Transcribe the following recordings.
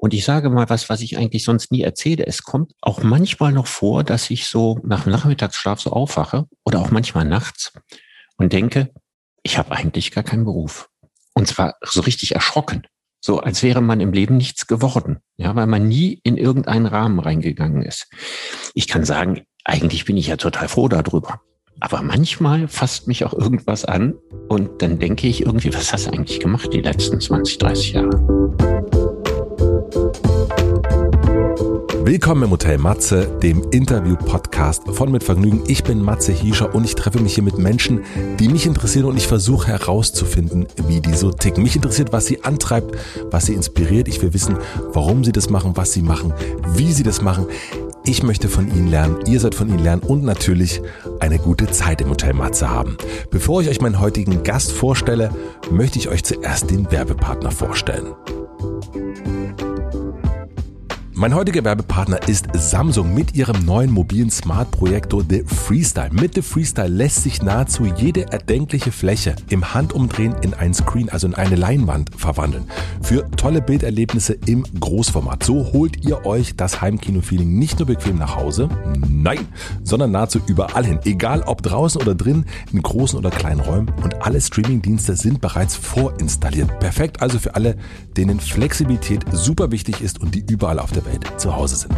Und ich sage mal was, was ich eigentlich sonst nie erzähle. Es kommt auch manchmal noch vor, dass ich so nach dem Nachmittagsschlaf so aufwache oder auch manchmal nachts und denke, ich habe eigentlich gar keinen Beruf. Und zwar so richtig erschrocken. So als wäre man im Leben nichts geworden. Ja, weil man nie in irgendeinen Rahmen reingegangen ist. Ich kann sagen, eigentlich bin ich ja total froh darüber. Aber manchmal fasst mich auch irgendwas an und dann denke ich irgendwie, was hast du eigentlich gemacht die letzten 20, 30 Jahre? Willkommen im Hotel Matze, dem Interview-Podcast von Mit Vergnügen. Ich bin Matze Hiescher und ich treffe mich hier mit Menschen, die mich interessieren und ich versuche herauszufinden, wie die so ticken. Mich interessiert, was sie antreibt, was sie inspiriert. Ich will wissen, warum sie das machen, was sie machen, wie sie das machen. Ich möchte von Ihnen lernen, ihr seid von Ihnen lernen und natürlich eine gute Zeit im Hotel Matze haben. Bevor ich euch meinen heutigen Gast vorstelle, möchte ich euch zuerst den Werbepartner vorstellen. Mein heutiger Werbepartner ist Samsung mit ihrem neuen mobilen Smart-Projektor The Freestyle. Mit The Freestyle lässt sich nahezu jede erdenkliche Fläche im Handumdrehen in ein Screen, also in eine Leinwand verwandeln. Für tolle Bilderlebnisse im Großformat. So holt ihr euch das Heimkino-Feeling nicht nur bequem nach Hause, nein, sondern nahezu überall hin. Egal ob draußen oder drin, in großen oder kleinen Räumen. Und alle Streaming-Dienste sind bereits vorinstalliert. Perfekt also für alle, denen Flexibilität super wichtig ist und die überall auf der Welt Welt zu Hause sind.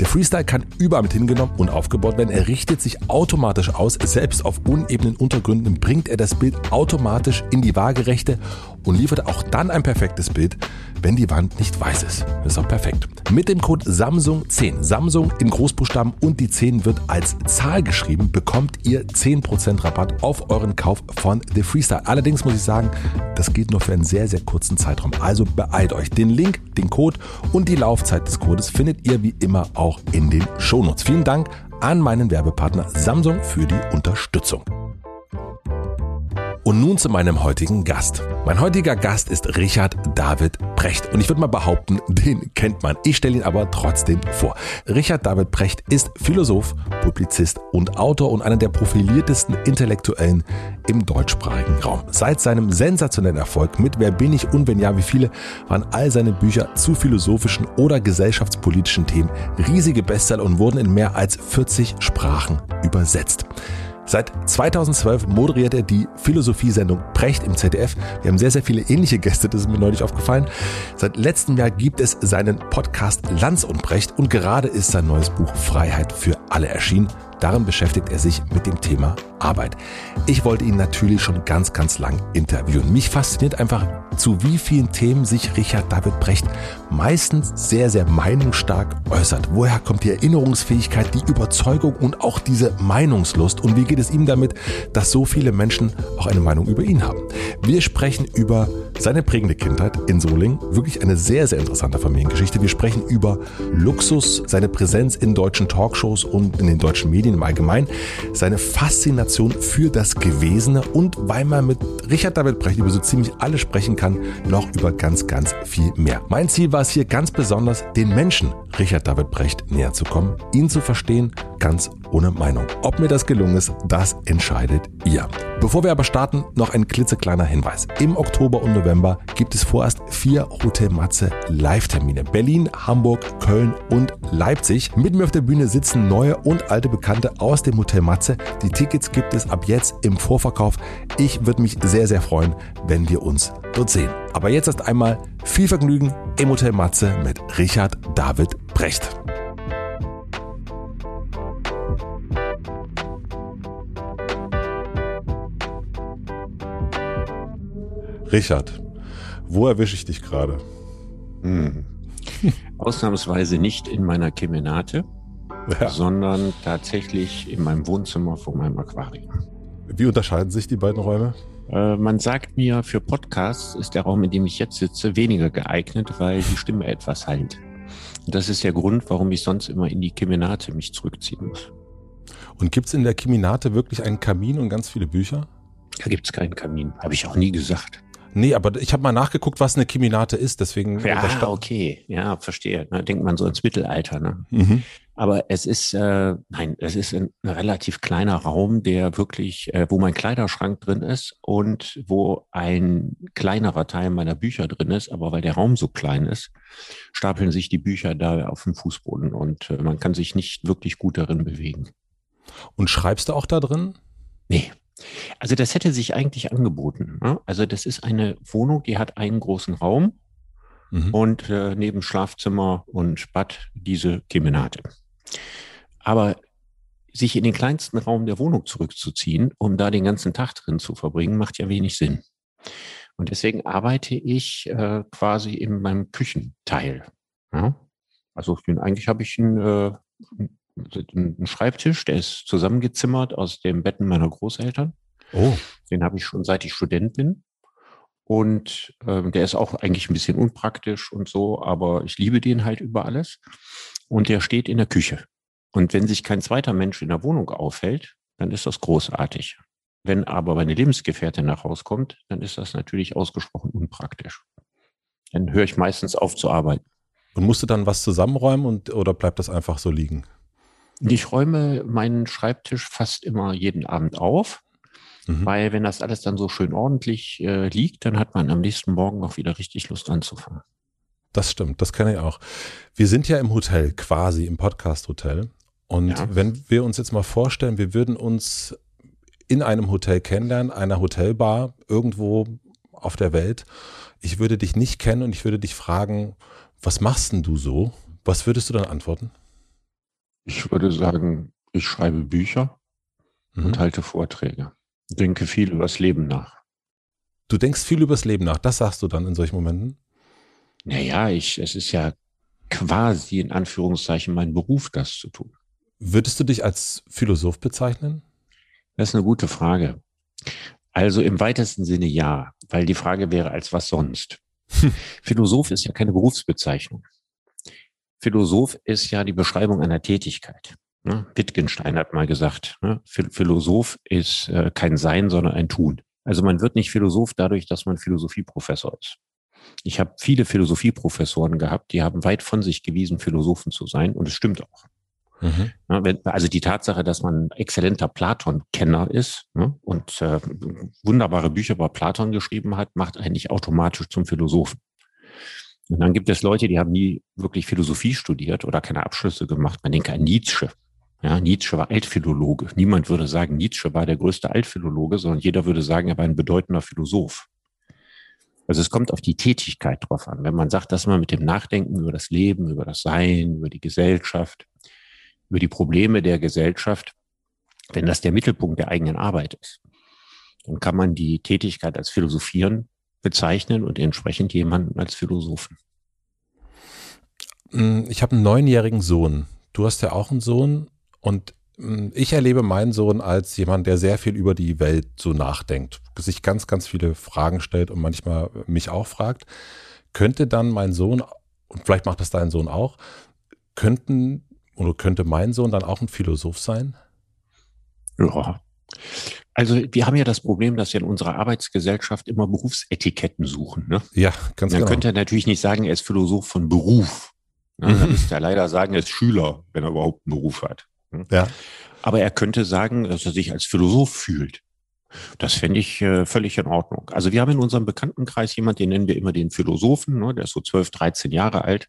Der Freestyle kann überall mit hingenommen und aufgebaut werden. Er richtet sich automatisch aus. Selbst auf unebenen Untergründen bringt er das Bild automatisch in die Waagerechte und liefert auch dann ein perfektes Bild, wenn die Wand nicht weiß ist. Das ist auch perfekt. Mit dem Code Samsung 10, Samsung in Großbuchstaben und die 10 wird als Zahl geschrieben, bekommt ihr 10% Rabatt auf euren Kauf von The Freestyle. Allerdings muss ich sagen, das geht nur für einen sehr, sehr kurzen Zeitraum. Also beeilt euch. Den Link, den Code und die Laufzeit des Codes findet ihr wie immer auch in den Shownotes. Vielen Dank an meinen Werbepartner Samsung für die Unterstützung. Nun zu meinem heutigen Gast. Mein heutiger Gast ist Richard David Precht. Und ich würde mal behaupten, den kennt man. Ich stelle ihn aber trotzdem vor. Richard David Precht ist Philosoph, Publizist und Autor und einer der profiliertesten Intellektuellen im deutschsprachigen Raum. Seit seinem sensationellen Erfolg mit Wer bin ich und wenn ja, wie viele waren all seine Bücher zu philosophischen oder gesellschaftspolitischen Themen riesige Bestseller und wurden in mehr als 40 Sprachen übersetzt. Seit 2012 moderiert er die Philosophiesendung Precht im ZDF. Wir haben sehr, sehr viele ähnliche Gäste, das ist mir neulich aufgefallen. Seit letztem Jahr gibt es seinen Podcast Lanz und Precht und gerade ist sein neues Buch Freiheit für alle erschienen. Darin beschäftigt er sich mit dem Thema Arbeit. Ich wollte ihn natürlich schon ganz, ganz lang interviewen. Mich fasziniert einfach, zu wie vielen Themen sich Richard David Brecht meistens sehr, sehr meinungsstark äußert. Woher kommt die Erinnerungsfähigkeit, die Überzeugung und auch diese Meinungslust? Und wie geht es ihm damit, dass so viele Menschen auch eine Meinung über ihn haben? Wir sprechen über seine prägende Kindheit in Solingen. Wirklich eine sehr, sehr interessante Familiengeschichte. Wir sprechen über Luxus, seine Präsenz in deutschen Talkshows und in den deutschen Medien im Allgemeinen, seine Faszination für das Gewesene und weil man mit Richard David Brecht über so ziemlich alles sprechen kann, noch über ganz, ganz viel mehr. Mein Ziel war es hier ganz besonders, den Menschen Richard David Brecht näher zu kommen, ihn zu verstehen, ganz ohne Meinung. Ob mir das gelungen ist, das entscheidet ihr. Bevor wir aber starten, noch ein klitzekleiner Hinweis. Im Oktober und November gibt es vorerst vier Hotel Matze Live-Termine. Berlin, Hamburg, Köln und Leipzig. Mit mir auf der Bühne sitzen neue und alte Bekannte aus dem Hotel Matze. Die Tickets gibt es ab jetzt im Vorverkauf. Ich würde mich sehr, sehr freuen, wenn wir uns dort sehen. Aber jetzt erst einmal viel Vergnügen im Hotel Matze mit Richard David Brecht. Richard, wo erwische ich dich gerade? Hm. Ausnahmsweise nicht in meiner Kemenate, ja. sondern tatsächlich in meinem Wohnzimmer vor meinem Aquarium. Wie unterscheiden sich die beiden Räume? Äh, man sagt mir, für Podcasts ist der Raum, in dem ich jetzt sitze, weniger geeignet, weil die Stimme etwas halt. Das ist der Grund, warum ich sonst immer in die Kemenate mich zurückziehen muss. Und gibt es in der Kemenate wirklich einen Kamin und ganz viele Bücher? Da gibt es keinen Kamin, habe ich auch nie gesagt. Nee, aber ich habe mal nachgeguckt, was eine Kiminate ist, deswegen. Ja, okay, ja, verstehe. Da denkt man so ins Mittelalter. Ne? Mhm. Aber es ist, äh, nein, es ist ein, relativ kleiner Raum, der wirklich, äh, wo mein Kleiderschrank drin ist und wo ein kleinerer Teil meiner Bücher drin ist. Aber weil der Raum so klein ist, stapeln sich die Bücher da auf dem Fußboden und äh, man kann sich nicht wirklich gut darin bewegen. Und schreibst du auch da drin? Nee. Also das hätte sich eigentlich angeboten. Ne? Also das ist eine Wohnung, die hat einen großen Raum mhm. und äh, neben Schlafzimmer und Bad diese Kemenate. Aber sich in den kleinsten Raum der Wohnung zurückzuziehen, um da den ganzen Tag drin zu verbringen, macht ja wenig Sinn. Und deswegen arbeite ich äh, quasi in meinem Küchenteil. Ja? Also bin, eigentlich habe ich einen, äh, einen Schreibtisch, der ist zusammengezimmert aus den Betten meiner Großeltern. Oh. Den habe ich schon seit ich Student bin. Und äh, der ist auch eigentlich ein bisschen unpraktisch und so, aber ich liebe den halt über alles. Und der steht in der Küche. Und wenn sich kein zweiter Mensch in der Wohnung aufhält, dann ist das großartig. Wenn aber meine Lebensgefährtin nach Hause kommt, dann ist das natürlich ausgesprochen unpraktisch. Dann höre ich meistens auf zu arbeiten. Und musst du dann was zusammenräumen und, oder bleibt das einfach so liegen? Ich räume meinen Schreibtisch fast immer jeden Abend auf. Mhm. Weil wenn das alles dann so schön ordentlich äh, liegt, dann hat man am nächsten Morgen auch wieder richtig Lust anzufangen. Das stimmt, das kenne ich auch. Wir sind ja im Hotel, quasi im Podcast-Hotel. Und ja. wenn wir uns jetzt mal vorstellen, wir würden uns in einem Hotel kennenlernen, einer Hotelbar, irgendwo auf der Welt. Ich würde dich nicht kennen und ich würde dich fragen, was machst denn du so? Was würdest du dann antworten? Ich würde sagen, ich schreibe Bücher mhm. und halte Vorträge denke viel übers Leben nach. Du denkst viel übers Leben nach. Das sagst du dann in solchen Momenten? Naja, ich, es ist ja quasi in Anführungszeichen mein Beruf, das zu tun. Würdest du dich als Philosoph bezeichnen? Das ist eine gute Frage. Also im weitesten Sinne ja, weil die Frage wäre, als was sonst? Philosoph ist ja keine Berufsbezeichnung. Philosoph ist ja die Beschreibung einer Tätigkeit. Ne? Wittgenstein hat mal gesagt, ne? Philosoph ist äh, kein Sein, sondern ein Tun. Also man wird nicht Philosoph dadurch, dass man Philosophieprofessor ist. Ich habe viele Philosophieprofessoren gehabt, die haben weit von sich gewiesen, Philosophen zu sein, und es stimmt auch. Mhm. Ja, wenn, also die Tatsache, dass man exzellenter Platon-Kenner ist ne, und äh, wunderbare Bücher über Platon geschrieben hat, macht eigentlich automatisch zum Philosophen. Und dann gibt es Leute, die haben nie wirklich Philosophie studiert oder keine Abschlüsse gemacht. Man denke an Nietzsche. Ja, Nietzsche war Altphilologe. Niemand würde sagen, Nietzsche war der größte Altphilologe, sondern jeder würde sagen, er war ein bedeutender Philosoph. Also es kommt auf die Tätigkeit drauf an. Wenn man sagt, dass man mit dem Nachdenken über das Leben, über das Sein, über die Gesellschaft, über die Probleme der Gesellschaft, wenn das der Mittelpunkt der eigenen Arbeit ist, dann kann man die Tätigkeit als Philosophieren bezeichnen und entsprechend jemanden als Philosophen. Ich habe einen neunjährigen Sohn. Du hast ja auch einen Sohn. Und hm, ich erlebe meinen Sohn als jemand, der sehr viel über die Welt so nachdenkt, sich ganz, ganz viele Fragen stellt und manchmal mich auch fragt. Könnte dann mein Sohn, und vielleicht macht das dein Sohn auch, könnten oder könnte mein Sohn dann auch ein Philosoph sein? Ja. Also wir haben ja das Problem, dass wir in unserer Arbeitsgesellschaft immer Berufsetiketten suchen. Ne? Ja, ganz Man genau. könnte natürlich nicht sagen, er ist Philosoph von Beruf. Ne? Mhm. Dann müsste er leider sagen, er ist Schüler, wenn er überhaupt einen Beruf hat. Hm? Ja. Aber er könnte sagen, dass er sich als Philosoph fühlt. Das fände ich äh, völlig in Ordnung. Also wir haben in unserem Bekanntenkreis jemand, den nennen wir immer den Philosophen, ne? der ist so 12, 13 Jahre alt.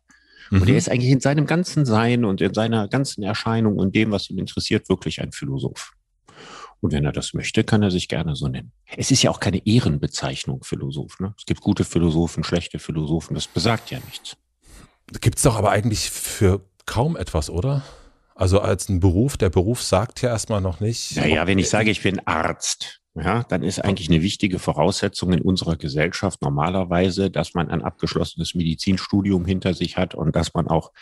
Mhm. Und der ist eigentlich in seinem ganzen Sein und in seiner ganzen Erscheinung und dem, was ihn interessiert, wirklich ein Philosoph. Und wenn er das möchte, kann er sich gerne so nennen. Es ist ja auch keine Ehrenbezeichnung Philosoph. Ne? Es gibt gute Philosophen, schlechte Philosophen. Das besagt ja nichts. Gibt es doch aber eigentlich für kaum etwas, oder? Also als ein Beruf, der Beruf sagt ja erstmal noch nicht. Naja, wenn ich sage, ich bin Arzt, ja, dann ist eigentlich eine wichtige Voraussetzung in unserer Gesellschaft normalerweise, dass man ein abgeschlossenes Medizinstudium hinter sich hat und dass man auch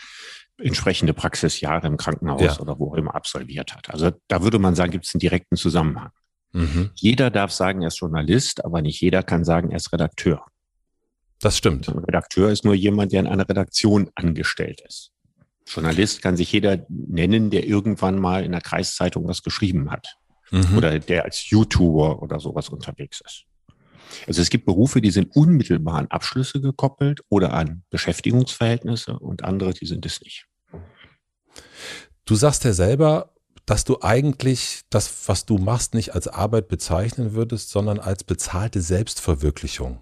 entsprechende Praxisjahre im Krankenhaus ja. oder wo auch immer absolviert hat. Also da würde man sagen, gibt es einen direkten Zusammenhang. Mhm. Jeder darf sagen, er ist Journalist, aber nicht jeder kann sagen, er ist Redakteur. Das stimmt. Ein Redakteur ist nur jemand, der in einer Redaktion angestellt ist. Journalist kann sich jeder nennen, der irgendwann mal in der Kreiszeitung was geschrieben hat. Mhm. Oder der als YouTuber oder sowas unterwegs ist. Also es gibt Berufe, die sind unmittelbar an Abschlüsse gekoppelt oder an Beschäftigungsverhältnisse und andere, die sind es nicht. Du sagst ja selber, dass du eigentlich das, was du machst, nicht als Arbeit bezeichnen würdest, sondern als bezahlte Selbstverwirklichung.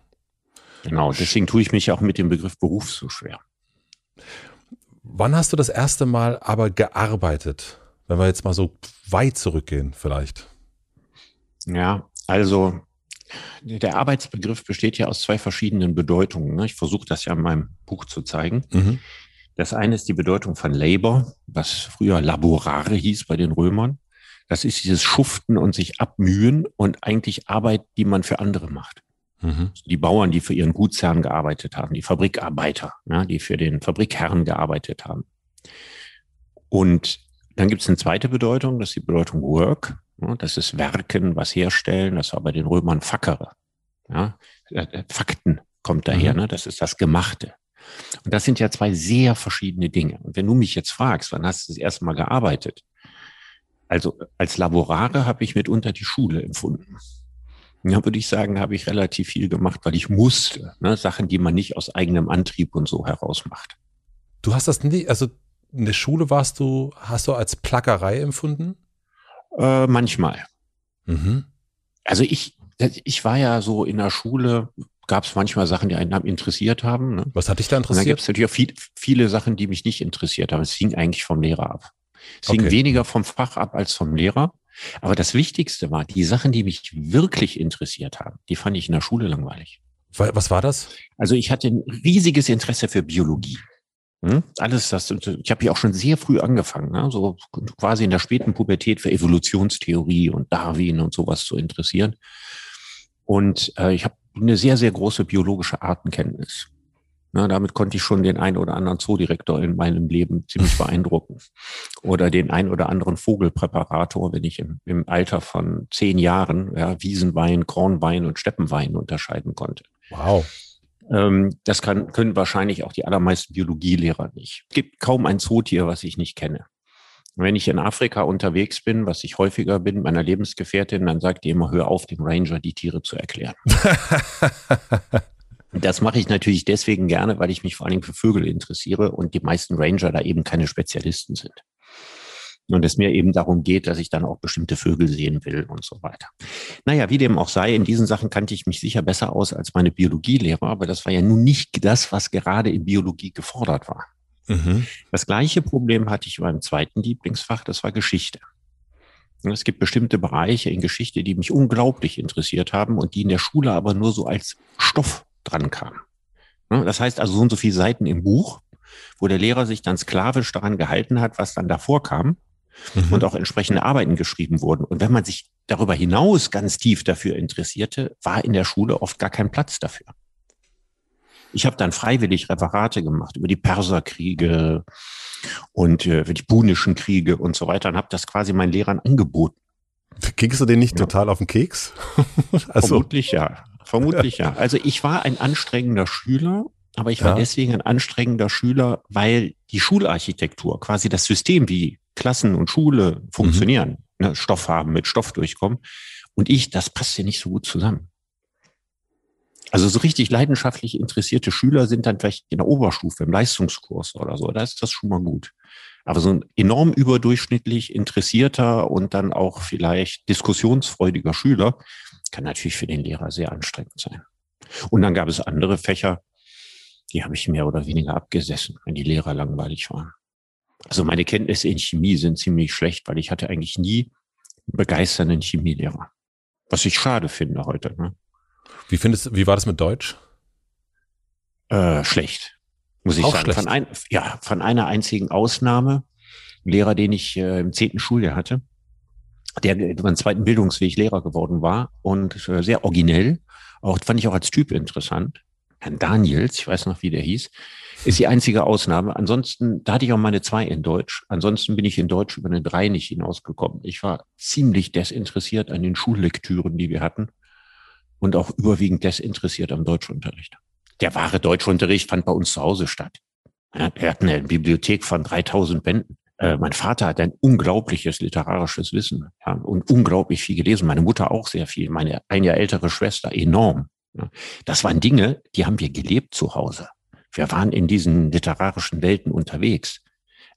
Genau, deswegen tue ich mich auch mit dem Begriff Beruf so schwer. Wann hast du das erste Mal aber gearbeitet? Wenn wir jetzt mal so weit zurückgehen, vielleicht. Ja, also der Arbeitsbegriff besteht ja aus zwei verschiedenen Bedeutungen. Ne? Ich versuche das ja in meinem Buch zu zeigen. Mhm. Das eine ist die Bedeutung von Labor, was früher Laborare hieß bei den Römern. Das ist dieses Schuften und sich abmühen und eigentlich Arbeit, die man für andere macht. Mhm. Die Bauern, die für ihren Gutsherrn gearbeitet haben, die Fabrikarbeiter, ja, die für den Fabrikherrn gearbeitet haben. Und dann gibt es eine zweite Bedeutung, das ist die Bedeutung Work. Ja, das ist Werken, was herstellen. Das war bei den Römern Fackere. Ja, äh, äh, Fakten kommt daher. Mhm. Ne? Das ist das Gemachte. Und das sind ja zwei sehr verschiedene Dinge. Und wenn du mich jetzt fragst, wann hast du das erste Mal gearbeitet? Also als Laborare habe ich mitunter die Schule empfunden. Ja, würde ich sagen, habe ich relativ viel gemacht, weil ich musste. Ne? Sachen, die man nicht aus eigenem Antrieb und so heraus macht. Du hast das nie, also in der Schule warst du, hast du als Plackerei empfunden? Äh, manchmal. Mhm. Also ich, ich war ja so in der Schule, gab es manchmal Sachen, die einen interessiert haben. Ne? Was hat dich da interessiert? Und dann gibt es natürlich auch viel, viele Sachen, die mich nicht interessiert haben. Es hing eigentlich vom Lehrer ab. Es hing okay. weniger vom Fach ab als vom Lehrer. Aber das Wichtigste war, die Sachen, die mich wirklich interessiert haben, die fand ich in der Schule langweilig. Was war das? Also ich hatte ein riesiges Interesse für Biologie. Hm? Alles das, ich habe ja auch schon sehr früh angefangen, ne? so quasi in der späten Pubertät für Evolutionstheorie und Darwin und sowas zu interessieren. Und äh, ich habe eine sehr, sehr große biologische Artenkenntnis. Na, damit konnte ich schon den einen oder anderen Zoodirektor in meinem Leben ziemlich beeindrucken. Oder den einen oder anderen Vogelpräparator, wenn ich im, im Alter von zehn Jahren ja, Wiesenwein, Kornwein und Steppenwein unterscheiden konnte. Wow. Ähm, das kann, können wahrscheinlich auch die allermeisten Biologielehrer nicht. Es gibt kaum ein Zootier, was ich nicht kenne. Wenn ich in Afrika unterwegs bin, was ich häufiger bin, meiner Lebensgefährtin, dann sagt die immer, hör auf, dem Ranger die Tiere zu erklären. Das mache ich natürlich deswegen gerne, weil ich mich vor allen Dingen für Vögel interessiere und die meisten Ranger da eben keine Spezialisten sind. Und es mir eben darum geht, dass ich dann auch bestimmte Vögel sehen will und so weiter. Naja, wie dem auch sei, in diesen Sachen kannte ich mich sicher besser aus als meine Biologielehrer, aber das war ja nun nicht das, was gerade in Biologie gefordert war. Mhm. Das gleiche Problem hatte ich beim zweiten Lieblingsfach, das war Geschichte. Es gibt bestimmte Bereiche in Geschichte, die mich unglaublich interessiert haben und die in der Schule aber nur so als Stoff dran kam. Das heißt also so und so viele Seiten im Buch, wo der Lehrer sich dann sklavisch daran gehalten hat, was dann davor kam mhm. und auch entsprechende Arbeiten geschrieben wurden. Und wenn man sich darüber hinaus ganz tief dafür interessierte, war in der Schule oft gar kein Platz dafür. Ich habe dann freiwillig Referate gemacht über die Perserkriege und äh, über die Punischen Kriege und so weiter und habe das quasi meinen Lehrern angeboten. Kriegst du den nicht ja. total auf den Keks? also. Vermutlich ja. Vermutlich ja. Also ich war ein anstrengender Schüler, aber ich war ja. deswegen ein anstrengender Schüler, weil die Schularchitektur, quasi das System, wie Klassen und Schule funktionieren, mhm. ne, Stoff haben, mit Stoff durchkommen, und ich, das passt ja nicht so gut zusammen. Also so richtig leidenschaftlich interessierte Schüler sind dann vielleicht in der Oberstufe, im Leistungskurs oder so, da ist das schon mal gut. Aber so ein enorm überdurchschnittlich interessierter und dann auch vielleicht diskussionsfreudiger Schüler, kann natürlich für den Lehrer sehr anstrengend sein. Und dann gab es andere Fächer, die habe ich mehr oder weniger abgesessen, wenn die Lehrer langweilig waren. Also meine Kenntnisse in Chemie sind ziemlich schlecht, weil ich hatte eigentlich nie einen begeisternden Chemielehrer. Was ich schade finde heute. Ne? Wie findest wie war das mit Deutsch? Äh, schlecht, muss ich Auch sagen. Von, ein, ja, von einer einzigen Ausnahme, Lehrer, den ich äh, im zehnten Schuljahr hatte, der über einen zweiten Bildungsweg Lehrer geworden war und äh, sehr originell. Auch fand ich auch als Typ interessant. Herrn Daniels, ich weiß noch, wie der hieß, ist die einzige Ausnahme. Ansonsten, da hatte ich auch meine zwei in Deutsch. Ansonsten bin ich in Deutsch über eine drei nicht hinausgekommen. Ich war ziemlich desinteressiert an den Schullektüren, die wir hatten und auch überwiegend desinteressiert am Deutschunterricht. Der wahre Deutschunterricht fand bei uns zu Hause statt. Wir hatten eine Bibliothek von 3000 Bänden. Äh, mein Vater hat ein unglaubliches literarisches Wissen ja, und unglaublich viel gelesen. Meine Mutter auch sehr viel. Meine ein Jahr ältere Schwester enorm. Ja. Das waren Dinge, die haben wir gelebt zu Hause. Wir waren in diesen literarischen Welten unterwegs.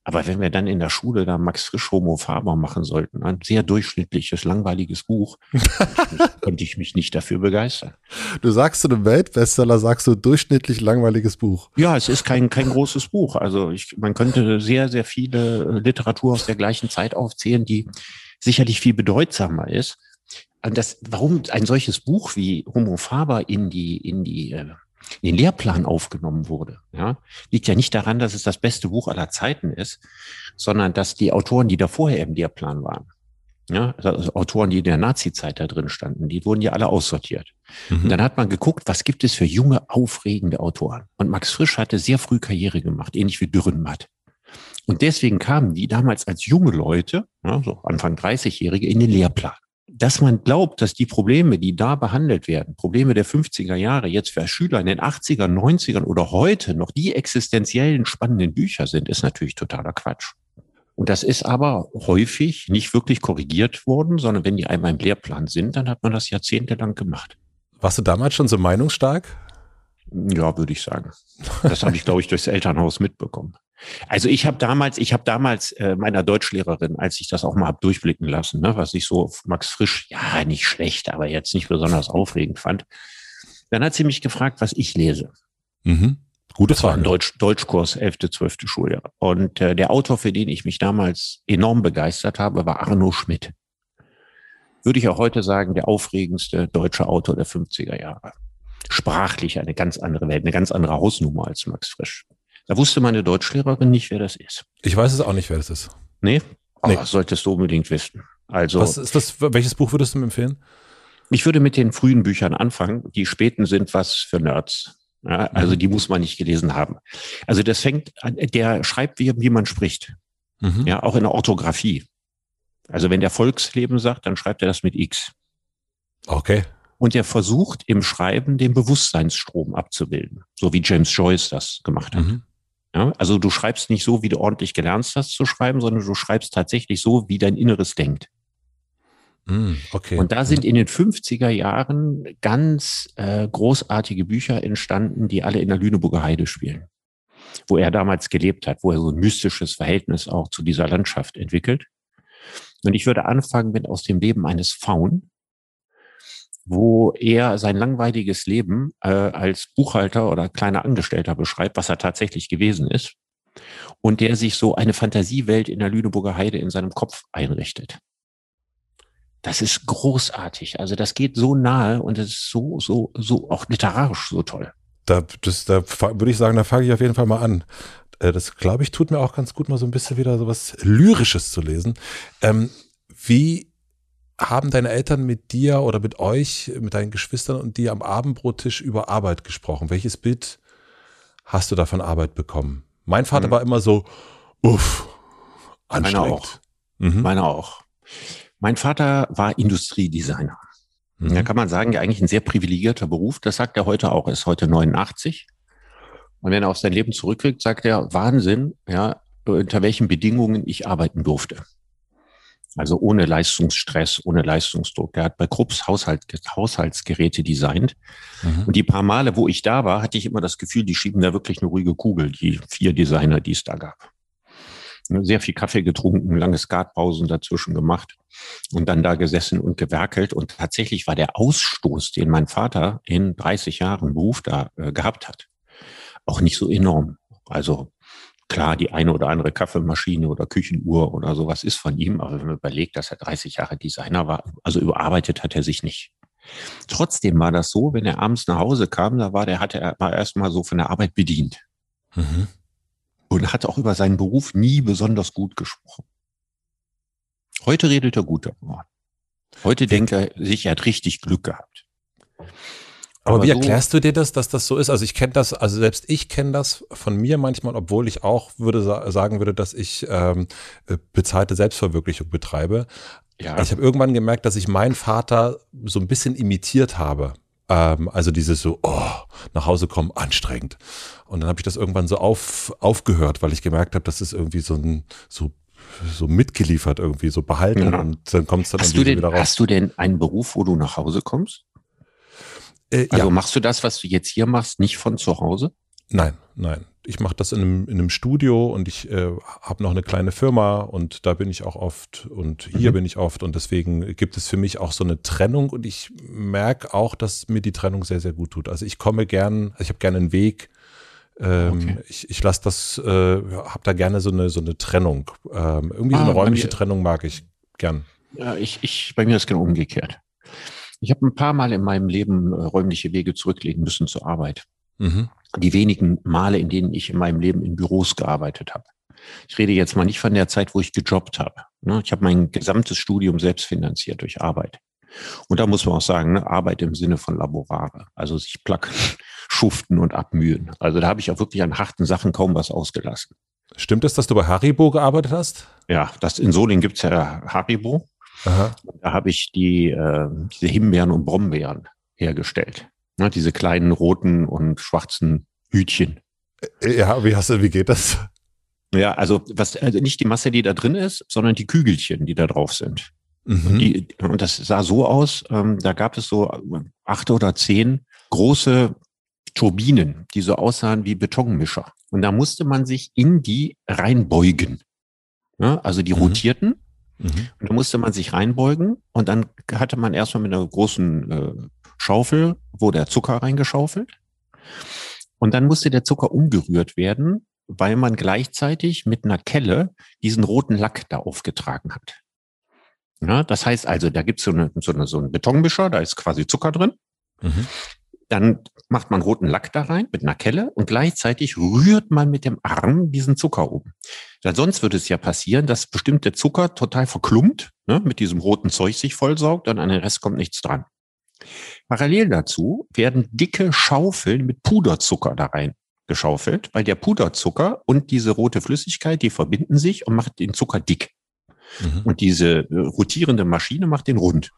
Aber wenn wir dann in der Schule da Max Frisch Homo Faber machen sollten, ein sehr durchschnittliches, langweiliges Buch, konnte ich mich nicht dafür begeistern. Du sagst zu einem Weltbestseller, sagst du durchschnittlich langweiliges Buch. Ja, es ist kein, kein großes Buch. Also ich, man könnte sehr, sehr viele Literatur aus der gleichen Zeit aufzählen, die sicherlich viel bedeutsamer ist. Und das, warum ein solches Buch wie Homo Faber in die, in die äh, in den Lehrplan aufgenommen wurde. Ja, liegt ja nicht daran, dass es das beste Buch aller Zeiten ist, sondern dass die Autoren, die da vorher im Lehrplan waren, ja, also Autoren, die in der Nazi-Zeit da drin standen, die wurden ja alle aussortiert. Mhm. Und dann hat man geguckt, was gibt es für junge, aufregende Autoren. Und Max Frisch hatte sehr früh Karriere gemacht, ähnlich wie Dürrenmatt. Und deswegen kamen die damals als junge Leute, ja, so Anfang 30-Jährige, in den Lehrplan dass man glaubt, dass die Probleme, die da behandelt werden, Probleme der 50er Jahre, jetzt für Schüler in den 80er, 90ern oder heute noch die existenziellen spannenden Bücher sind, ist natürlich totaler Quatsch. Und das ist aber häufig nicht wirklich korrigiert worden, sondern wenn die einmal im Lehrplan sind, dann hat man das jahrzehntelang gemacht. Warst du damals schon so meinungsstark? Ja, würde ich sagen. Das habe ich, glaube ich, durchs Elternhaus mitbekommen. Also ich habe damals, ich habe damals äh, meiner Deutschlehrerin, als ich das auch mal hab durchblicken lassen, ne, was ich so Max Frisch, ja, nicht schlecht, aber jetzt nicht besonders aufregend fand, dann hat sie mich gefragt, was ich lese. Mhm. Gute Frage. Das war ein Deutsch, Deutschkurs, 11., 12. Schuljahr. Und äh, der Autor, für den ich mich damals enorm begeistert habe, war Arno Schmidt. Würde ich auch heute sagen, der aufregendste deutsche Autor der 50er Jahre. Sprachlich eine ganz andere Welt, eine ganz andere Hausnummer als Max Frisch. Da wusste meine Deutschlehrerin nicht, wer das ist. Ich weiß es auch nicht, wer das ist. Nee? Oh, nee. solltest du unbedingt wissen. Also. Was ist das, welches Buch würdest du mir empfehlen? Ich würde mit den frühen Büchern anfangen. Die späten sind was für Nerds. Ja, also mhm. die muss man nicht gelesen haben. Also das fängt an, der schreibt, wie, wie man spricht. Mhm. Ja, auch in der Orthographie. Also wenn der Volksleben sagt, dann schreibt er das mit X. Okay. Und er versucht im Schreiben den Bewusstseinsstrom abzubilden, so wie James Joyce das gemacht hat. Mhm. Ja, also du schreibst nicht so, wie du ordentlich gelernt hast zu schreiben, sondern du schreibst tatsächlich so, wie dein Inneres denkt. Mm, okay. Und da sind in den 50er Jahren ganz äh, großartige Bücher entstanden, die alle in der Lüneburger Heide spielen. Wo er damals gelebt hat, wo er so ein mystisches Verhältnis auch zu dieser Landschaft entwickelt. Und ich würde anfangen mit aus dem Leben eines Faun, wo er sein langweiliges Leben äh, als Buchhalter oder kleiner Angestellter beschreibt, was er tatsächlich gewesen ist. Und der sich so eine Fantasiewelt in der Lüneburger Heide in seinem Kopf einrichtet. Das ist großartig. Also das geht so nahe und es ist so, so, so auch literarisch so toll. Da, das, da würde ich sagen, da fange ich auf jeden Fall mal an. Äh, das, glaube ich, tut mir auch ganz gut, mal so ein bisschen wieder so was Lyrisches zu lesen. Ähm, wie haben deine Eltern mit dir oder mit euch, mit deinen Geschwistern und dir am Abendbrottisch über Arbeit gesprochen? Welches Bild hast du da von Arbeit bekommen? Mein Vater mhm. war immer so, uff, anstrengend. Meine auch. Mhm. Meine auch. Mein Vater war Industriedesigner. Mhm. Da kann man sagen, ja, eigentlich ein sehr privilegierter Beruf. Das sagt er heute auch. Er ist heute 89. Und wenn er auf sein Leben zurückkriegt, sagt er, Wahnsinn, ja, unter welchen Bedingungen ich arbeiten durfte. Also ohne Leistungsstress, ohne Leistungsdruck. Der hat bei Krupps Haushalt, Haushaltsgeräte designt. Mhm. Und die paar Male, wo ich da war, hatte ich immer das Gefühl, die schieben da wirklich eine ruhige Kugel, die vier Designer, die es da gab. Sehr viel Kaffee getrunken, lange Skatpausen dazwischen gemacht und dann da gesessen und gewerkelt. Und tatsächlich war der Ausstoß, den mein Vater in 30 Jahren Beruf da äh, gehabt hat, auch nicht so enorm. Also Klar, die eine oder andere Kaffeemaschine oder Küchenuhr oder sowas ist von ihm, aber wenn man überlegt, dass er 30 Jahre Designer war, also überarbeitet hat er sich nicht. Trotzdem war das so, wenn er abends nach Hause kam, da war der, hatte er war erstmal so von der Arbeit bedient. Mhm. Und hat auch über seinen Beruf nie besonders gut gesprochen. Heute redet er gut darüber. Heute denkt er sich, er hat richtig Glück gehabt. Aber, wie erklärst du dir das, dass das so ist? Also ich kenne das, also selbst ich kenne das von mir manchmal, obwohl ich auch würde sagen würde, dass ich ähm, äh, bezahlte Selbstverwirklichung betreibe. Ja. Ich habe irgendwann gemerkt, dass ich meinen Vater so ein bisschen imitiert habe. Ähm, also dieses so, oh, nach Hause kommen, anstrengend. Und dann habe ich das irgendwann so auf, aufgehört, weil ich gemerkt habe, das ist irgendwie so ein so so mitgeliefert irgendwie, so behalten ja. und dann kommt es dann hast du denn, wieder raus. Hast du denn einen Beruf, wo du nach Hause kommst? Äh, also ja. machst du das, was du jetzt hier machst, nicht von zu Hause? Nein, nein. Ich mache das in einem, in einem Studio und ich äh, habe noch eine kleine Firma und da bin ich auch oft und hier mhm. bin ich oft und deswegen gibt es für mich auch so eine Trennung und ich merke auch, dass mir die Trennung sehr, sehr gut tut. Also ich komme gern, also ich habe gerne einen Weg. Ähm, okay. Ich, ich lasse das, äh, habe da gerne so eine, so eine Trennung. Ähm, irgendwie ah, so eine räumliche Trennung mag ich gern. Ja, ich, ich, bei mir ist genau umgekehrt. Ich habe ein paar Mal in meinem Leben äh, räumliche Wege zurücklegen müssen zur Arbeit. Mhm. Die wenigen Male, in denen ich in meinem Leben in Büros gearbeitet habe. Ich rede jetzt mal nicht von der Zeit, wo ich gejobbt habe. Ne? Ich habe mein gesamtes Studium selbst finanziert durch Arbeit. Und da muss man auch sagen, ne, Arbeit im Sinne von Laborare, also sich placken, schuften und abmühen. Also da habe ich auch wirklich an harten Sachen kaum was ausgelassen. Stimmt es, dass du bei Haribo gearbeitet hast? Ja, das in Solingen gibt's ja Haribo. Aha. Da habe ich die, äh, diese Himbeeren und Brombeeren hergestellt. Ne, diese kleinen roten und schwarzen Hütchen. Äh, ja, wie hast du, wie geht das? Ja, also was also nicht die Masse, die da drin ist, sondern die Kügelchen, die da drauf sind. Mhm. Und, die, und das sah so aus, ähm, da gab es so acht oder zehn große Turbinen, die so aussahen wie Betonmischer. Und da musste man sich in die reinbeugen. Ja, also die mhm. rotierten. Mhm. Und da musste man sich reinbeugen und dann hatte man erstmal mit einer großen äh, Schaufel, wo der Zucker reingeschaufelt. Und dann musste der Zucker umgerührt werden, weil man gleichzeitig mit einer Kelle diesen roten Lack da aufgetragen hat. Ja, das heißt also, da gibt's so, eine, so, eine, so einen Betonmischer, da ist quasi Zucker drin. Mhm. Dann macht man roten Lack da rein mit einer Kelle und gleichzeitig rührt man mit dem Arm diesen Zucker um. Weil sonst würde es ja passieren, dass bestimmte Zucker total verklumpt, ne, mit diesem roten Zeug sich vollsaugt und an den Rest kommt nichts dran. Parallel dazu werden dicke Schaufeln mit Puderzucker da rein geschaufelt, weil der Puderzucker und diese rote Flüssigkeit, die verbinden sich und macht den Zucker dick. Mhm. Und diese äh, rotierende Maschine macht den rund.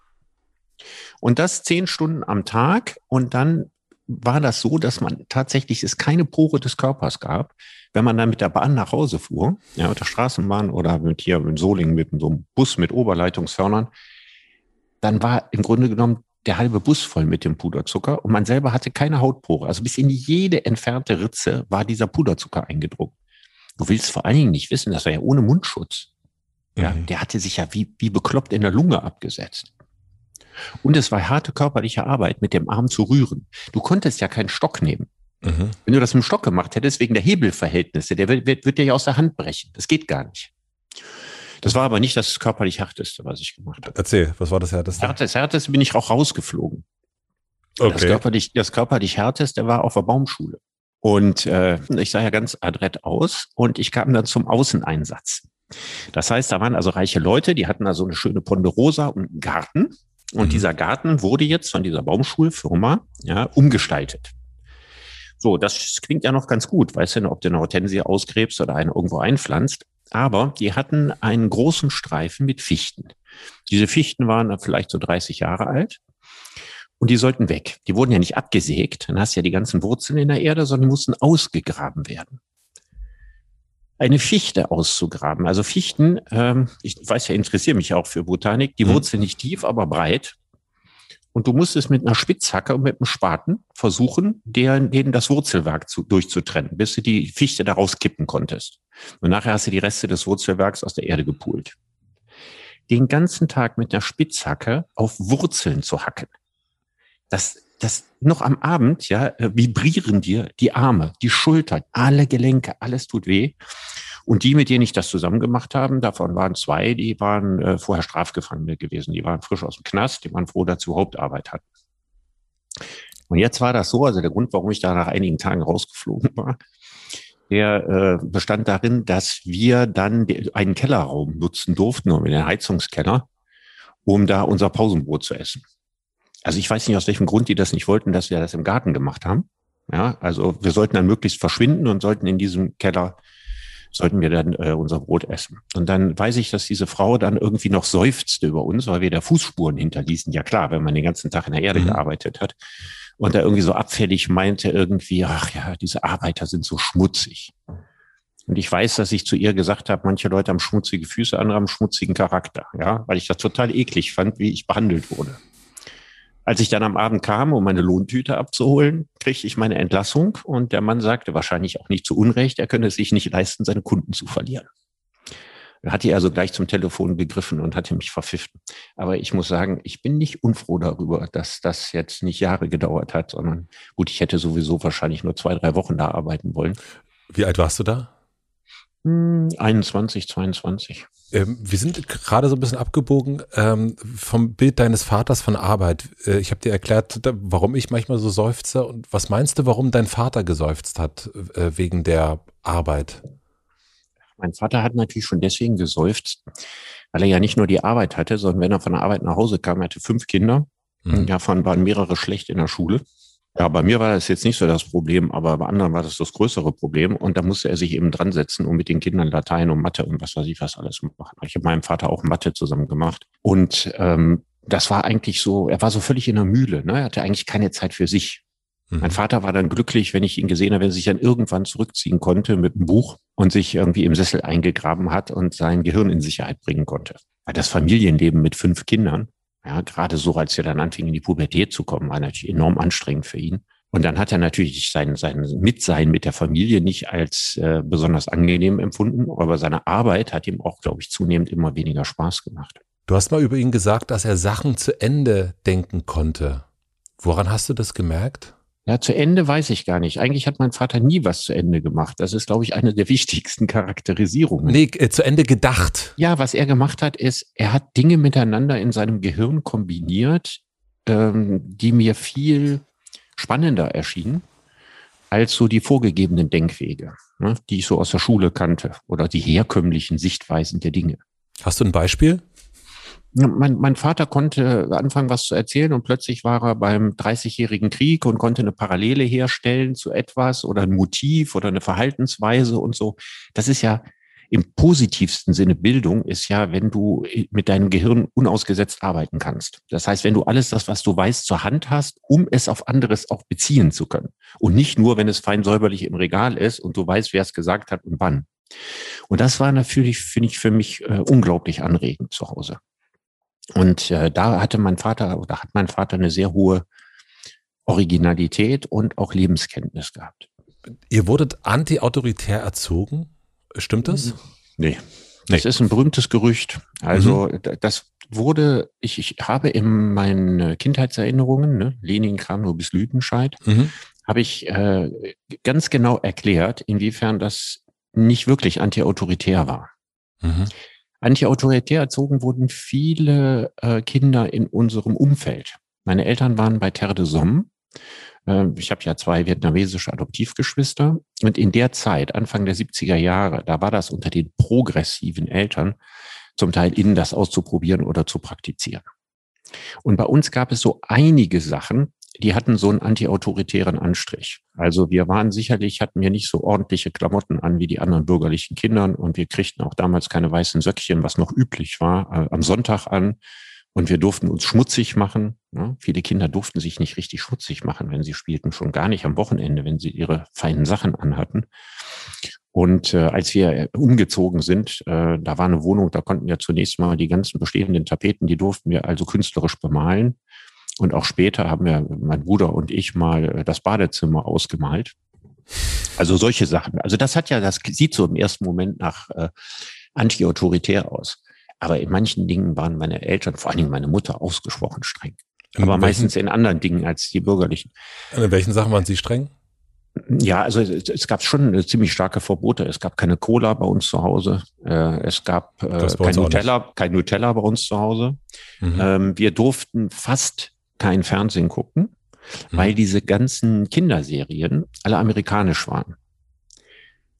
Und das zehn Stunden am Tag. Und dann war das so, dass man tatsächlich es keine Pore des Körpers gab. Wenn man dann mit der Bahn nach Hause fuhr, ja, mit der Straßenbahn oder mit hier in Solingen mit so einem Bus mit Oberleitungshörnern, dann war im Grunde genommen der halbe Bus voll mit dem Puderzucker und man selber hatte keine Hautpore. Also bis in jede entfernte Ritze war dieser Puderzucker eingedruckt. Du willst vor allen Dingen nicht wissen, das war ja ohne Mundschutz. Ja, mhm. der hatte sich ja wie, wie bekloppt in der Lunge abgesetzt. Und es war harte körperliche Arbeit, mit dem Arm zu rühren. Du konntest ja keinen Stock nehmen. Mhm. Wenn du das mit dem Stock gemacht hättest, wegen der Hebelverhältnisse, der wird, wird, wird dir ja aus der Hand brechen. Das geht gar nicht. Das war aber nicht das körperlich härteste, was ich gemacht habe. Erzähl, was war das härteste? Das härteste bin ich auch rausgeflogen. Okay. Das körperlich, das körperlich härteste war auf der Baumschule. Und äh, ich sah ja ganz adrett aus und ich kam dann zum Außeneinsatz. Das heißt, da waren also reiche Leute, die hatten also eine schöne Ponderosa und einen Garten. Und mhm. dieser Garten wurde jetzt von dieser Baumschulfirma ja, umgestaltet. So, das klingt ja noch ganz gut. Weißt du, ob du eine Hortensie ausgräbst oder eine irgendwo einpflanzt. Aber die hatten einen großen Streifen mit Fichten. Diese Fichten waren vielleicht so 30 Jahre alt. Und die sollten weg. Die wurden ja nicht abgesägt. Dann hast du ja die ganzen Wurzeln in der Erde, sondern die mussten ausgegraben werden eine Fichte auszugraben. Also Fichten, ähm, ich weiß ja, interessiere mich auch für Botanik, die mhm. Wurzeln nicht tief, aber breit. Und du musst es mit einer Spitzhacke und mit einem Spaten versuchen, deren, denen das Wurzelwerk zu, durchzutrennen, bis du die Fichte daraus kippen konntest. Und nachher hast du die Reste des Wurzelwerks aus der Erde gepult. Den ganzen Tag mit einer Spitzhacke auf Wurzeln zu hacken. Das, das noch am Abend, ja, äh, vibrieren dir die Arme, die Schultern, alle Gelenke, alles tut weh. Und die, mit denen ich das zusammen gemacht habe, davon waren zwei, die waren äh, vorher Strafgefangene gewesen. Die waren frisch aus dem Knast, die waren froh, sie Hauptarbeit hatten. Und jetzt war das so, also der Grund, warum ich da nach einigen Tagen rausgeflogen war, der äh, bestand darin, dass wir dann einen Kellerraum nutzen durften, um in den Heizungskeller, um da unser Pausenbrot zu essen. Also ich weiß nicht, aus welchem Grund die das nicht wollten, dass wir das im Garten gemacht haben. Ja, also wir sollten dann möglichst verschwinden und sollten in diesem Keller sollten wir dann äh, unser Brot essen. Und dann weiß ich, dass diese Frau dann irgendwie noch seufzte über uns, weil wir da Fußspuren hinterließen. Ja klar, wenn man den ganzen Tag in der Erde mhm. gearbeitet hat. Und da irgendwie so abfällig meinte irgendwie, ach ja, diese Arbeiter sind so schmutzig. Und ich weiß, dass ich zu ihr gesagt habe, manche Leute haben schmutzige Füße, andere haben schmutzigen Charakter, ja, weil ich das total eklig fand, wie ich behandelt wurde. Als ich dann am Abend kam, um meine Lohntüte abzuholen, kriegte ich meine Entlassung und der Mann sagte wahrscheinlich auch nicht zu Unrecht, er könne es sich nicht leisten, seine Kunden zu verlieren. Er hatte also gleich zum Telefon gegriffen und hatte mich verpfiffen. Aber ich muss sagen, ich bin nicht unfroh darüber, dass das jetzt nicht Jahre gedauert hat, sondern gut, ich hätte sowieso wahrscheinlich nur zwei, drei Wochen da arbeiten wollen. Wie alt warst du da? 21, hm, 22. Ähm, wir sind gerade so ein bisschen abgebogen ähm, vom Bild deines Vaters von Arbeit. Äh, ich habe dir erklärt, warum ich manchmal so seufze. Und was meinst du, warum dein Vater geseufzt hat äh, wegen der Arbeit? Mein Vater hat natürlich schon deswegen geseufzt, weil er ja nicht nur die Arbeit hatte, sondern wenn er von der Arbeit nach Hause kam, er hatte fünf Kinder. Mhm. Davon waren mehrere schlecht in der Schule. Ja, bei mir war das jetzt nicht so das Problem, aber bei anderen war das das größere Problem. Und da musste er sich eben dran setzen und mit den Kindern Latein und Mathe und was weiß ich was alles machen. Ich habe meinem Vater auch Mathe zusammen gemacht. Und ähm, das war eigentlich so, er war so völlig in der Mühle. Ne? Er hatte eigentlich keine Zeit für sich. Mhm. Mein Vater war dann glücklich, wenn ich ihn gesehen habe, wenn er sich dann irgendwann zurückziehen konnte mit einem Buch und sich irgendwie im Sessel eingegraben hat und sein Gehirn in Sicherheit bringen konnte. Weil das Familienleben mit fünf Kindern, ja, gerade so, als er dann anfing, in die Pubertät zu kommen, war natürlich enorm anstrengend für ihn. Und dann hat er natürlich sein, sein Mitsein mit der Familie nicht als äh, besonders angenehm empfunden, aber seine Arbeit hat ihm auch, glaube ich, zunehmend immer weniger Spaß gemacht. Du hast mal über ihn gesagt, dass er Sachen zu Ende denken konnte. Woran hast du das gemerkt? Ja, zu Ende weiß ich gar nicht. Eigentlich hat mein Vater nie was zu Ende gemacht. Das ist, glaube ich, eine der wichtigsten Charakterisierungen. Nee, äh, zu Ende gedacht. Ja, was er gemacht hat, ist, er hat Dinge miteinander in seinem Gehirn kombiniert, ähm, die mir viel spannender erschienen als so die vorgegebenen Denkwege, ne, die ich so aus der Schule kannte oder die herkömmlichen Sichtweisen der Dinge. Hast du ein Beispiel? Mein, mein Vater konnte anfangen, was zu erzählen und plötzlich war er beim 30-jährigen Krieg und konnte eine Parallele herstellen zu etwas oder ein Motiv oder eine Verhaltensweise und so. Das ist ja im positivsten Sinne Bildung ist ja, wenn du mit deinem Gehirn unausgesetzt arbeiten kannst. Das heißt, wenn du alles das, was du weißt, zur Hand hast, um es auf anderes auch beziehen zu können. Und nicht nur, wenn es fein säuberlich im Regal ist und du weißt, wer es gesagt hat und wann. Und das war natürlich, finde ich, für mich äh, unglaublich anregend zu Hause. Und äh, da hatte mein Vater oder hat mein Vater eine sehr hohe Originalität und auch Lebenskenntnis gehabt. Ihr wurdet anti-autoritär erzogen? Stimmt das? Nee. Das ist ein berühmtes Gerücht. Also mhm. das wurde, ich, ich habe in meinen Kindheitserinnerungen, ne, Lenin nur bis Lüdenscheid, mhm. habe ich äh, ganz genau erklärt, inwiefern das nicht wirklich anti-autoritär war. Mhm. Anti-autoritär erzogen wurden viele äh, Kinder in unserem Umfeld. Meine Eltern waren bei Terre de Somme. Äh, ich habe ja zwei vietnamesische Adoptivgeschwister. Und in der Zeit, Anfang der 70er Jahre, da war das unter den progressiven Eltern zum Teil innen das auszuprobieren oder zu praktizieren. Und bei uns gab es so einige Sachen, die hatten so einen antiautoritären Anstrich. Also wir waren sicherlich, hatten wir nicht so ordentliche Klamotten an wie die anderen bürgerlichen Kindern und wir kriegten auch damals keine weißen Söckchen, was noch üblich war, äh, am Sonntag an. Und wir durften uns schmutzig machen. Ja, viele Kinder durften sich nicht richtig schmutzig machen, wenn sie spielten, schon gar nicht am Wochenende, wenn sie ihre feinen Sachen anhatten. Und äh, als wir umgezogen sind, äh, da war eine Wohnung, da konnten wir zunächst mal die ganzen bestehenden Tapeten, die durften wir also künstlerisch bemalen. Und auch später haben wir, mein Bruder und ich, mal äh, das Badezimmer ausgemalt. Also solche Sachen. Also das hat ja, das sieht so im ersten Moment nach äh, anti-autoritär aus. Aber in manchen Dingen waren meine Eltern, vor allen Dingen meine Mutter, ausgesprochen streng. In Aber welchen, meistens in anderen Dingen als die bürgerlichen. In welchen Sachen waren Sie streng? Ja, also es, es gab schon ziemlich starke Verbote. Es gab keine Cola bei uns zu Hause. Äh, es gab äh, kein Nutella, kein Nutella bei uns zu Hause. Mhm. Ähm, wir durften fast kein Fernsehen gucken, mhm. weil diese ganzen Kinderserien alle amerikanisch waren.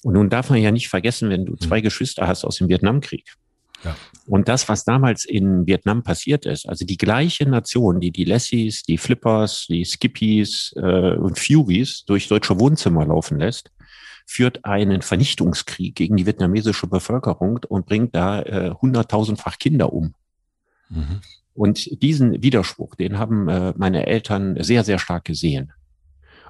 Und nun darf man ja nicht vergessen, wenn du mhm. zwei Geschwister hast aus dem Vietnamkrieg. Ja. Und das, was damals in Vietnam passiert ist, also die gleiche Nation, die die Lessies, die Flippers, die Skippies äh, und Furies durch deutsche Wohnzimmer laufen lässt, führt einen Vernichtungskrieg gegen die vietnamesische Bevölkerung und bringt da äh, hunderttausendfach Kinder um. Mhm. Und diesen Widerspruch, den haben äh, meine Eltern sehr, sehr stark gesehen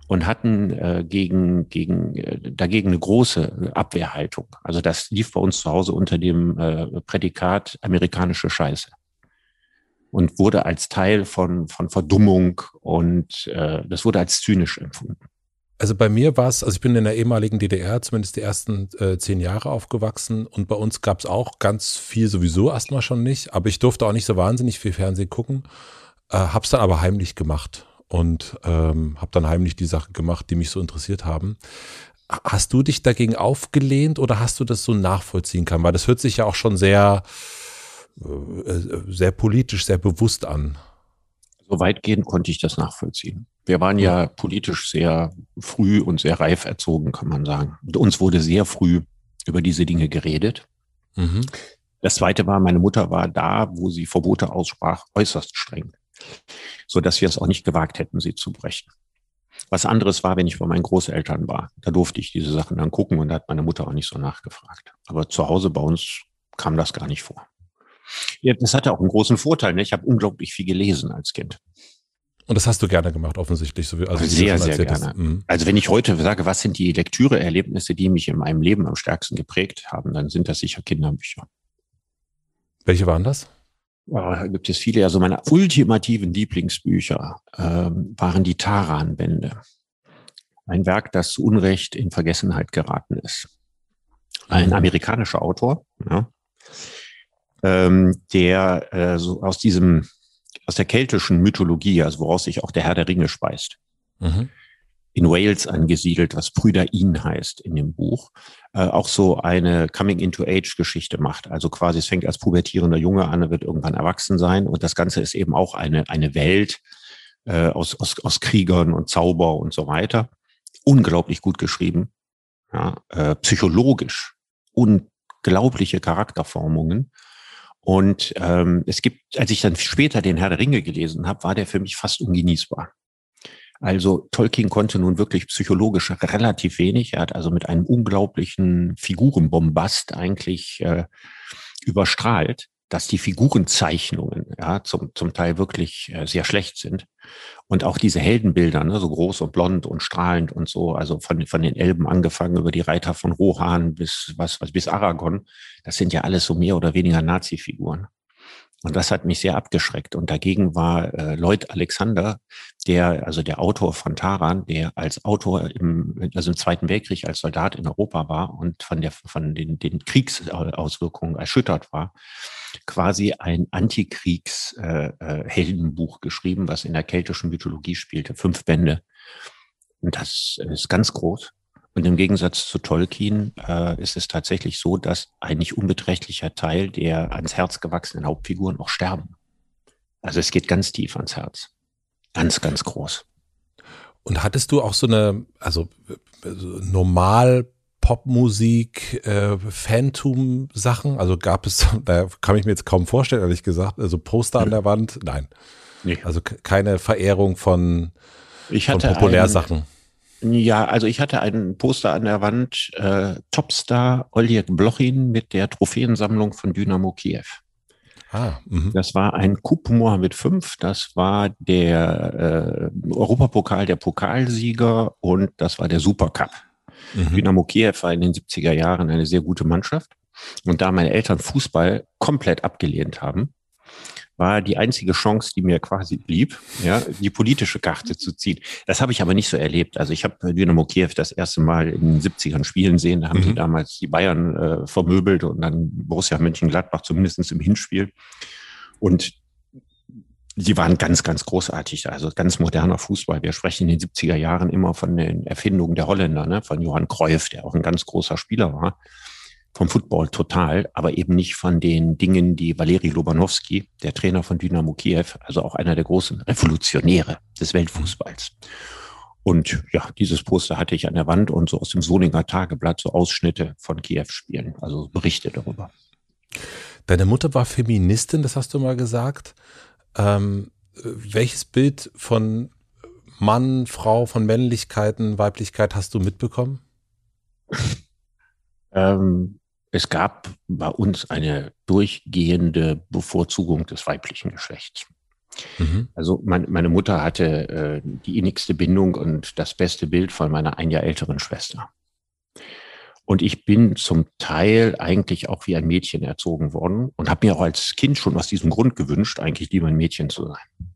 und hatten äh, gegen, gegen, äh, dagegen eine große Abwehrhaltung. Also das lief bei uns zu Hause unter dem äh, Prädikat amerikanische Scheiße. und wurde als Teil von, von Verdummung und äh, das wurde als zynisch empfunden. Also bei mir war es, also ich bin in der ehemaligen DDR zumindest die ersten äh, zehn Jahre aufgewachsen und bei uns gab es auch ganz viel sowieso erstmal schon nicht, aber ich durfte auch nicht so wahnsinnig viel Fernsehen gucken, äh, hab's dann aber heimlich gemacht und ähm, habe dann heimlich die Sachen gemacht, die mich so interessiert haben. Hast du dich dagegen aufgelehnt oder hast du das so nachvollziehen können? Weil das hört sich ja auch schon sehr, äh, sehr politisch, sehr bewusst an. So weitgehend konnte ich das nachvollziehen. Wir waren ja politisch sehr früh und sehr reif erzogen, kann man sagen. Und uns wurde sehr früh über diese Dinge geredet. Mhm. Das zweite war, meine Mutter war da, wo sie Verbote aussprach, äußerst streng. So dass wir es auch nicht gewagt hätten, sie zu brechen. Was anderes war, wenn ich bei meinen Großeltern war. Da durfte ich diese Sachen dann gucken und da hat meine Mutter auch nicht so nachgefragt. Aber zu Hause bei uns kam das gar nicht vor. Ja, das hatte auch einen großen Vorteil. Ne? Ich habe unglaublich viel gelesen als Kind. Und das hast du gerne gemacht, offensichtlich. So wie, also sehr, sehr gerne. Mhm. Also wenn ich heute sage, was sind die Lektüreerlebnisse, die mich in meinem Leben am stärksten geprägt haben, dann sind das sicher Kinderbücher. Welche waren das? Da gibt es viele. Also meine ultimativen Lieblingsbücher ähm, waren die Taran-Bände. Ein Werk, das zu Unrecht in Vergessenheit geraten ist. Ein mhm. amerikanischer Autor, ja, ähm, der äh, so aus diesem aus der keltischen Mythologie, also woraus sich auch der Herr der Ringe speist. Mhm. In Wales angesiedelt, was Brüder ihn heißt in dem Buch, äh, auch so eine Coming-into-Age-Geschichte macht. Also quasi, es fängt als pubertierender Junge an, er wird irgendwann erwachsen sein und das Ganze ist eben auch eine, eine Welt äh, aus, aus, aus Kriegern und Zauber und so weiter. Unglaublich gut geschrieben, ja, äh, psychologisch unglaubliche Charakterformungen und ähm, es gibt, als ich dann später den Herr der Ringe gelesen habe, war der für mich fast ungenießbar. Also Tolkien konnte nun wirklich psychologisch relativ wenig. Er hat also mit einem unglaublichen Figurenbombast eigentlich äh, überstrahlt dass die Figurenzeichnungen ja zum, zum Teil wirklich äh, sehr schlecht sind. Und auch diese Heldenbilder, ne, so groß und blond und strahlend und so, also von, von den Elben angefangen über die Reiter von Rohan bis was, was bis Aragon, das sind ja alles so mehr oder weniger Nazi-Figuren. Und das hat mich sehr abgeschreckt. Und dagegen war äh, Lloyd Alexander, der, also der Autor von Taran, der als Autor im, also im Zweiten Weltkrieg als Soldat in Europa war und von der, von den, den Kriegsauswirkungen erschüttert war, quasi ein Antikriegs-Heldenbuch äh, äh geschrieben, was in der keltischen Mythologie spielte. Fünf Bände. Und das ist ganz groß. Und im Gegensatz zu Tolkien äh, ist es tatsächlich so, dass ein nicht unbeträchtlicher Teil der ans Herz gewachsenen Hauptfiguren auch sterben. Also es geht ganz tief ans Herz. Ganz, ganz groß. Und hattest du auch so eine, also normal Popmusik, äh, Phantom-Sachen? Also gab es, da kann ich mir jetzt kaum vorstellen, ehrlich gesagt, also Poster an der Wand? Nein. Nee. Also keine Verehrung von, ich hatte von Populärsachen. Ein, ja, also ich hatte einen Poster an der Wand, äh, Topstar Oljek Blochin mit der Trophäensammlung von Dynamo Kiew. Ah, mh. das war ein Coupe Mohammed 5, das war der äh, Europapokal der Pokalsieger und das war der Supercup. Mhm. Dynamo Kiew war in den 70er Jahren eine sehr gute Mannschaft. Und da meine Eltern Fußball komplett abgelehnt haben, war die einzige Chance, die mir quasi blieb, ja, die politische Karte zu ziehen. Das habe ich aber nicht so erlebt. Also ich habe Dynamo Kiew das erste Mal in den 70ern spielen sehen. Da haben mhm. sie damals die Bayern äh, vermöbelt und dann Borussia Mönchengladbach zumindest im Hinspiel. Und die waren ganz, ganz großartig. Also ganz moderner Fußball. Wir sprechen in den 70er Jahren immer von den Erfindungen der Holländer, ne? von Johann Cruyff, der auch ein ganz großer Spieler war vom Football total, aber eben nicht von den Dingen, die Valeri Lobanowski, der Trainer von Dynamo Kiew, also auch einer der großen Revolutionäre des Weltfußballs. Und ja, dieses Poster hatte ich an der Wand und so aus dem Solinger Tageblatt so Ausschnitte von Kiew-Spielen, also Berichte darüber. Deine Mutter war Feministin, das hast du mal gesagt. Ähm, welches Bild von Mann, Frau, von Männlichkeiten, Weiblichkeit hast du mitbekommen? ähm, es gab bei uns eine durchgehende Bevorzugung des weiblichen Geschlechts. Mhm. Also mein, meine Mutter hatte äh, die innigste Bindung und das beste Bild von meiner ein Jahr älteren Schwester. Und ich bin zum Teil eigentlich auch wie ein Mädchen erzogen worden und habe mir auch als Kind schon aus diesem Grund gewünscht, eigentlich lieber ein Mädchen zu sein.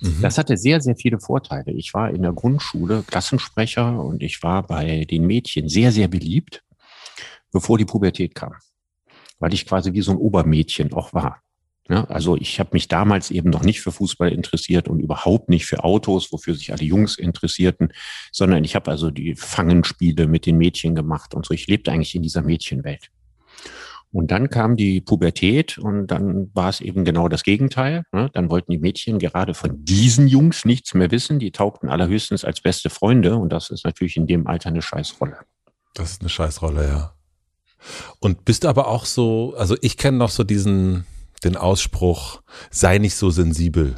Mhm. Das hatte sehr, sehr viele Vorteile. Ich war in der Grundschule Klassensprecher und ich war bei den Mädchen sehr, sehr beliebt, bevor die Pubertät kam, weil ich quasi wie so ein Obermädchen auch war. Ja, also ich habe mich damals eben noch nicht für Fußball interessiert und überhaupt nicht für Autos, wofür sich alle Jungs interessierten, sondern ich habe also die Fangenspiele mit den Mädchen gemacht und so. Ich lebte eigentlich in dieser Mädchenwelt. Und dann kam die Pubertät und dann war es eben genau das Gegenteil. Ne? Dann wollten die Mädchen gerade von diesen Jungs nichts mehr wissen. Die taugten allerhöchstens als beste Freunde und das ist natürlich in dem Alter eine Scheißrolle. Das ist eine Scheißrolle, ja. Und bist aber auch so, also ich kenne noch so diesen, den Ausspruch, sei nicht so sensibel.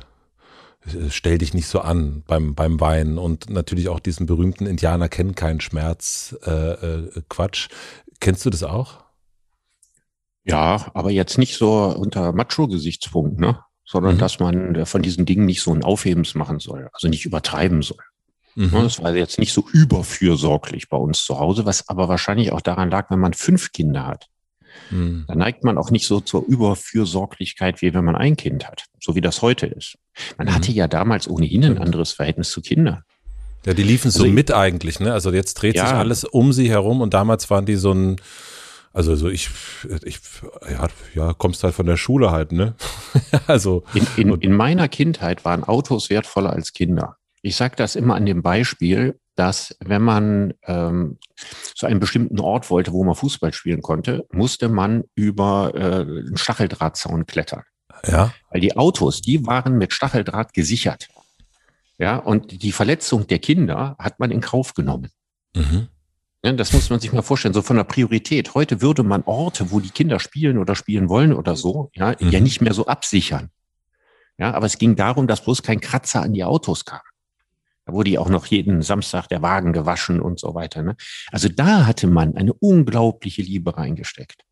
Stell dich nicht so an beim, beim Weinen und natürlich auch diesen berühmten Indianer kennen keinen Schmerz äh, äh, Quatsch. Kennst du das auch? Ja, aber jetzt nicht so unter Macho-Gesichtspunkt, ne? sondern mhm. dass man von diesen Dingen nicht so ein Aufhebens machen soll, also nicht übertreiben soll. Mhm. Das war jetzt nicht so überfürsorglich bei uns zu Hause, was aber wahrscheinlich auch daran lag, wenn man fünf Kinder hat. Mhm. Da neigt man auch nicht so zur Überfürsorglichkeit, wie wenn man ein Kind hat, so wie das heute ist. Man mhm. hatte ja damals ohnehin ein anderes Verhältnis zu Kindern. Ja, die liefen also so mit eigentlich, ne? Also jetzt dreht ja, sich alles um sie herum und damals waren die so ein, also so ich, ich ja, ja, kommst halt von der Schule halt, ne? also in, in, in meiner Kindheit waren Autos wertvoller als Kinder. Ich sage das immer an dem Beispiel, dass wenn man ähm, zu einem bestimmten Ort wollte, wo man Fußball spielen konnte, musste man über äh, einen Stacheldrahtzaun klettern. Ja. Weil die Autos, die waren mit Stacheldraht gesichert. Ja, und die Verletzung der Kinder hat man in Kauf genommen. Mhm. Ja, das muss man sich mal vorstellen, so von der Priorität. Heute würde man Orte, wo die Kinder spielen oder spielen wollen oder so, ja, mhm. ja nicht mehr so absichern. Ja, aber es ging darum, dass bloß kein Kratzer an die Autos kam. Da wurde ja auch noch jeden Samstag der Wagen gewaschen und so weiter. Ne? Also da hatte man eine unglaubliche Liebe reingesteckt.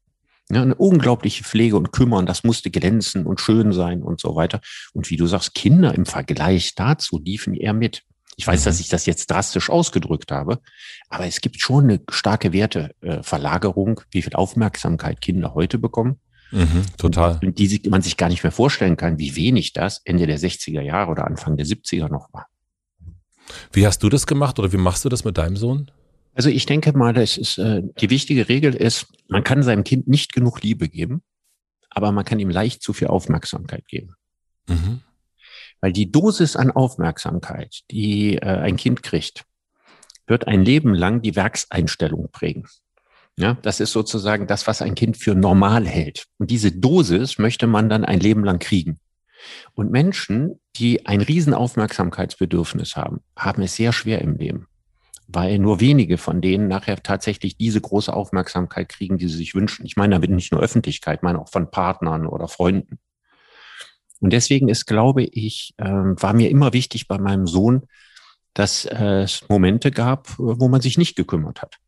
Ja, eine unglaubliche Pflege und Kümmern, das musste glänzen und schön sein und so weiter. Und wie du sagst, Kinder im Vergleich dazu liefen eher mit. Ich weiß, dass mhm. ich das jetzt drastisch ausgedrückt habe, aber es gibt schon eine starke Werteverlagerung, wie viel Aufmerksamkeit Kinder heute bekommen. Mhm, total. Und die man sich gar nicht mehr vorstellen kann, wie wenig das Ende der 60er Jahre oder Anfang der 70er noch war. Wie hast du das gemacht oder wie machst du das mit deinem Sohn? Also ich denke mal, das ist, äh, die wichtige Regel ist, man kann seinem Kind nicht genug Liebe geben, aber man kann ihm leicht zu viel Aufmerksamkeit geben. Mhm. Weil die Dosis an Aufmerksamkeit, die äh, ein Kind kriegt, wird ein Leben lang die Werkseinstellung prägen. Ja, das ist sozusagen das, was ein Kind für normal hält. Und diese Dosis möchte man dann ein Leben lang kriegen. Und Menschen, die ein Riesenaufmerksamkeitsbedürfnis haben, haben es sehr schwer im Leben, weil nur wenige von denen nachher tatsächlich diese große Aufmerksamkeit kriegen, die sie sich wünschen. Ich meine damit nicht nur Öffentlichkeit, ich meine auch von Partnern oder Freunden. Und deswegen ist, glaube ich, äh, war mir immer wichtig bei meinem Sohn, dass es Momente gab, wo man sich nicht gekümmert hat.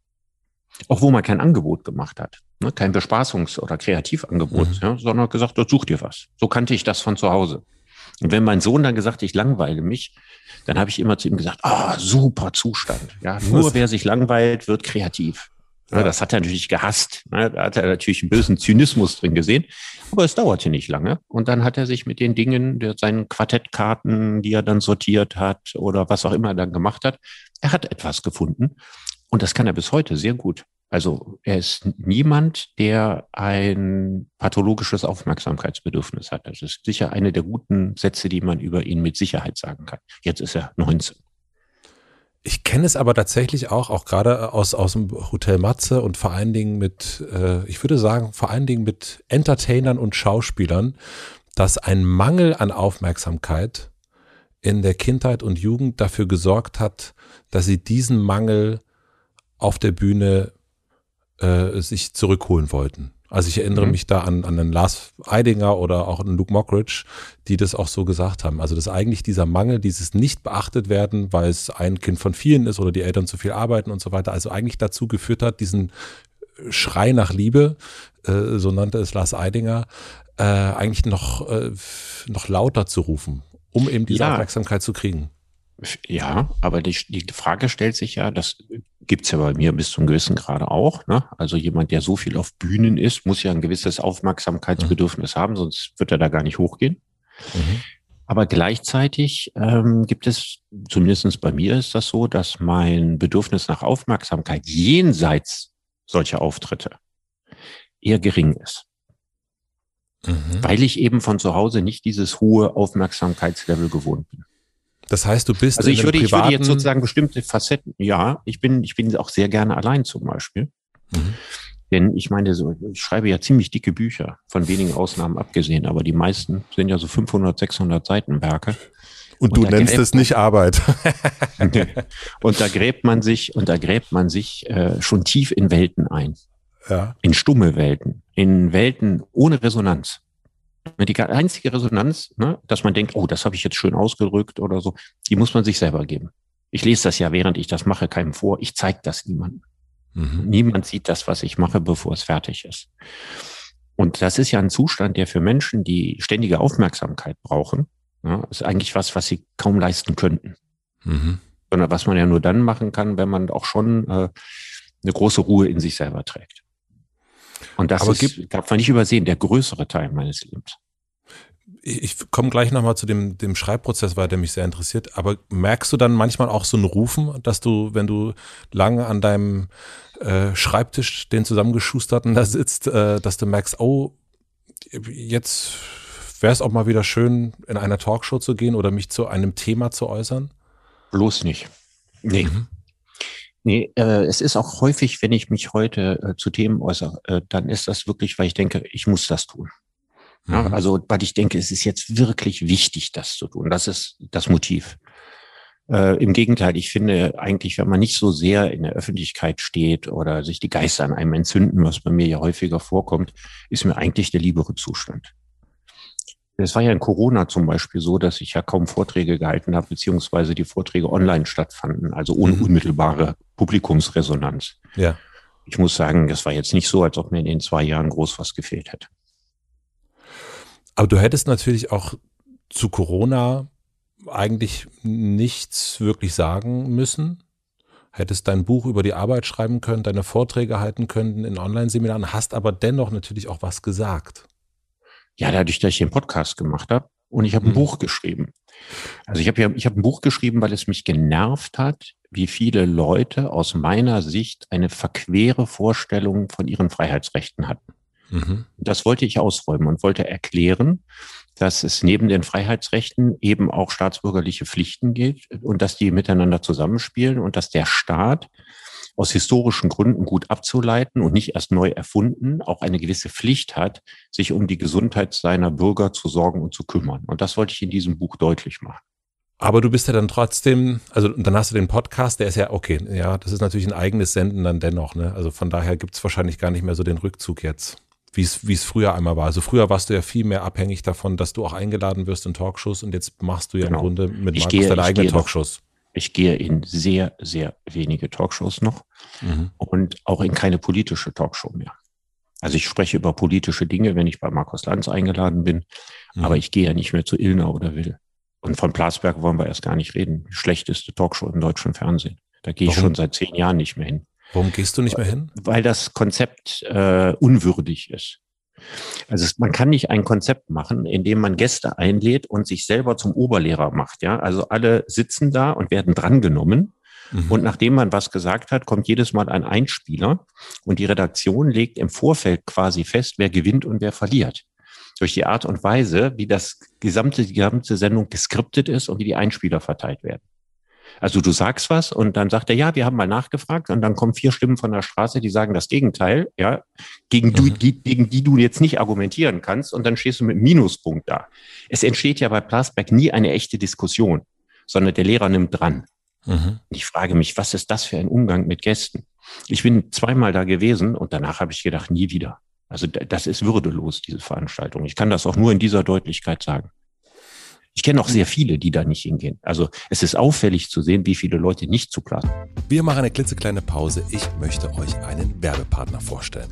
Auch wo man kein Angebot gemacht hat. Ne? Kein Bespaßungs- oder Kreativangebot, mhm. ja, sondern gesagt, such dir was. So kannte ich das von zu Hause. Und wenn mein Sohn dann gesagt, ich langweile mich, dann habe ich immer zu ihm gesagt, ah, super Zustand. Ja, nur wer sich langweilt, wird kreativ. Ja, das hat er natürlich gehasst. Ne? Da hat er natürlich einen bösen Zynismus drin gesehen. Aber es dauerte nicht lange. Und dann hat er sich mit den Dingen, der, seinen Quartettkarten, die er dann sortiert hat oder was auch immer er dann gemacht hat, er hat etwas gefunden. Und das kann er bis heute sehr gut. Also er ist niemand, der ein pathologisches Aufmerksamkeitsbedürfnis hat. Das ist sicher eine der guten Sätze, die man über ihn mit Sicherheit sagen kann. Jetzt ist er 19. Ich kenne es aber tatsächlich auch, auch gerade aus, aus dem Hotel Matze und vor allen Dingen mit, äh, ich würde sagen, vor allen Dingen mit Entertainern und Schauspielern, dass ein Mangel an Aufmerksamkeit in der Kindheit und Jugend dafür gesorgt hat, dass sie diesen Mangel auf der Bühne äh, sich zurückholen wollten. Also ich erinnere mhm. mich da an, an einen Lars Eidinger oder auch an Luke Mockridge, die das auch so gesagt haben. Also dass eigentlich dieser Mangel, dieses nicht beachtet werden, weil es ein Kind von vielen ist oder die Eltern zu viel arbeiten und so weiter, also eigentlich dazu geführt hat, diesen Schrei nach Liebe, äh, so nannte es Lars Eidinger, äh, eigentlich noch, äh, noch lauter zu rufen, um eben diese ja. Aufmerksamkeit zu kriegen. Ja, aber die, die Frage stellt sich ja, dass Gibt's ja bei mir bis zum gewissen Grade auch. Ne? Also jemand, der so viel auf Bühnen ist, muss ja ein gewisses Aufmerksamkeitsbedürfnis mhm. haben, sonst wird er da gar nicht hochgehen. Mhm. Aber gleichzeitig ähm, gibt es, zumindestens bei mir ist das so, dass mein Bedürfnis nach Aufmerksamkeit jenseits solcher Auftritte eher gering ist. Mhm. Weil ich eben von zu Hause nicht dieses hohe Aufmerksamkeitslevel gewohnt bin. Das heißt, du bist. Also ich würde, ich würde jetzt sozusagen bestimmte Facetten, ja, ich bin, ich bin auch sehr gerne allein zum Beispiel. Mhm. Denn ich meine, so, ich schreibe ja ziemlich dicke Bücher, von wenigen Ausnahmen abgesehen, aber die meisten sind ja so 500, 600 Seiten Werke. Und, und du nennst es nicht Arbeit. und da gräbt man sich, und da gräbt man sich äh, schon tief in Welten ein. Ja. In stumme Welten, in Welten ohne Resonanz. Die einzige Resonanz, ne, dass man denkt, oh, das habe ich jetzt schön ausgedrückt oder so, die muss man sich selber geben. Ich lese das ja, während ich das mache, keinem vor. Ich zeige das niemandem. Mhm. Niemand sieht das, was ich mache, bevor es fertig ist. Und das ist ja ein Zustand, der für Menschen, die ständige Aufmerksamkeit brauchen, ja, ist eigentlich was, was sie kaum leisten könnten. Mhm. Sondern was man ja nur dann machen kann, wenn man auch schon äh, eine große Ruhe in sich selber trägt. Und das Aber ist, gibt, darf man nicht übersehen, der größere Teil meines Lebens. Ich, ich komme gleich nochmal zu dem, dem Schreibprozess, weil der mich sehr interessiert. Aber merkst du dann manchmal auch so ein Rufen, dass du, wenn du lange an deinem äh, Schreibtisch, den zusammengeschusterten da sitzt, äh, dass du merkst, oh, jetzt wäre es auch mal wieder schön, in einer Talkshow zu gehen oder mich zu einem Thema zu äußern? Bloß nicht. Nee. Mhm. Nee, äh, es ist auch häufig, wenn ich mich heute äh, zu Themen äußere, äh, dann ist das wirklich, weil ich denke, ich muss das tun. Ja, mhm. Also, weil ich denke, es ist jetzt wirklich wichtig, das zu tun. Das ist das Motiv. Äh, Im Gegenteil, ich finde eigentlich, wenn man nicht so sehr in der Öffentlichkeit steht oder sich die Geister an einem entzünden, was bei mir ja häufiger vorkommt, ist mir eigentlich der liebere Zustand. Es war ja in Corona zum Beispiel so, dass ich ja kaum Vorträge gehalten habe, beziehungsweise die Vorträge online stattfanden, also ohne mhm. unmittelbare Publikumsresonanz. Ja. Ich muss sagen, das war jetzt nicht so, als ob mir in den zwei Jahren groß was gefehlt hätte. Aber du hättest natürlich auch zu Corona eigentlich nichts wirklich sagen müssen. Hättest dein Buch über die Arbeit schreiben können, deine Vorträge halten können in Online-Seminaren, hast aber dennoch natürlich auch was gesagt. Ja, dadurch, dass ich den Podcast gemacht habe und ich habe ein mhm. Buch geschrieben. Also ich habe ja, ich habe ein Buch geschrieben, weil es mich genervt hat, wie viele Leute aus meiner Sicht eine verquere Vorstellung von ihren Freiheitsrechten hatten. Mhm. Das wollte ich ausräumen und wollte erklären, dass es neben den Freiheitsrechten eben auch staatsbürgerliche Pflichten gibt und dass die miteinander zusammenspielen und dass der Staat aus historischen Gründen gut abzuleiten und nicht erst neu erfunden, auch eine gewisse Pflicht hat, sich um die Gesundheit seiner Bürger zu sorgen und zu kümmern. Und das wollte ich in diesem Buch deutlich machen. Aber du bist ja dann trotzdem, also dann hast du den Podcast, der ist ja okay, ja, das ist natürlich ein eigenes Senden dann dennoch, ne? Also von daher gibt's wahrscheinlich gar nicht mehr so den Rückzug jetzt, wie es wie es früher einmal war. Also früher warst du ja viel mehr abhängig davon, dass du auch eingeladen wirst in Talkshows und jetzt machst du ja genau. im Grunde mit ich Markus gehe, deine eigenen Talkshows. Ich gehe in sehr, sehr wenige Talkshows noch mhm. und auch in keine politische Talkshow mehr. Also ich spreche über politische Dinge, wenn ich bei Markus Lanz eingeladen bin, mhm. aber ich gehe ja nicht mehr zu Ilna oder Will. Und von Plasberg wollen wir erst gar nicht reden. Die schlechteste Talkshow im deutschen Fernsehen. Da gehe ich schon seit zehn Jahren nicht mehr hin. Warum gehst du nicht mehr hin? Weil das Konzept äh, unwürdig ist. Also es, man kann nicht ein Konzept machen, in dem man Gäste einlädt und sich selber zum Oberlehrer macht. Ja, also alle sitzen da und werden drangenommen. Mhm. Und nachdem man was gesagt hat, kommt jedes Mal ein Einspieler und die Redaktion legt im Vorfeld quasi fest, wer gewinnt und wer verliert. Durch die Art und Weise, wie das gesamte, die gesamte Sendung geskriptet ist und wie die Einspieler verteilt werden. Also du sagst was und dann sagt er, ja, wir haben mal nachgefragt und dann kommen vier Stimmen von der Straße, die sagen das Gegenteil, ja, gegen, du, mhm. die, gegen die du jetzt nicht argumentieren kannst und dann stehst du mit Minuspunkt da. Es entsteht ja bei Plasberg nie eine echte Diskussion, sondern der Lehrer nimmt dran. Mhm. Ich frage mich, was ist das für ein Umgang mit Gästen? Ich bin zweimal da gewesen und danach habe ich gedacht, nie wieder. Also das ist würdelos, diese Veranstaltung. Ich kann das auch nur in dieser Deutlichkeit sagen. Ich kenne auch sehr viele, die da nicht hingehen. Also es ist auffällig zu sehen, wie viele Leute nicht zugelassen. Wir machen eine klitzekleine Pause. Ich möchte euch einen Werbepartner vorstellen.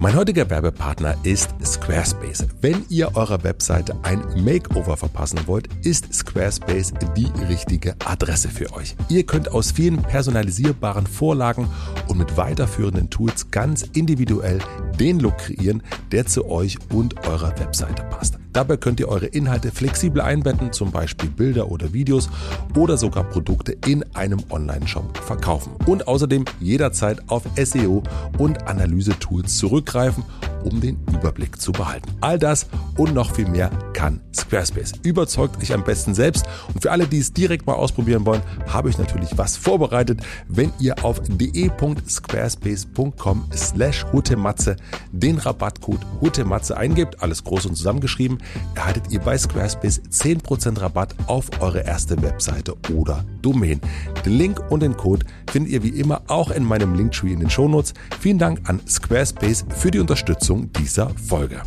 Mein heutiger Werbepartner ist Squarespace. Wenn ihr eurer Webseite ein Makeover verpassen wollt, ist Squarespace die richtige Adresse für euch. Ihr könnt aus vielen personalisierbaren Vorlagen und mit weiterführenden Tools ganz individuell den Look kreieren, der zu euch und eurer Webseite passt. Dabei könnt ihr eure Inhalte flexibel einbetten, zum Beispiel Bilder oder Videos oder sogar Produkte in einem Online-Shop verkaufen. Und außerdem jederzeit auf SEO und Analyse-Tools zurückgreifen, um den Überblick zu behalten. All das und noch viel mehr kann Squarespace. Überzeugt euch am besten selbst. Und für alle, die es direkt mal ausprobieren wollen, habe ich natürlich was vorbereitet. Wenn ihr auf de.squarespace.com slash hutematze den Rabattcode hutematze eingebt, alles groß und zusammengeschrieben, erhaltet ihr bei Squarespace 10% Rabatt auf eure erste Webseite oder Domain. Den Link und den Code findet ihr wie immer auch in meinem Linktree in den Shownotes. Vielen Dank an Squarespace für die Unterstützung dieser Folge.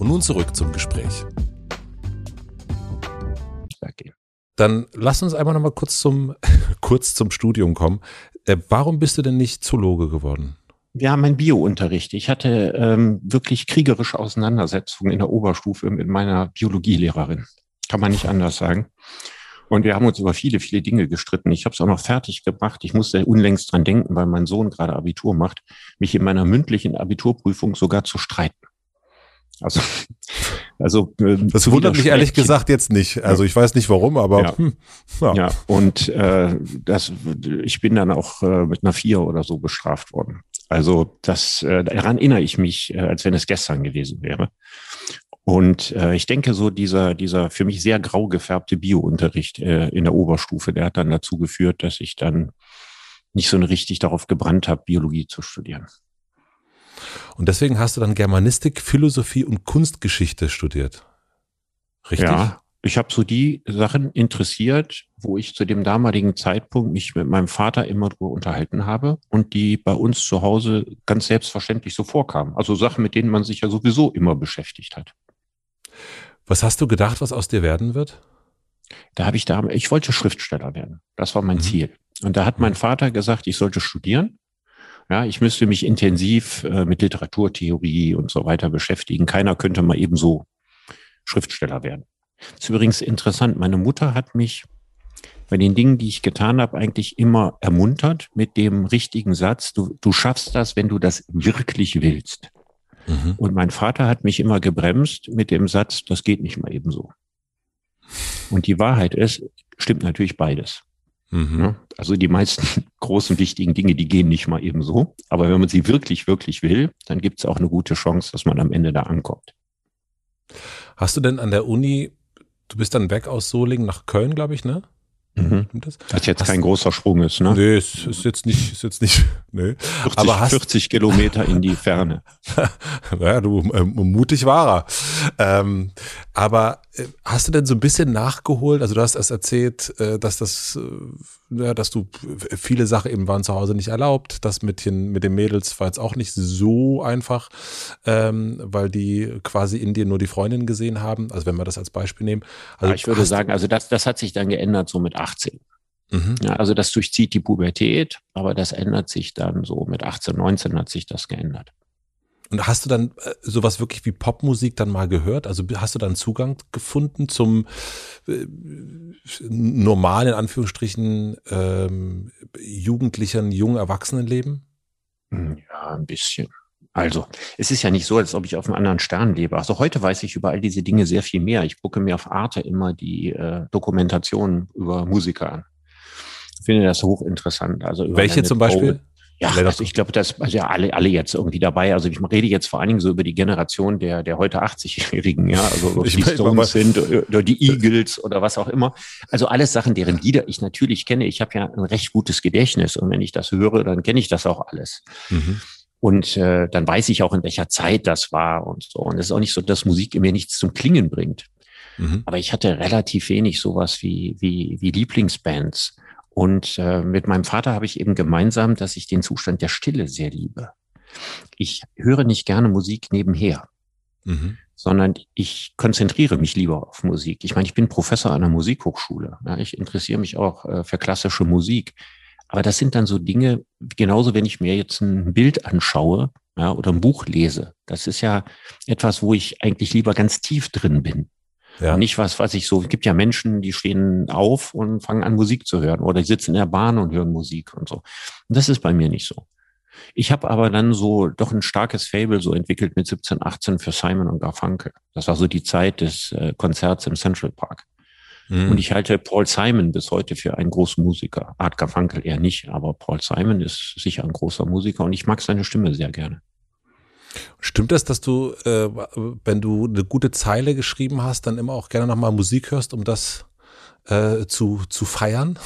Und nun zurück zum Gespräch. Dann lass uns einmal noch mal kurz zum, kurz zum Studium kommen. Äh, warum bist du denn nicht Zoologe geworden? Wir haben einen Biounterricht. Ich hatte ähm, wirklich kriegerische Auseinandersetzungen in der Oberstufe mit meiner Biologielehrerin. Kann man nicht anders sagen. Und wir haben uns über viele, viele Dinge gestritten. Ich habe es auch noch fertig gemacht. Ich musste unlängst dran denken, weil mein Sohn gerade Abitur macht, mich in meiner mündlichen Abiturprüfung sogar zu streiten. Also, also äh, das wundert mich ehrlich gesagt jetzt nicht. Also ich weiß nicht warum, aber ja, hm, ja. ja. und äh, das, ich bin dann auch äh, mit einer vier oder so bestraft worden. Also das äh, daran erinnere ich mich, äh, als wenn es gestern gewesen wäre. Und äh, ich denke, so dieser, dieser für mich sehr grau gefärbte Biounterricht äh, in der Oberstufe, der hat dann dazu geführt, dass ich dann nicht so richtig darauf gebrannt habe, Biologie zu studieren. Und deswegen hast du dann Germanistik, Philosophie und Kunstgeschichte studiert. Richtig? Ja, ich habe so die Sachen interessiert, wo ich zu dem damaligen Zeitpunkt mich mit meinem Vater immer drüber unterhalten habe und die bei uns zu Hause ganz selbstverständlich so vorkamen. Also Sachen, mit denen man sich ja sowieso immer beschäftigt hat. Was hast du gedacht, was aus dir werden wird? Da habe ich da, ich wollte Schriftsteller werden. Das war mein mhm. Ziel. Und da hat mein Vater gesagt, ich sollte studieren. Ja, ich müsste mich intensiv äh, mit Literaturtheorie und so weiter beschäftigen. Keiner könnte mal ebenso Schriftsteller werden. Das ist übrigens interessant. Meine Mutter hat mich bei den Dingen, die ich getan habe, eigentlich immer ermuntert mit dem richtigen Satz, du, du schaffst das, wenn du das wirklich willst. Mhm. Und mein Vater hat mich immer gebremst mit dem Satz, das geht nicht mal ebenso. Und die Wahrheit ist, stimmt natürlich beides. Mhm. Also die meisten großen, wichtigen Dinge, die gehen nicht mal ebenso. Aber wenn man sie wirklich, wirklich will, dann gibt es auch eine gute Chance, dass man am Ende da ankommt. Hast du denn an der Uni, du bist dann weg aus Solingen nach Köln, glaube ich, ne? Mhm. Das? Was jetzt hast kein großer Sprung ist, ne? Nee, ist, ist jetzt nicht, ist jetzt nicht, nee. 40, Aber hast, 40 Kilometer in die Ferne. naja, du, äh, mutig war er. Ähm, aber hast du denn so ein bisschen nachgeholt? Also du hast erst erzählt, äh, dass das, äh, ja, dass du viele Sachen eben waren zu Hause nicht erlaubt. Das mit den, mit den Mädels war jetzt auch nicht so einfach, ähm, weil die quasi in dir nur die Freundin gesehen haben. Also wenn wir das als Beispiel nehmen. Also ja, ich würde sagen, also das, das hat sich dann geändert so mit 18. Mhm. Ja, also das durchzieht die Pubertät, aber das ändert sich dann so mit 18, 19 hat sich das geändert. Und hast du dann äh, sowas wirklich wie Popmusik dann mal gehört? Also hast du dann Zugang gefunden zum äh, normalen, in Anführungsstrichen, ähm, jugendlichen, jungen Erwachsenenleben? Hm, ja, ein bisschen. Also, es ist ja nicht so, als ob ich auf einem anderen Stern lebe. Also heute weiß ich über all diese Dinge sehr viel mehr. Ich gucke mir auf Arte immer die äh, Dokumentationen über Musiker an. Ich finde das hochinteressant. Also Welche zum Beispiel? Bowie. Ja, also ich glaube, das also ja alle, alle jetzt irgendwie dabei. Also ich rede jetzt vor allen Dingen so über die Generation der, der heute 80-Jährigen, ja, also die Stones sind oder die Eagles oder was auch immer. Also alles Sachen, deren Lieder ich natürlich kenne. Ich habe ja ein recht gutes Gedächtnis und wenn ich das höre, dann kenne ich das auch alles. Mhm. Und äh, dann weiß ich auch, in welcher Zeit das war und so. Und es ist auch nicht so, dass Musik mir nichts zum Klingen bringt. Mhm. Aber ich hatte relativ wenig sowas wie, wie, wie Lieblingsbands. Und äh, mit meinem Vater habe ich eben gemeinsam, dass ich den Zustand der Stille sehr liebe. Ich höre nicht gerne Musik nebenher, mhm. sondern ich konzentriere mich lieber auf Musik. Ich meine, ich bin Professor an einer Musikhochschule. Ja, ich interessiere mich auch äh, für klassische Musik. Aber das sind dann so Dinge, genauso wenn ich mir jetzt ein Bild anschaue ja, oder ein Buch lese. Das ist ja etwas, wo ich eigentlich lieber ganz tief drin bin. Ja. Nicht was, was ich so, es gibt ja Menschen, die stehen auf und fangen an Musik zu hören oder die sitzen in der Bahn und hören Musik und so. Und das ist bei mir nicht so. Ich habe aber dann so doch ein starkes Fable so entwickelt mit 17, 18 für Simon und Garfunkel. Das war so die Zeit des äh, Konzerts im Central Park. Mhm. Und ich halte Paul Simon bis heute für einen großen Musiker. Art Garfunkel eher nicht, aber Paul Simon ist sicher ein großer Musiker und ich mag seine Stimme sehr gerne. Stimmt das, dass du, äh, wenn du eine gute Zeile geschrieben hast, dann immer auch gerne nochmal Musik hörst, um das äh, zu, zu feiern?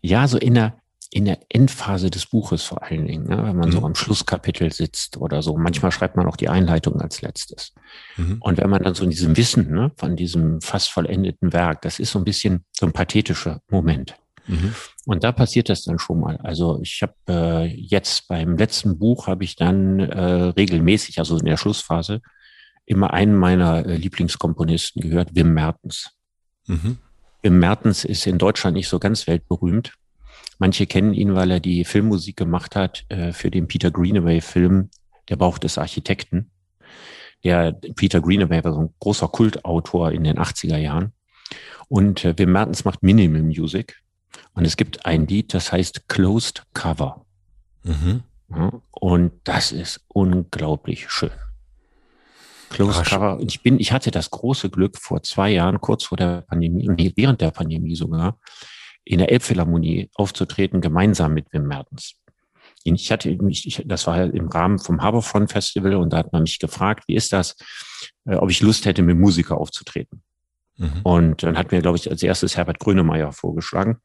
Ja, so in der, in der Endphase des Buches vor allen Dingen, ne? wenn man mhm. so am Schlusskapitel sitzt oder so. Manchmal schreibt man auch die Einleitung als letztes. Mhm. Und wenn man dann so in diesem Wissen ne, von diesem fast vollendeten Werk, das ist so ein bisschen so ein pathetischer Moment. Mhm. Und da passiert das dann schon mal. Also ich habe äh, jetzt beim letzten Buch habe ich dann äh, regelmäßig, also in der Schlussphase, immer einen meiner äh, Lieblingskomponisten gehört, Wim Mertens. Mhm. Wim Mertens ist in Deutschland nicht so ganz weltberühmt. Manche kennen ihn, weil er die Filmmusik gemacht hat äh, für den Peter Greenaway-Film Der Bauch des Architekten. Der Peter Greenaway war so ein großer Kultautor in den 80er Jahren. Und äh, Wim Mertens macht Minimal Music. Und es gibt ein Lied, das heißt Closed Cover. Mhm. Und das ist unglaublich schön. Closed Ach, Cover. Ich bin, ich hatte das große Glück vor zwei Jahren, kurz vor der Pandemie, nee, während der Pandemie sogar, in der Elbphilharmonie aufzutreten, gemeinsam mit Wim Mertens. Ich hatte mich, ich, das war im Rahmen vom Harbourfront Festival und da hat man mich gefragt, wie ist das, äh, ob ich Lust hätte, mit Musiker aufzutreten. Mhm. Und dann hat mir, glaube ich, als erstes Herbert Grönemeyer vorgeschlagen.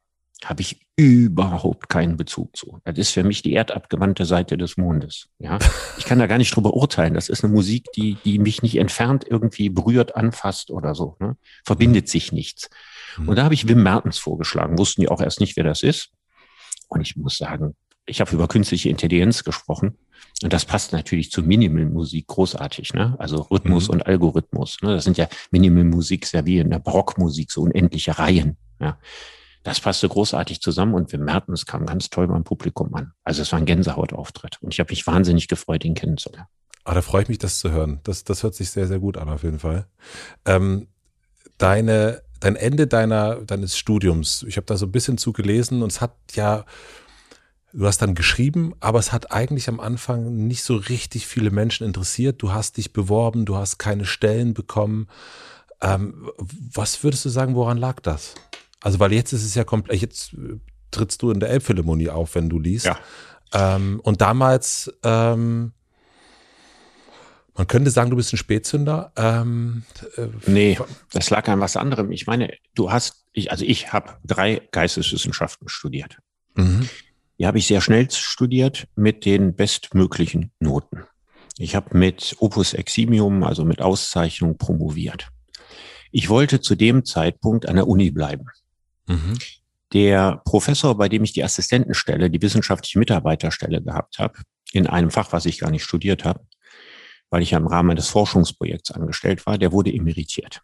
Habe ich überhaupt keinen Bezug zu. Das ist für mich die erdabgewandte Seite des Mondes. Ja, ich kann da gar nicht drüber urteilen. Das ist eine Musik, die, die mich nicht entfernt irgendwie berührt, anfasst oder so. Ne? Verbindet sich nichts. Und mhm. da habe ich Wim Mertens vorgeschlagen, wussten die auch erst nicht, wer das ist. Und ich muss sagen, ich habe über künstliche Intelligenz gesprochen. Und das passt natürlich zu Minimal-Musik großartig, ne? Also Rhythmus mhm. und Algorithmus. Ne? Das sind ja Minimal-Musik, sehr wie in der Barockmusik, so unendliche Reihen. Ja? Das passte großartig zusammen und wir merken, es kam ganz toll beim Publikum an. Also es war ein Gänsehautauftritt. Und ich habe mich wahnsinnig gefreut, ihn kennenzulernen. Ah, da freue ich mich, das zu hören. Das, das hört sich sehr, sehr gut an, auf jeden Fall. Ähm, deine dein Ende deiner, deines Studiums, ich habe da so ein bisschen zu gelesen und es hat ja, du hast dann geschrieben, aber es hat eigentlich am Anfang nicht so richtig viele Menschen interessiert. Du hast dich beworben, du hast keine Stellen bekommen. Ähm, was würdest du sagen, woran lag das? Also, weil jetzt ist es ja komplett, jetzt äh, trittst du in der Elbphilharmonie auf, wenn du liest. Ja. Ähm, und damals ähm, man könnte sagen, du bist ein Spätzünder. Ähm, äh, nee, das lag an was anderem. Ich meine, du hast, ich, also ich habe drei Geisteswissenschaften studiert. Mhm. Die habe ich sehr schnell studiert mit den bestmöglichen Noten. Ich habe mit Opus Eximium, also mit Auszeichnung, promoviert. Ich wollte zu dem Zeitpunkt an der Uni bleiben. Mhm. Der Professor, bei dem ich die Assistentenstelle, die wissenschaftliche Mitarbeiterstelle gehabt habe, in einem Fach, was ich gar nicht studiert habe, weil ich ja im Rahmen eines Forschungsprojekts angestellt war, der wurde emeritiert.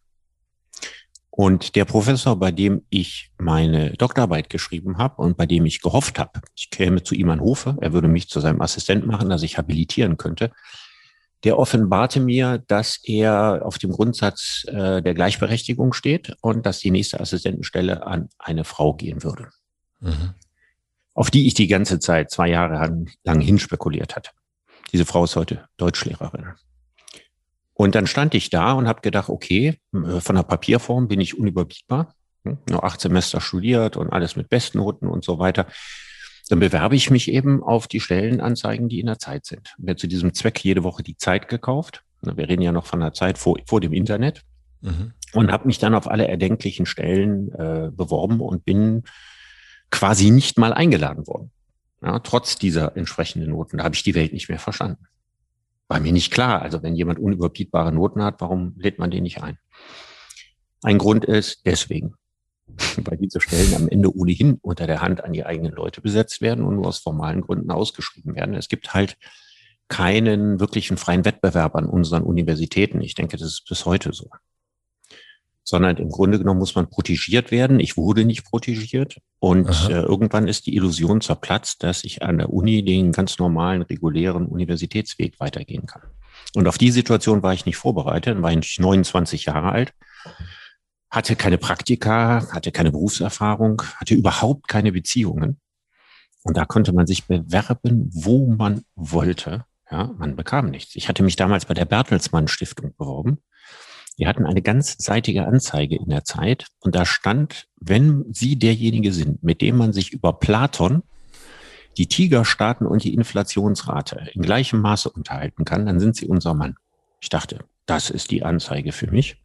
Und der Professor, bei dem ich meine Doktorarbeit geschrieben habe und bei dem ich gehofft habe, ich käme zu ihm an Hofe, er würde mich zu seinem Assistent machen, dass ich habilitieren könnte, der offenbarte mir, dass er auf dem Grundsatz äh, der Gleichberechtigung steht und dass die nächste Assistentenstelle an eine Frau gehen würde. Mhm. Auf die ich die ganze Zeit zwei Jahre lang hinspekuliert hatte. Diese Frau ist heute Deutschlehrerin. Und dann stand ich da und habe gedacht, okay, äh, von der Papierform bin ich unüberbietbar. Hm, nur acht Semester studiert und alles mit Bestnoten und so weiter. Dann bewerbe ich mich eben auf die Stellenanzeigen, die in der Zeit sind. Mir zu diesem Zweck jede Woche die Zeit gekauft. Wir reden ja noch von der Zeit vor, vor dem Internet. Mhm. Und habe mich dann auf alle erdenklichen Stellen äh, beworben und bin quasi nicht mal eingeladen worden. Ja, trotz dieser entsprechenden Noten. Da habe ich die Welt nicht mehr verstanden. War mir nicht klar. Also wenn jemand unüberbietbare Noten hat, warum lädt man den nicht ein? Ein Grund ist deswegen, weil diese Stellen am Ende ohnehin unter der Hand an die eigenen Leute besetzt werden und nur aus formalen Gründen ausgeschrieben werden. Es gibt halt keinen wirklichen freien Wettbewerb an unseren Universitäten. Ich denke, das ist bis heute so. sondern im Grunde genommen muss man protegiert werden. Ich wurde nicht protegiert und äh, irgendwann ist die Illusion zerplatzt, dass ich an der Uni den ganz normalen, regulären Universitätsweg weitergehen kann. Und auf die Situation war ich nicht vorbereitet, dann war ich 29 Jahre alt, hatte keine Praktika, hatte keine Berufserfahrung, hatte überhaupt keine Beziehungen. Und da konnte man sich bewerben, wo man wollte. Ja, man bekam nichts. Ich hatte mich damals bei der Bertelsmann Stiftung beworben wir hatten eine ganzseitige Anzeige in der Zeit und da stand, wenn Sie derjenige sind, mit dem man sich über Platon, die Tigerstaaten und die Inflationsrate in gleichem Maße unterhalten kann, dann sind Sie unser Mann. Ich dachte, das ist die Anzeige für mich.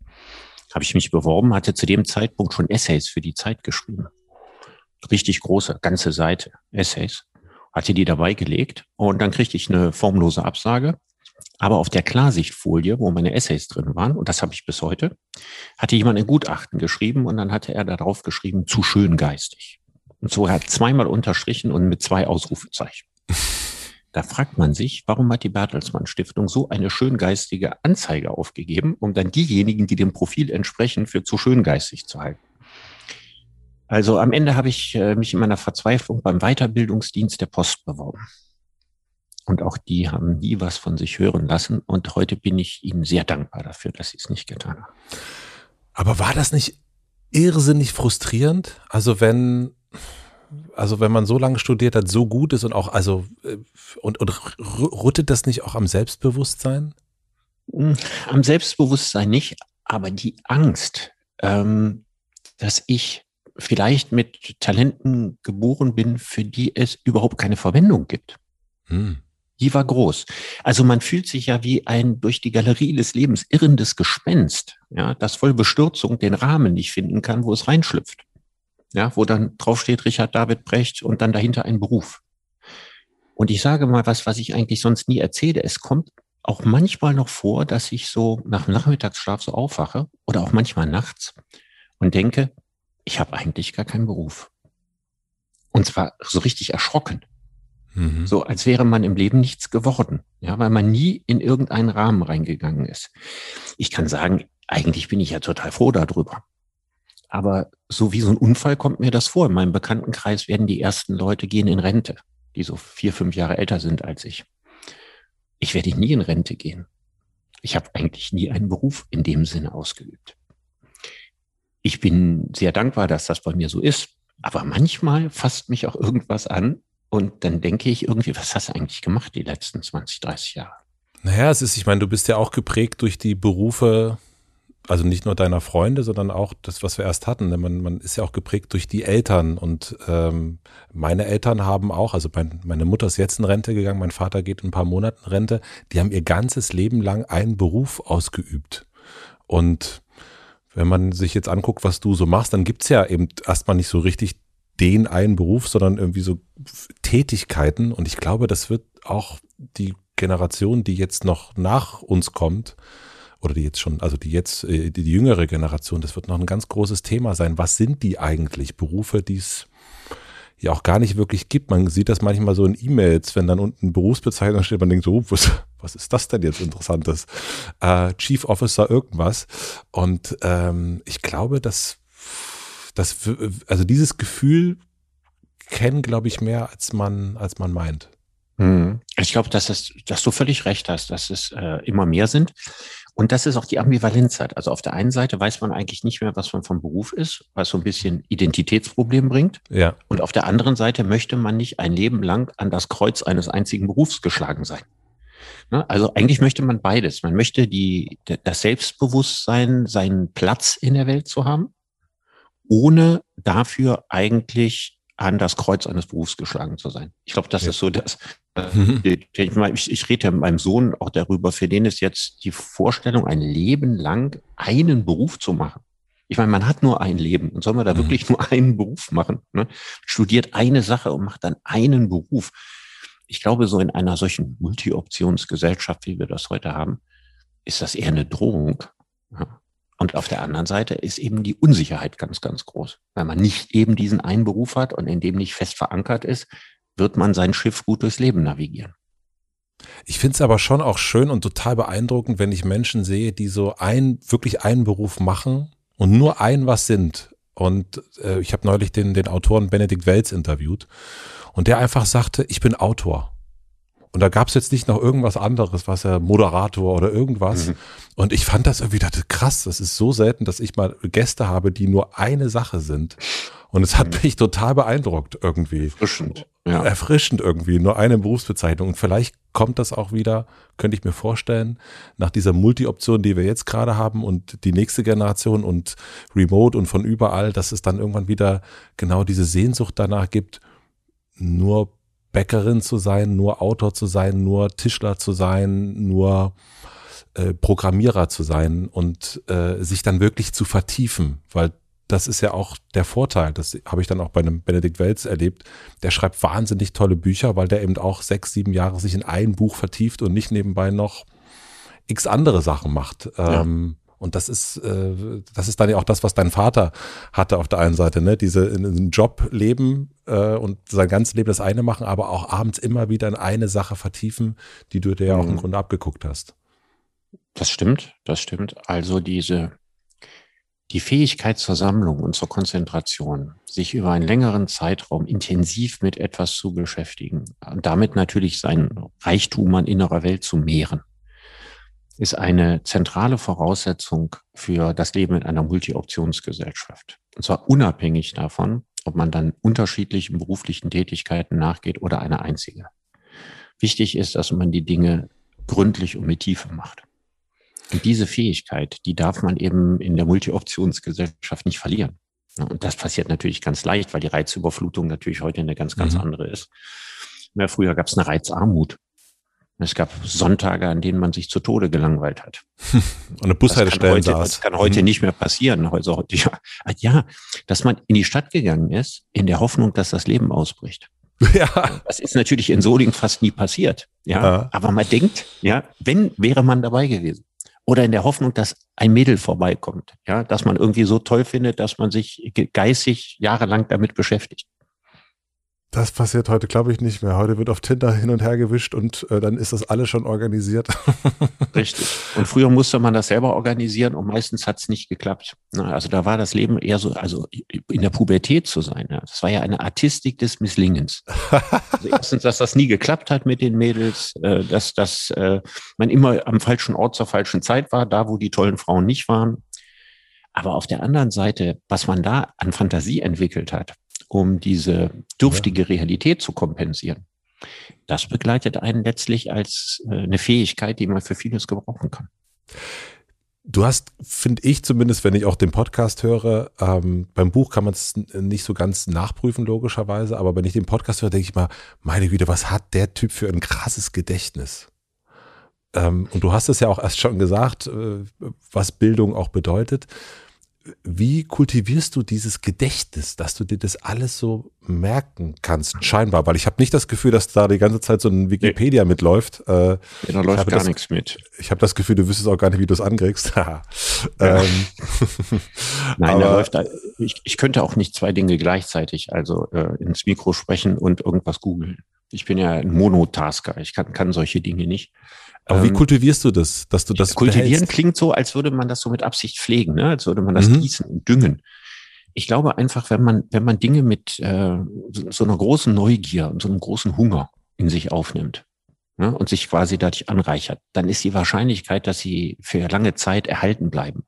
Habe ich mich beworben, hatte zu dem Zeitpunkt schon Essays für die Zeit geschrieben. Richtig große, ganze Seite Essays. Hatte die dabei gelegt und dann kriegte ich eine formlose Absage aber auf der Klarsichtfolie, wo meine Essays drin waren, und das habe ich bis heute, hatte jemand ein Gutachten geschrieben und dann hatte er darauf geschrieben, zu schön geistig. Und so hat zweimal unterstrichen und mit zwei Ausrufezeichen. Da fragt man sich, warum hat die Bertelsmann Stiftung so eine schöngeistige Anzeige aufgegeben, um dann diejenigen, die dem Profil entsprechen, für zu schöngeistig zu halten. Also am Ende habe ich äh, mich in meiner Verzweiflung beim Weiterbildungsdienst der Post beworben. Und auch die haben nie was von sich hören lassen. Und heute bin ich ihnen sehr dankbar dafür, dass sie es nicht getan haben. Aber war das nicht irrsinnig frustrierend? Also wenn, also wenn man so lange studiert hat, so gut ist und auch, also, äh, und, und rüttet das nicht auch am Selbstbewusstsein? Hm, am Selbstbewusstsein nicht, aber die Angst, ähm, dass ich vielleicht mit Talenten geboren bin, für die es überhaupt keine Verwendung gibt. Hm die war groß. Also man fühlt sich ja wie ein durch die Galerie des Lebens irrendes Gespenst, ja, das voll Bestürzung den Rahmen nicht finden kann, wo es reinschlüpft. Ja, wo dann draufsteht Richard David Brecht und dann dahinter ein Beruf. Und ich sage mal was, was ich eigentlich sonst nie erzähle. Es kommt auch manchmal noch vor, dass ich so nach dem Nachmittagsschlaf so aufwache oder auch manchmal nachts und denke, ich habe eigentlich gar keinen Beruf. Und zwar so richtig erschrocken. Mhm. So als wäre man im Leben nichts geworden, ja, weil man nie in irgendeinen Rahmen reingegangen ist. Ich kann sagen, eigentlich bin ich ja total froh darüber. Aber so wie so ein Unfall kommt mir das vor. In meinem Bekanntenkreis werden die ersten Leute gehen in Rente, die so vier, fünf Jahre älter sind als ich. Ich werde nie in Rente gehen. Ich habe eigentlich nie einen Beruf in dem Sinne ausgeübt. Ich bin sehr dankbar, dass das bei mir so ist. Aber manchmal fasst mich auch irgendwas an, und dann denke ich irgendwie, was hast du eigentlich gemacht die letzten 20, 30 Jahre? Naja, es ist, ich meine, du bist ja auch geprägt durch die Berufe, also nicht nur deiner Freunde, sondern auch das, was wir erst hatten. Man, man ist ja auch geprägt durch die Eltern. Und ähm, meine Eltern haben auch, also mein, meine Mutter ist jetzt in Rente gegangen, mein Vater geht in ein paar Monaten Rente. Die haben ihr ganzes Leben lang einen Beruf ausgeübt. Und wenn man sich jetzt anguckt, was du so machst, dann gibt's ja eben erstmal nicht so richtig den einen Beruf, sondern irgendwie so Tätigkeiten. Und ich glaube, das wird auch die Generation, die jetzt noch nach uns kommt, oder die jetzt schon, also die jetzt, äh, die, die jüngere Generation, das wird noch ein ganz großes Thema sein. Was sind die eigentlich? Berufe, die es ja auch gar nicht wirklich gibt. Man sieht das manchmal so in E-Mails, wenn dann unten Berufsbezeichnung steht, man denkt so, was, was ist das denn jetzt Interessantes? Äh, Chief Officer irgendwas. Und ähm, ich glaube, dass das, also dieses Gefühl kennen, glaube ich, mehr als man, als man meint. Hm. Ich glaube, dass, es, dass du völlig recht hast, dass es äh, immer mehr sind. Und das ist auch die Ambivalenz hat. Also auf der einen Seite weiß man eigentlich nicht mehr, was man vom Beruf ist, was so ein bisschen Identitätsproblem bringt. Ja. Und auf der anderen Seite möchte man nicht ein Leben lang an das Kreuz eines einzigen Berufs geschlagen sein. Ne? Also eigentlich möchte man beides. Man möchte die, das Selbstbewusstsein, seinen Platz in der Welt zu haben ohne dafür eigentlich an das Kreuz eines Berufs geschlagen zu sein. Ich glaube, das ja. ist so das. Mhm. Ich, ich, ich rede ja mit meinem Sohn auch darüber, für den ist jetzt die Vorstellung, ein Leben lang einen Beruf zu machen. Ich meine, man hat nur ein Leben und soll man da mhm. wirklich nur einen Beruf machen? Ne? Studiert eine Sache und macht dann einen Beruf. Ich glaube, so in einer solchen Multi-Optionsgesellschaft, wie wir das heute haben, ist das eher eine Drohung. Ja. Und auf der anderen Seite ist eben die Unsicherheit ganz, ganz groß. Weil man nicht eben diesen einen Beruf hat und in dem nicht fest verankert ist, wird man sein Schiff gut durchs Leben navigieren. Ich finde es aber schon auch schön und total beeindruckend, wenn ich Menschen sehe, die so ein, wirklich einen Beruf machen und nur ein was sind. Und äh, ich habe neulich den, den Autoren Benedikt Welz interviewt und der einfach sagte, ich bin Autor. Und da gab es jetzt nicht noch irgendwas anderes, was er Moderator oder irgendwas. Mhm. Und ich fand das irgendwie dachte, krass, das ist so selten, dass ich mal Gäste habe, die nur eine Sache sind. Und es hat mhm. mich total beeindruckt irgendwie. Erfrischend. Ja. Erfrischend irgendwie, nur eine Berufsbezeichnung. Und vielleicht kommt das auch wieder, könnte ich mir vorstellen, nach dieser Multi-Option, die wir jetzt gerade haben und die nächste Generation und Remote und von überall, dass es dann irgendwann wieder genau diese Sehnsucht danach gibt, nur Bäckerin zu sein, nur Autor zu sein, nur Tischler zu sein, nur äh, Programmierer zu sein und äh, sich dann wirklich zu vertiefen, weil das ist ja auch der Vorteil. Das habe ich dann auch bei einem Benedikt Welz erlebt. Der schreibt wahnsinnig tolle Bücher, weil der eben auch sechs, sieben Jahre sich in ein Buch vertieft und nicht nebenbei noch x andere Sachen macht. Ja. Ähm, und das ist, äh, das ist dann ja auch das, was dein Vater hatte auf der einen Seite, ne? Diese in, in Job leben äh, und sein ganzes Leben das eine machen, aber auch abends immer wieder in eine Sache vertiefen, die du dir ja auch im mhm. Grunde abgeguckt hast. Das stimmt, das stimmt. Also diese, die Fähigkeit zur Sammlung und zur Konzentration, sich über einen längeren Zeitraum intensiv mit etwas zu beschäftigen und damit natürlich sein Reichtum an innerer Welt zu mehren ist eine zentrale Voraussetzung für das Leben in einer Multi-Optionsgesellschaft. Und zwar unabhängig davon, ob man dann unterschiedlichen beruflichen Tätigkeiten nachgeht oder eine einzige. Wichtig ist, dass man die Dinge gründlich und mit Tiefe macht. Und diese Fähigkeit, die darf man eben in der Multi-Optionsgesellschaft nicht verlieren. Und das passiert natürlich ganz leicht, weil die Reizüberflutung natürlich heute eine ganz, ganz mhm. andere ist. Ja, früher gab es eine Reizarmut. Es gab Sonntage, an denen man sich zu Tode gelangweilt hat. Und eine Bushaltestelle saß. Das kann heute mhm. nicht mehr passieren. Also, ja, ja, dass man in die Stadt gegangen ist, in der Hoffnung, dass das Leben ausbricht. Ja. Das ist natürlich in Solingen fast nie passiert. Ja. ja. Aber man denkt, ja, wenn, wäre man dabei gewesen. Oder in der Hoffnung, dass ein Mädel vorbeikommt. Ja, dass man irgendwie so toll findet, dass man sich geistig jahrelang damit beschäftigt. Das passiert heute, glaube ich, nicht mehr. Heute wird auf Tinder hin und her gewischt und äh, dann ist das alles schon organisiert. Richtig. Und früher musste man das selber organisieren und meistens hat es nicht geklappt. Also da war das Leben eher so, also in der Pubertät zu sein. Ja. Das war ja eine Artistik des Misslingens. Also erstens, dass das nie geklappt hat mit den Mädels, äh, dass, dass äh, man immer am falschen Ort zur falschen Zeit war, da wo die tollen Frauen nicht waren. Aber auf der anderen Seite, was man da an Fantasie entwickelt hat, um diese dürftige Realität zu kompensieren. Das begleitet einen letztlich als äh, eine Fähigkeit, die man für vieles gebrauchen kann. Du hast, finde ich zumindest, wenn ich auch den Podcast höre, ähm, beim Buch kann man es nicht so ganz nachprüfen, logischerweise, aber wenn ich den Podcast höre, denke ich mal, meine Güte, was hat der Typ für ein krasses Gedächtnis? Ähm, und du hast es ja auch erst schon gesagt, äh, was Bildung auch bedeutet wie kultivierst du dieses Gedächtnis, dass du dir das alles so merken kannst, scheinbar? Weil ich habe nicht das Gefühl, dass da die ganze Zeit so ein Wikipedia nee. mitläuft. Äh, ja, da läuft gar das, nichts mit. Ich habe das Gefühl, du wüsstest auch gar nicht, wie du es ankriegst. ähm. Nein, da läuft, ich, ich könnte auch nicht zwei Dinge gleichzeitig, also äh, ins Mikro sprechen und irgendwas googeln. Ich bin ja ein Monotasker, ich kann, kann solche Dinge nicht. Aber wie ähm, kultivierst du das, dass du das Kultivieren behältst? klingt so, als würde man das so mit Absicht pflegen, ne? als würde man das mhm. gießen und düngen. Ich glaube einfach, wenn man, wenn man Dinge mit äh, so einer großen Neugier und so einem großen Hunger in sich aufnimmt ne? und sich quasi dadurch anreichert, dann ist die Wahrscheinlichkeit, dass sie für lange Zeit erhalten bleiben,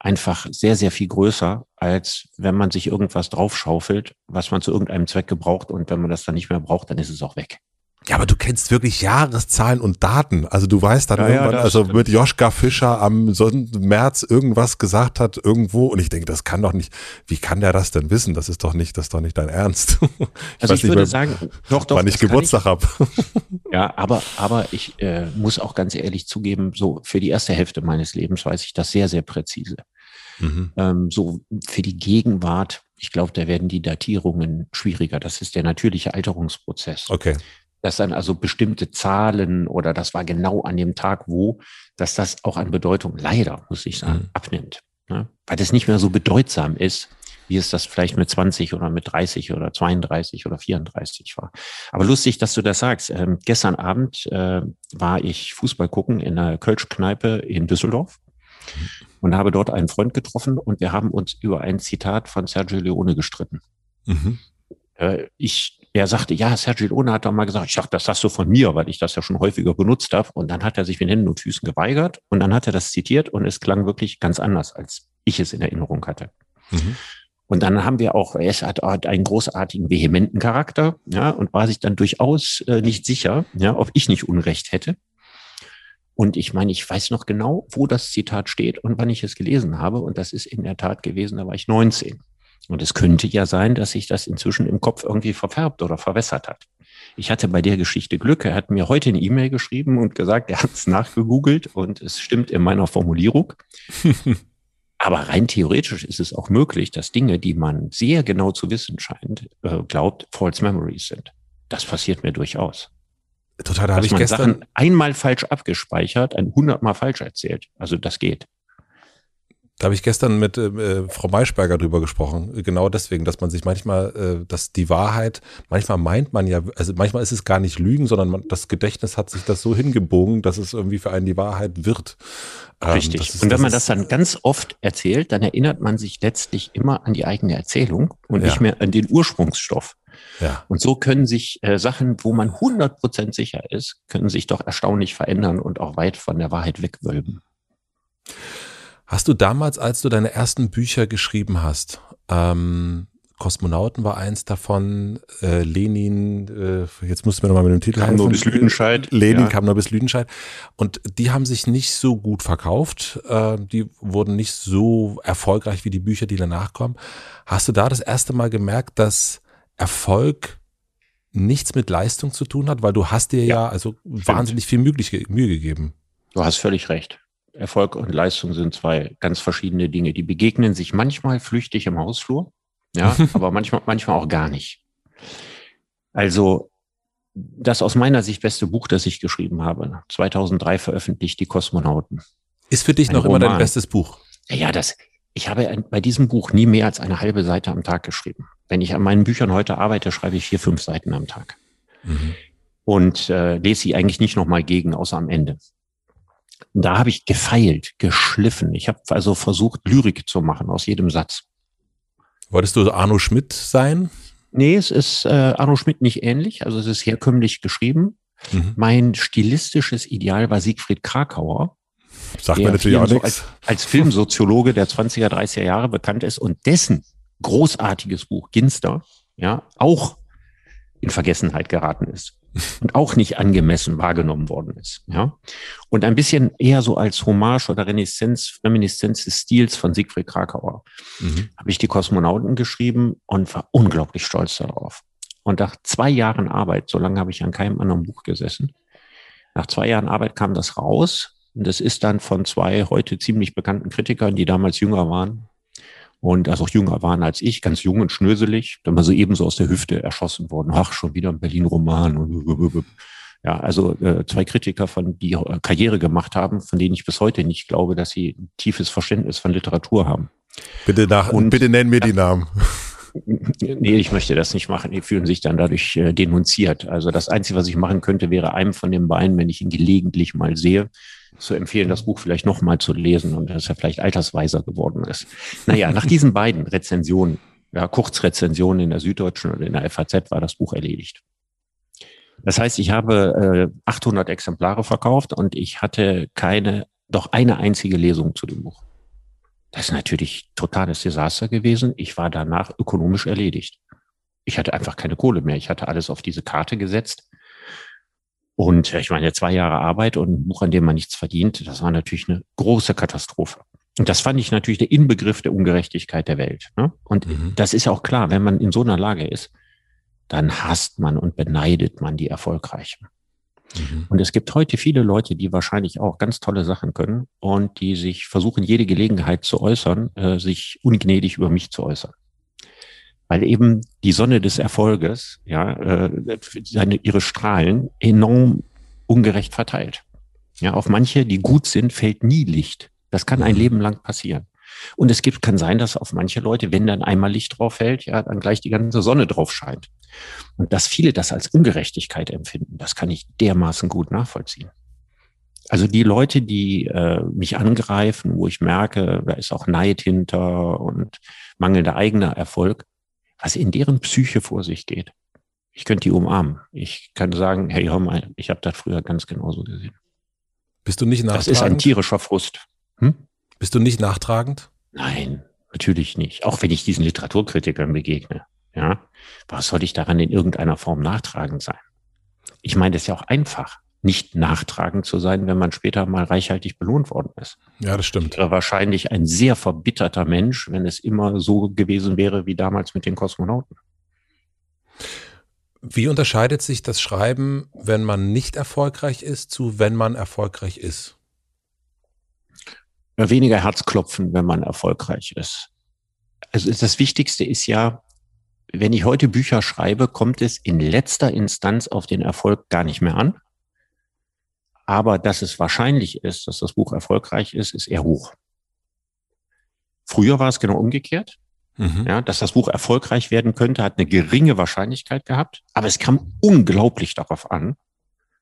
einfach sehr, sehr viel größer, als wenn man sich irgendwas draufschaufelt, was man zu irgendeinem Zweck gebraucht und wenn man das dann nicht mehr braucht, dann ist es auch weg. Ja, aber du kennst wirklich Jahreszahlen und Daten. Also du weißt dann ja, irgendwann, ja, also stimmt. mit Joschka Fischer am März irgendwas gesagt hat irgendwo und ich denke, das kann doch nicht, wie kann der das denn wissen? Das ist doch nicht, das ist doch nicht dein Ernst. ich also ich würde mehr, sagen, doch, doch. Wann ich Geburtstag habe. ja, aber, aber ich äh, muss auch ganz ehrlich zugeben, so für die erste Hälfte meines Lebens weiß ich das sehr, sehr präzise. Mhm. Ähm, so für die Gegenwart, ich glaube, da werden die Datierungen schwieriger. Das ist der natürliche Alterungsprozess. Okay dass dann also bestimmte Zahlen oder das war genau an dem Tag wo, dass das auch an Bedeutung leider, muss ich sagen, mhm. abnimmt. Ne? Weil das nicht mehr so bedeutsam ist, wie es das vielleicht mit 20 oder mit 30 oder 32 oder 34 war. Aber lustig, dass du das sagst. Ähm, gestern Abend äh, war ich Fußball gucken in einer Kölsch-Kneipe in Düsseldorf. und habe dort einen Freund getroffen und wir haben uns über ein Zitat von Sergio Leone gestritten. Mhm. Äh, ich, er sagte, ja, Sergio Leone hat doch mal gesagt, ich dachte, das sagst du von mir, weil ich das ja schon häufiger benutzt habe. Und dann hat er sich mit Händen und Füßen geweigert und dann hat er das zitiert und es klang wirklich ganz anders, als ich es in Erinnerung hatte. Mhm. Und dann haben wir auch, er hat, hat einen großartigen, vehementen Charakter, ja, und war sich dann durchaus äh, nicht sicher, ja, ob ich nicht Unrecht hätte. Und ich meine, ich weiß noch genau, wo das Zitat steht und wann ich es gelesen habe. Und das ist in der Tat gewesen, da war ich 19. Und es könnte ja sein, dass sich das inzwischen im Kopf irgendwie verfärbt oder verwässert hat. Ich hatte bei der Geschichte Glück. Er hat mir heute eine E-Mail geschrieben und gesagt, er hat es nachgegoogelt und es stimmt in meiner Formulierung. Aber rein theoretisch ist es auch möglich, dass Dinge, die man sehr genau zu wissen scheint, äh, glaubt, false memories sind. Das passiert mir durchaus. Total, da habe ich gestern Sachen einmal falsch abgespeichert, ein hundertmal falsch erzählt. Also das geht. Da habe ich gestern mit äh, Frau Maischberger drüber gesprochen. Genau deswegen, dass man sich manchmal, äh, dass die Wahrheit, manchmal meint man ja, also manchmal ist es gar nicht Lügen, sondern man, das Gedächtnis hat sich das so hingebogen, dass es irgendwie für einen die Wahrheit wird. Ähm, Richtig. Ist, und wenn man das dann ganz oft erzählt, dann erinnert man sich letztlich immer an die eigene Erzählung und ja. nicht mehr an den Ursprungsstoff. Ja. Und so können sich äh, Sachen, wo man 100% sicher ist, können sich doch erstaunlich verändern und auch weit von der Wahrheit wegwölben. Hast du damals, als du deine ersten Bücher geschrieben hast, ähm, Kosmonauten war eins davon, äh, Lenin, äh, jetzt musst du mir nochmal mit dem Titel Kam nur bis Lüdenscheid. Lenin ja. kam nur bis Lüdenscheid. Und die haben sich nicht so gut verkauft. Äh, die wurden nicht so erfolgreich wie die Bücher, die danach kommen. Hast du da das erste Mal gemerkt, dass Erfolg nichts mit Leistung zu tun hat? Weil du hast dir ja, ja also wahnsinnig viel Mühe gegeben. Du hast völlig recht. Erfolg und Leistung sind zwei ganz verschiedene Dinge. Die begegnen sich manchmal flüchtig im Hausflur, ja, aber manchmal, manchmal auch gar nicht. Also das aus meiner Sicht beste Buch, das ich geschrieben habe, 2003 veröffentlicht, Die Kosmonauten. Ist für dich ein noch Roman. immer dein bestes Buch? Ja, das, ich habe bei diesem Buch nie mehr als eine halbe Seite am Tag geschrieben. Wenn ich an meinen Büchern heute arbeite, schreibe ich vier, fünf Seiten am Tag. Mhm. Und äh, lese sie eigentlich nicht nochmal gegen, außer am Ende. Da habe ich gefeilt, geschliffen. Ich habe also versucht, Lyrik zu machen aus jedem Satz. Wolltest du Arno Schmidt sein? Nee, es ist äh, Arno Schmidt nicht ähnlich. Also es ist herkömmlich geschrieben. Mhm. Mein stilistisches Ideal war Siegfried Krakauer. Sagt mir natürlich auch nichts. als, als Filmsoziologe der 20er, 30er Jahre bekannt ist und dessen großartiges Buch Ginster ja auch in Vergessenheit geraten ist und auch nicht angemessen wahrgenommen worden ist. Ja? Und ein bisschen eher so als Hommage oder Reminiszenz, Reminiszenz des Stils von Siegfried Krakauer mhm. habe ich die Kosmonauten geschrieben und war unglaublich stolz darauf. Und nach zwei Jahren Arbeit, so lange habe ich an keinem anderen Buch gesessen, nach zwei Jahren Arbeit kam das raus. Und das ist dann von zwei heute ziemlich bekannten Kritikern, die damals jünger waren, und also auch jünger waren als ich, ganz jung und schnöselig, dann mal so ebenso aus der Hüfte erschossen worden. Ach, schon wieder ein Berlin-Roman. Ja, also äh, zwei Kritiker, von die äh, Karriere gemacht haben, von denen ich bis heute nicht glaube, dass sie ein tiefes Verständnis von Literatur haben. Bitte nach und bitte nennen mir die Namen. Nee, ich möchte das nicht machen. Die fühlen sich dann dadurch äh, denunziert. Also das Einzige, was ich machen könnte, wäre einem von den beiden, wenn ich ihn gelegentlich mal sehe, zu empfehlen, das Buch vielleicht nochmal zu lesen und dass er vielleicht altersweiser geworden ist. Naja, nach diesen beiden Rezensionen, ja, Kurzrezensionen in der Süddeutschen und in der FAZ war das Buch erledigt. Das heißt, ich habe äh, 800 Exemplare verkauft und ich hatte keine, doch eine einzige Lesung zu dem Buch. Das ist natürlich totales Desaster gewesen. Ich war danach ökonomisch erledigt. Ich hatte einfach keine Kohle mehr. Ich hatte alles auf diese Karte gesetzt. Und ich meine, zwei Jahre Arbeit und ein Buch, an dem man nichts verdient, das war natürlich eine große Katastrophe. Und das fand ich natürlich der Inbegriff der Ungerechtigkeit der Welt. Ne? Und mhm. das ist ja auch klar, wenn man in so einer Lage ist, dann hasst man und beneidet man die Erfolgreichen. Mhm. Und es gibt heute viele Leute, die wahrscheinlich auch ganz tolle Sachen können und die sich versuchen, jede Gelegenheit zu äußern, äh, sich ungnädig über mich zu äußern weil eben die Sonne des Erfolges, ja, äh, seine, ihre Strahlen enorm ungerecht verteilt. Ja, auf manche, die gut sind, fällt nie Licht. Das kann ein mhm. Leben lang passieren. Und es gibt, kann sein, dass auf manche Leute, wenn dann einmal Licht drauf fällt, ja, dann gleich die ganze Sonne drauf scheint. Und dass viele das als Ungerechtigkeit empfinden, das kann ich dermaßen gut nachvollziehen. Also die Leute, die äh, mich angreifen, wo ich merke, da ist auch Neid hinter und mangelnder eigener Erfolg, was in deren Psyche vor sich geht. Ich könnte die umarmen. Ich kann sagen, hey, hör mal, ich habe das früher ganz genauso gesehen. Bist du nicht nachtragend? Das ist ein tierischer Frust. Hm? Bist du nicht nachtragend? Nein, natürlich nicht. Auch wenn ich diesen Literaturkritikern begegne. Ja, was soll ich daran in irgendeiner Form nachtragend sein? Ich meine, das ist ja auch einfach, nicht nachtragend zu sein, wenn man später mal reichhaltig belohnt worden ist. Ja, das stimmt. Ich wäre wahrscheinlich ein sehr verbitterter Mensch, wenn es immer so gewesen wäre wie damals mit den Kosmonauten. Wie unterscheidet sich das Schreiben, wenn man nicht erfolgreich ist, zu wenn man erfolgreich ist? Weniger Herzklopfen, wenn man erfolgreich ist. Also das Wichtigste ist ja, wenn ich heute Bücher schreibe, kommt es in letzter Instanz auf den Erfolg gar nicht mehr an. Aber dass es wahrscheinlich ist, dass das Buch erfolgreich ist, ist eher hoch. Früher war es genau umgekehrt. Mhm. Ja, dass das Buch erfolgreich werden könnte, hat eine geringe Wahrscheinlichkeit gehabt, aber es kam unglaublich darauf an,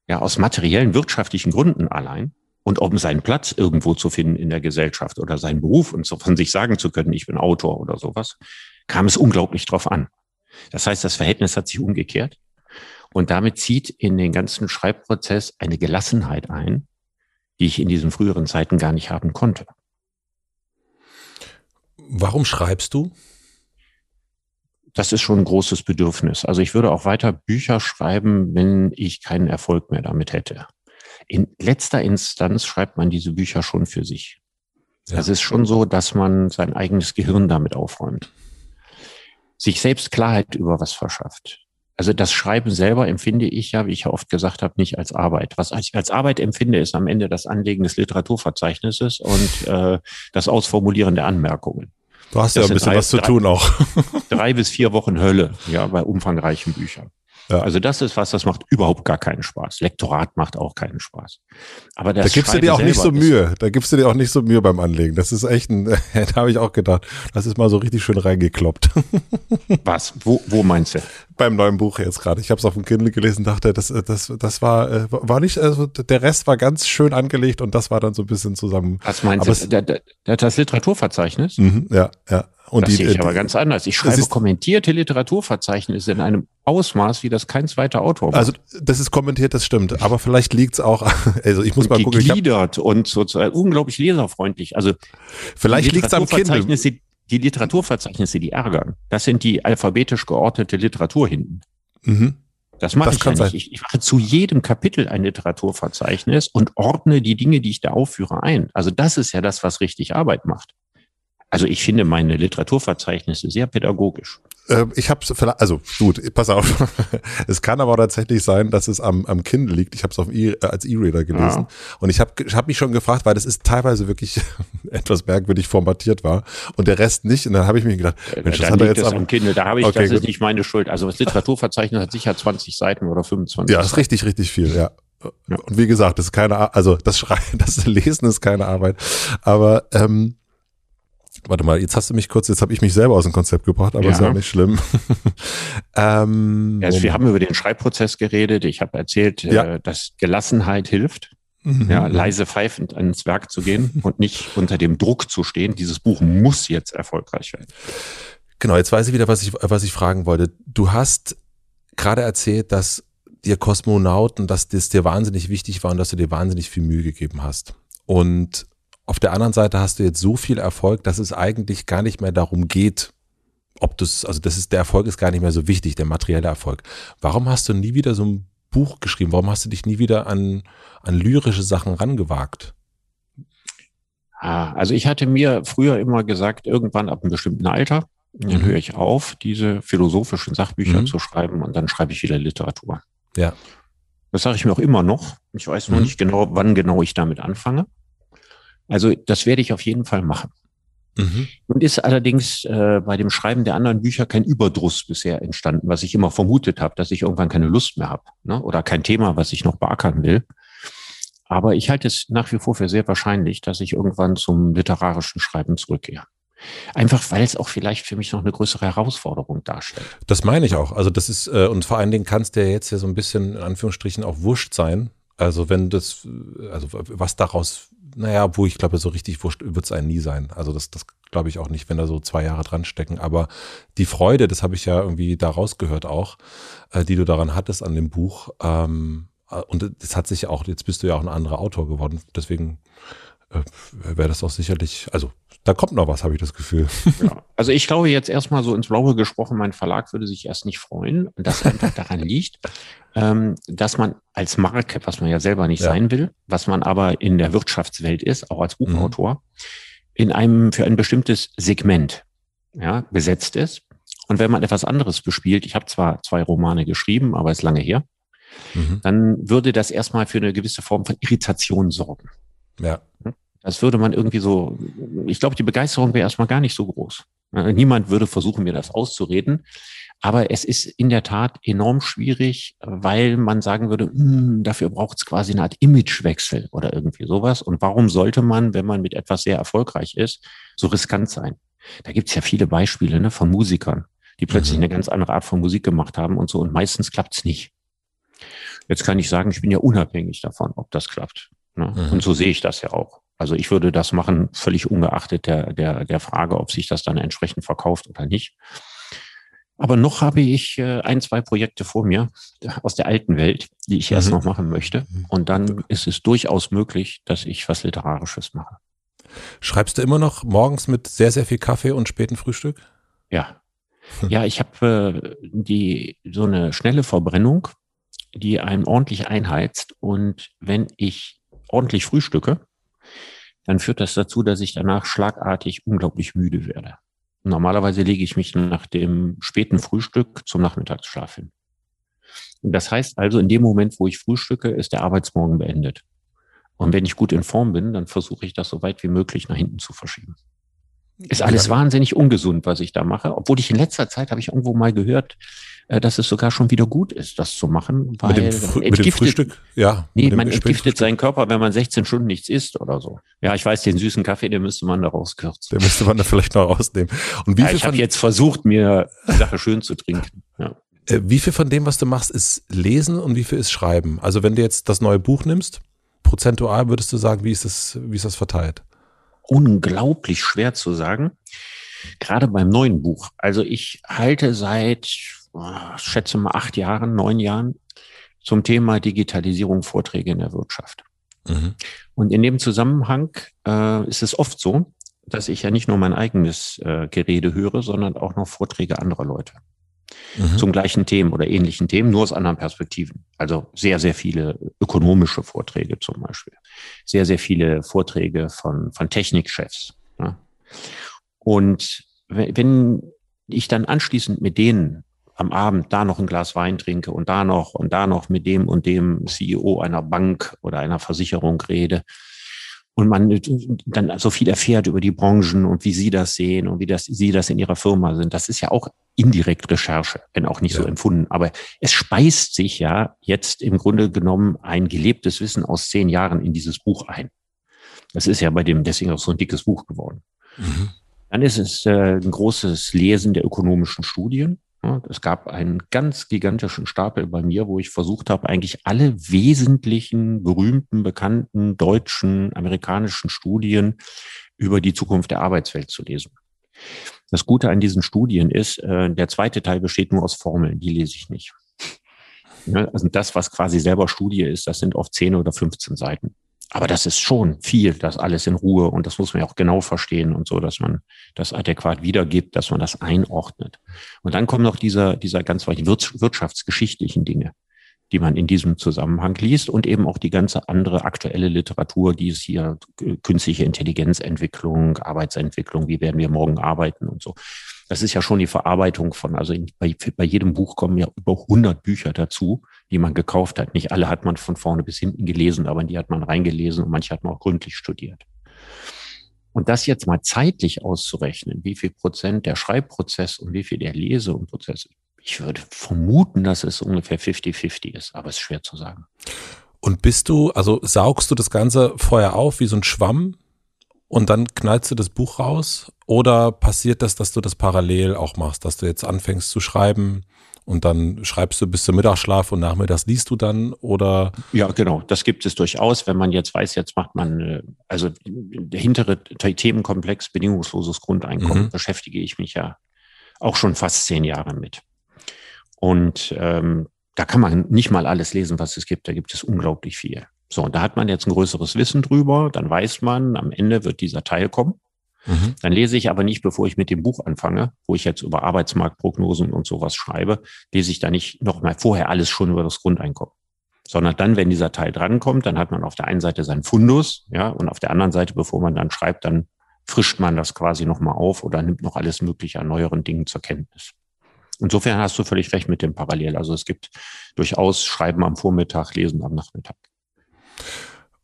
ja, aus materiellen, wirtschaftlichen Gründen allein und um seinen Platz irgendwo zu finden in der Gesellschaft oder seinen Beruf und so von sich sagen zu können, ich bin Autor oder sowas, kam es unglaublich drauf an. Das heißt, das Verhältnis hat sich umgekehrt und damit zieht in den ganzen Schreibprozess eine Gelassenheit ein, die ich in diesen früheren Zeiten gar nicht haben konnte. Warum schreibst du? Das ist schon ein großes Bedürfnis. Also ich würde auch weiter Bücher schreiben, wenn ich keinen Erfolg mehr damit hätte. In letzter Instanz schreibt man diese Bücher schon für sich. Ja. Es ist schon so, dass man sein eigenes Gehirn damit aufräumt. Sich selbst Klarheit über was verschafft. Also das Schreiben selber empfinde ich ja, wie ich ja oft gesagt habe, nicht als Arbeit. Was ich als Arbeit empfinde, ist am Ende das Anlegen des Literaturverzeichnisses und äh, das Ausformulieren der Anmerkungen. Du hast das ja ein bisschen drei, was zu tun auch. drei bis vier Wochen Hölle, ja, bei umfangreichen Büchern. Ja. Also das ist was, das macht überhaupt gar keinen Spaß. Lektorat macht auch keinen Spaß. Aber das da gibst du dir auch nicht so Mühe. Da gibst du dir auch nicht so Mühe beim Anlegen. Das ist echt ein, da habe ich auch gedacht, das ist mal so richtig schön reingekloppt. Was? Wo, wo meinst du? Beim neuen Buch jetzt gerade. Ich habe es auf dem Kindle gelesen, dachte, das, das, das war, äh, war nicht, also der Rest war ganz schön angelegt und das war dann so ein bisschen zusammen. Was meinst aber du? Es, das, das Literaturverzeichnis? Mhm, ja, ja. Und das die, sehe ich aber ganz anders. Ich schreibe kommentierte Literaturverzeichnisse in einem Ausmaß, wie das kein zweiter Autor macht. Also das ist kommentiert, das stimmt. Aber vielleicht liegt es auch, also ich muss und mal gucken. Gegliedert und sozusagen unglaublich leserfreundlich. Also vielleicht liegt es am Kindle. Die Literaturverzeichnisse, die ärgern. Das sind die alphabetisch geordnete Literatur hinten. Mhm. Das mache ich ja nicht. Ich, ich, mache zu jedem Kapitel ein Literaturverzeichnis und ordne die Dinge, die ich da aufführe, ein. Also das ist ja das, was richtig Arbeit macht. Also ich finde meine Literaturverzeichnisse sehr pädagogisch. Äh, ich habe also gut, pass auf. es kann aber tatsächlich sein, dass es am, am Kindle liegt. Ich habe es e, äh, als E-Reader gelesen ja. und ich habe hab mich schon gefragt, weil das ist teilweise wirklich etwas merkwürdig formatiert war und der Rest nicht. Und dann habe ich mir gedacht, äh, Mensch, das dann hat er jetzt am Kindle. Da habe ich, okay, das gut. ist nicht meine Schuld. Also das Literaturverzeichnis hat sicher 20 Seiten oder 25. Ja, das ist richtig, richtig viel. Ja. ja. Und wie gesagt, das ist keine, also das Schreiben, das Lesen ist keine Arbeit. Aber ähm, Warte mal, jetzt hast du mich kurz, jetzt habe ich mich selber aus dem Konzept gebracht, aber ja. ist ja nicht schlimm. ähm, also wir haben über den Schreibprozess geredet. Ich habe erzählt, ja. äh, dass Gelassenheit hilft. Mhm. Ja, leise pfeifend ans Werk zu gehen und nicht unter dem Druck zu stehen. Dieses Buch muss jetzt erfolgreich werden. Genau, jetzt weiß ich wieder, was ich, was ich fragen wollte. Du hast gerade erzählt, dass dir Kosmonauten, dass das dir wahnsinnig wichtig war und dass du dir wahnsinnig viel Mühe gegeben hast. Und auf der anderen Seite hast du jetzt so viel Erfolg, dass es eigentlich gar nicht mehr darum geht, ob das, also das ist, der Erfolg ist gar nicht mehr so wichtig, der materielle Erfolg. Warum hast du nie wieder so ein Buch geschrieben? Warum hast du dich nie wieder an, an lyrische Sachen rangewagt? Ah, also ich hatte mir früher immer gesagt, irgendwann ab einem bestimmten Alter, dann mhm. höre ich auf, diese philosophischen Sachbücher mhm. zu schreiben und dann schreibe ich wieder Literatur. Ja. Das sage ich mir auch immer noch. Ich weiß nur mhm. nicht genau, wann genau ich damit anfange. Also das werde ich auf jeden Fall machen. Mhm. Und ist allerdings äh, bei dem Schreiben der anderen Bücher kein Überdruss bisher entstanden, was ich immer vermutet habe, dass ich irgendwann keine Lust mehr habe ne? oder kein Thema, was ich noch beackern will. Aber ich halte es nach wie vor für sehr wahrscheinlich, dass ich irgendwann zum literarischen Schreiben zurückkehre. Einfach weil es auch vielleicht für mich noch eine größere Herausforderung darstellt. Das meine ich auch. Also das ist, äh, und vor allen Dingen kann es dir jetzt ja so ein bisschen in Anführungsstrichen auch wurscht sein, Also wenn das, also was daraus, naja, wo ich glaube, so richtig wurscht wird es einen nie sein. Also das, das glaube ich auch nicht, wenn da so zwei Jahre dran stecken. Aber die Freude, das habe ich ja irgendwie da rausgehört auch, äh, die du daran hattest an dem Buch. Ähm, äh, und das hat sich auch, jetzt bist du ja auch ein anderer Autor geworden. Deswegen äh, wäre das auch sicherlich, also da kommt noch was, habe ich das Gefühl. Ja. Also ich glaube jetzt erstmal so ins Blaue gesprochen, mein Verlag würde sich erst nicht freuen. Und das einfach daran liegt, ähm, dass man als Marke, was man ja selber nicht ja. sein will, was man aber in der Wirtschaftswelt ist, auch als mhm. Buchautor, mhm. in einem für ein bestimmtes Segment ja, besetzt ist. Und wenn man etwas anderes bespielt, ich habe zwar zwei Romane geschrieben, aber ist lange her, mhm. dann würde das erstmal für eine gewisse Form von Irritation sorgen. Ja. Das würde man irgendwie so, ich glaube, die Begeisterung wäre erstmal gar nicht so groß. Niemand würde versuchen, mir das auszureden. Aber es ist in der Tat enorm schwierig, weil man sagen würde, hm, dafür braucht es quasi eine Art Imagewechsel oder irgendwie sowas. Und warum sollte man, wenn man mit etwas sehr erfolgreich ist, so riskant sein? Da gibt es ja viele Beispiele ne, von Musikern, die plötzlich mhm. eine ganz andere Art von Musik gemacht haben und so. Und meistens klappt es nicht. Jetzt kann ich sagen, ich bin ja unabhängig davon, ob das klappt. Ne? Mhm. Und so sehe ich das ja auch. Also ich würde das machen, völlig ungeachtet der, der, der Frage, ob sich das dann entsprechend verkauft oder nicht. Aber noch habe ich äh, ein, zwei Projekte vor mir aus der alten Welt, die ich mhm. erst noch machen möchte. Mhm. Und dann ist es durchaus möglich, dass ich was Literarisches mache. Schreibst du immer noch morgens mit sehr, sehr viel Kaffee und späten Frühstück? Ja. Ja, ich habe äh, die so eine schnelle Verbrennung, die einen ordentlich einheizt. Und wenn ich ordentlich frühstücke, dann führt das dazu, dass ich danach schlagartig unglaublich müde werde. Normalerweise lege ich mich nach dem späten Frühstück zum Nachmittagsschlaf hin. Und das heißt also, in dem Moment, wo ich frühstücke, ist der Arbeitsmorgen beendet. Und wenn ich gut in Form bin, dann versuche ich das so weit wie möglich nach hinten zu verschieben. Ist alles wahnsinnig ungesund, was ich da mache. Obwohl ich in letzter Zeit habe ich irgendwo mal gehört, dass es sogar schon wieder gut ist, das zu machen, weil mit dem, Fr mit dem Frühstück, ja. Nee, man entgiftet seinen Körper, wenn man 16 Stunden nichts isst oder so. Ja, ich weiß, den süßen Kaffee, den müsste man da rauskürzen. Den müsste man da vielleicht noch rausnehmen. Und wie ja, viel ich habe jetzt versucht, mir die Sache schön zu trinken. Ja. Äh, wie viel von dem, was du machst, ist Lesen und wie viel ist Schreiben? Also wenn du jetzt das neue Buch nimmst, prozentual würdest du sagen, wie ist das, wie ist das verteilt? unglaublich schwer zu sagen. Gerade beim neuen Buch. Also ich halte seit, schätze mal, acht Jahren, neun Jahren zum Thema Digitalisierung Vorträge in der Wirtschaft. Mhm. Und in dem Zusammenhang äh, ist es oft so, dass ich ja nicht nur mein eigenes äh, Gerede höre, sondern auch noch Vorträge anderer Leute mhm. zum gleichen Themen oder ähnlichen Themen, nur aus anderen Perspektiven. Also sehr, sehr viele ökonomische Vorträge zum Beispiel. Sehr, sehr viele Vorträge von, von Technikchefs. Ja. Und wenn ich dann anschließend mit denen am Abend da noch ein Glas Wein trinke und da noch und da noch mit dem und dem CEO einer Bank oder einer Versicherung rede, und man dann so viel erfährt über die Branchen und wie sie das sehen und wie das, sie das in ihrer Firma sind. Das ist ja auch indirekt Recherche, wenn auch nicht ja. so empfunden. Aber es speist sich ja jetzt im Grunde genommen ein gelebtes Wissen aus zehn Jahren in dieses Buch ein. Das ist ja bei dem deswegen auch so ein dickes Buch geworden. Mhm. Dann ist es äh, ein großes Lesen der ökonomischen Studien. Es gab einen ganz gigantischen Stapel bei mir, wo ich versucht habe, eigentlich alle wesentlichen, berühmten, bekannten deutschen, amerikanischen Studien über die Zukunft der Arbeitswelt zu lesen. Das Gute an diesen Studien ist, äh, der zweite Teil besteht nur aus Formeln, die lese ich nicht. Also das, was quasi selber Studie ist, das sind oft 10 oder 15 Seiten. Aber das ist schon viel, das alles in Ruhe und das muss man ja auch genau verstehen und so, dass man das adäquat wiedergibt, dass man das einordnet. Und dann kommen noch dieser, dieser ganz wirtschaftsgeschichtlichen Dinge, die man in diesem Zusammenhang liest und eben auch die ganze andere aktuelle Literatur, die es hier künstliche Intelligenzentwicklung, Arbeitsentwicklung, wie werden wir morgen arbeiten und so. Das ist ja schon die Verarbeitung von, also in, bei, bei jedem Buch kommen ja über 100 Bücher dazu, die man gekauft hat. Nicht alle hat man von vorne bis hinten gelesen, aber in die hat man reingelesen und manche hat man auch gründlich studiert. Und das jetzt mal zeitlich auszurechnen, wie viel Prozent der Schreibprozess und wie viel der Lese- und Prozess, ich würde vermuten, dass es ungefähr 50-50 ist, aber es ist schwer zu sagen. Und bist du, also saugst du das Ganze vorher auf wie so ein Schwamm und dann knallst du das Buch raus? Oder passiert das, dass du das parallel auch machst, dass du jetzt anfängst zu schreiben Und dann schreibst du bis zum Mittagsschlaf und nachmittags liest du dann oder? Ja, genau. Das gibt es durchaus. Wenn man jetzt weiß, jetzt macht man, äh, also der hintere Themenkomplex bedingungsloses Grundeinkommen mhm. beschäftige ich mich ja auch schon fast zehn Jahre mit. Und ähm, da kann man nicht mal alles lesen, was es gibt. Da gibt es unglaublich viel. So, und da hat man jetzt ein größeres Wissen drüber. Dann weiß man, am Ende wird dieser Teil kommen. Mhm. Dann lese ich aber nicht, bevor ich mit dem Buch anfange, wo ich jetzt über Arbeitsmarktprognosen und sowas schreibe, lese ich da nicht nochmal vorher alles schon über das Grundeinkommen. Sondern dann, wenn dieser Teil drankommt, dann hat man auf der einen Seite seinen Fundus, ja, und auf der anderen Seite, bevor man dann schreibt, dann frischt man das quasi nochmal auf oder nimmt noch alles Mögliche an neueren Dingen zur Kenntnis. Insofern hast du völlig recht mit dem Parallel. Also es gibt durchaus Schreiben am Vormittag, Lesen am Nachmittag.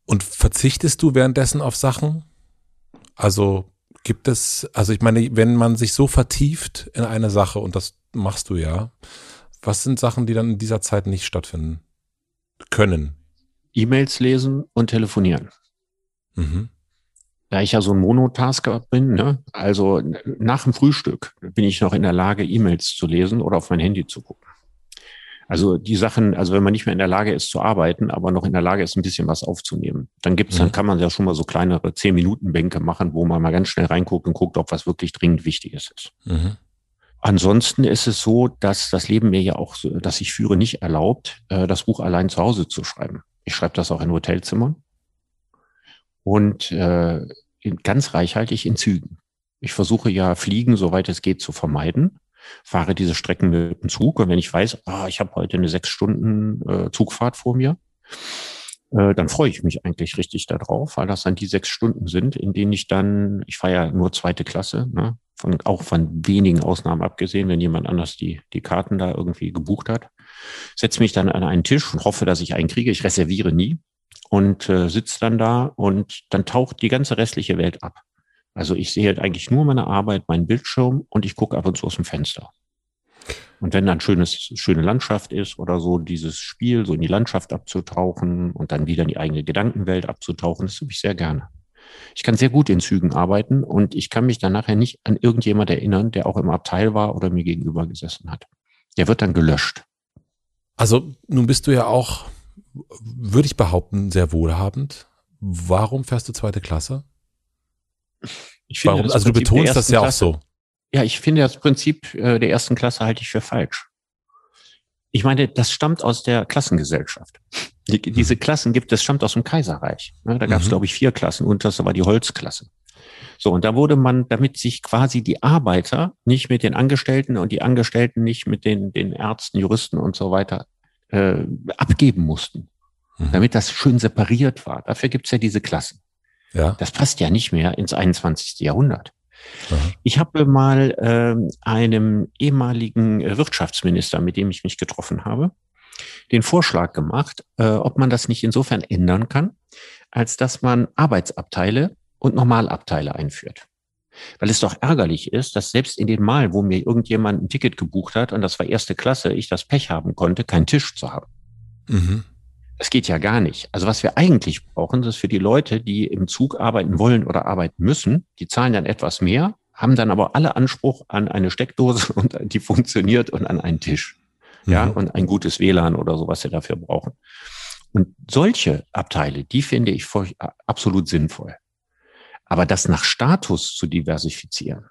Und verzichtest du währenddessen auf Sachen? Also Gibt es, also ich meine, wenn man sich so vertieft in eine Sache, und das machst du ja, was sind Sachen, die dann in dieser Zeit nicht stattfinden können? E-Mails lesen und telefonieren. Mhm. Da ich ja so ein Monotasker bin, ne? also nach dem Frühstück bin ich noch in der Lage, E-Mails zu lesen oder auf mein Handy zu gucken. Also die Sachen, also wenn man nicht mehr in der Lage ist zu arbeiten, aber noch in der Lage ist, ein bisschen was aufzunehmen, dann gibt's, mhm. dann kann man ja schon mal so kleinere zehn Minuten Bänke machen, wo man mal ganz schnell reinguckt und guckt, ob was wirklich dringend Wichtiges ist. Mhm. Ansonsten ist es so, dass das Leben mir ja auch, dass ich führe, nicht erlaubt, äh, das Buch allein zu Hause zu schreiben. Ich schreibe das auch in Hotelzimmern und äh, ganz reichhaltig in Zügen. Ich versuche ja Fliegen, soweit es geht, zu vermeiden fahre diese Strecken mit dem Zug und wenn ich weiß, ah, ich habe heute eine sechs Stunden äh, Zugfahrt vor mir, äh, dann freue ich mich eigentlich richtig darauf, weil das dann die sechs Stunden sind, in denen ich dann, ich fahre ja nur zweite Klasse, ne, von, auch von wenigen Ausnahmen abgesehen, wenn jemand anders die, die Karten da irgendwie gebucht hat, setze mich dann an einen Tisch und hoffe, dass ich einen kriege. Ich reserviere nie und äh, sitze dann da und dann taucht die ganze restliche Welt ab. Also ich sehe halt eigentlich nur meine Arbeit, meinen Bildschirm und ich gucke ab und zu aus dem Fenster. Und wenn dann schönes, schöne Landschaft ist oder so, dieses Spiel, so in die Landschaft abzutauchen und dann wieder in die eigene Gedankenwelt abzutauchen, das tue ich sehr gerne. Ich kann sehr gut in Zügen arbeiten und ich kann mich dann nachher nicht an irgendjemand erinnern, der auch im Abteil war oder mir gegenüber gesessen hat. Der wird dann gelöscht. Also nun bist du ja auch, würde ich behaupten, sehr wohlhabend. Warum fährst du zweite Klasse? Ich finde, Warum? Also du betonst das ja Klasse, auch so. Ja, ich finde das Prinzip äh, der ersten Klasse halte ich für falsch. Ich meine, das stammt aus der Klassengesellschaft. Die, mhm. Diese Klassen gibt es, stammt aus dem Kaiserreich. Ne, da gab es, mhm. glaube ich, vier Klassen und das war die Holzklasse. So, und da wurde man, damit sich quasi die Arbeiter nicht mit den Angestellten und die Angestellten nicht mit den, den Ärzten, Juristen und so weiter äh, abgeben mussten. Mhm. Damit das schön separiert war. Dafür gibt es ja diese Klassen. Ja. Das passt ja nicht mehr ins 21. Jahrhundert. Aha. Ich habe mal äh, einem ehemaligen Wirtschaftsminister, mit dem ich mich getroffen habe, den Vorschlag gemacht, äh, ob man das nicht insofern ändern kann, als dass man Arbeitsabteile und Normalabteile einführt. Weil es doch ärgerlich ist, dass selbst in den Malen, wo mir irgendjemand ein Ticket gebucht hat und das war erste Klasse, ich das Pech haben konnte, keinen Tisch zu haben. Mhm. Das geht ja gar nicht. Also was wir eigentlich brauchen, ist für die Leute, die im Zug arbeiten wollen oder arbeiten müssen, die zahlen dann etwas mehr, haben dann aber alle Anspruch an eine Steckdose und die funktioniert und an einen Tisch. Ja, mhm. und ein gutes WLAN oder so, was sie dafür brauchen. Und solche Abteile, die finde ich voll, absolut sinnvoll. Aber das nach Status zu diversifizieren,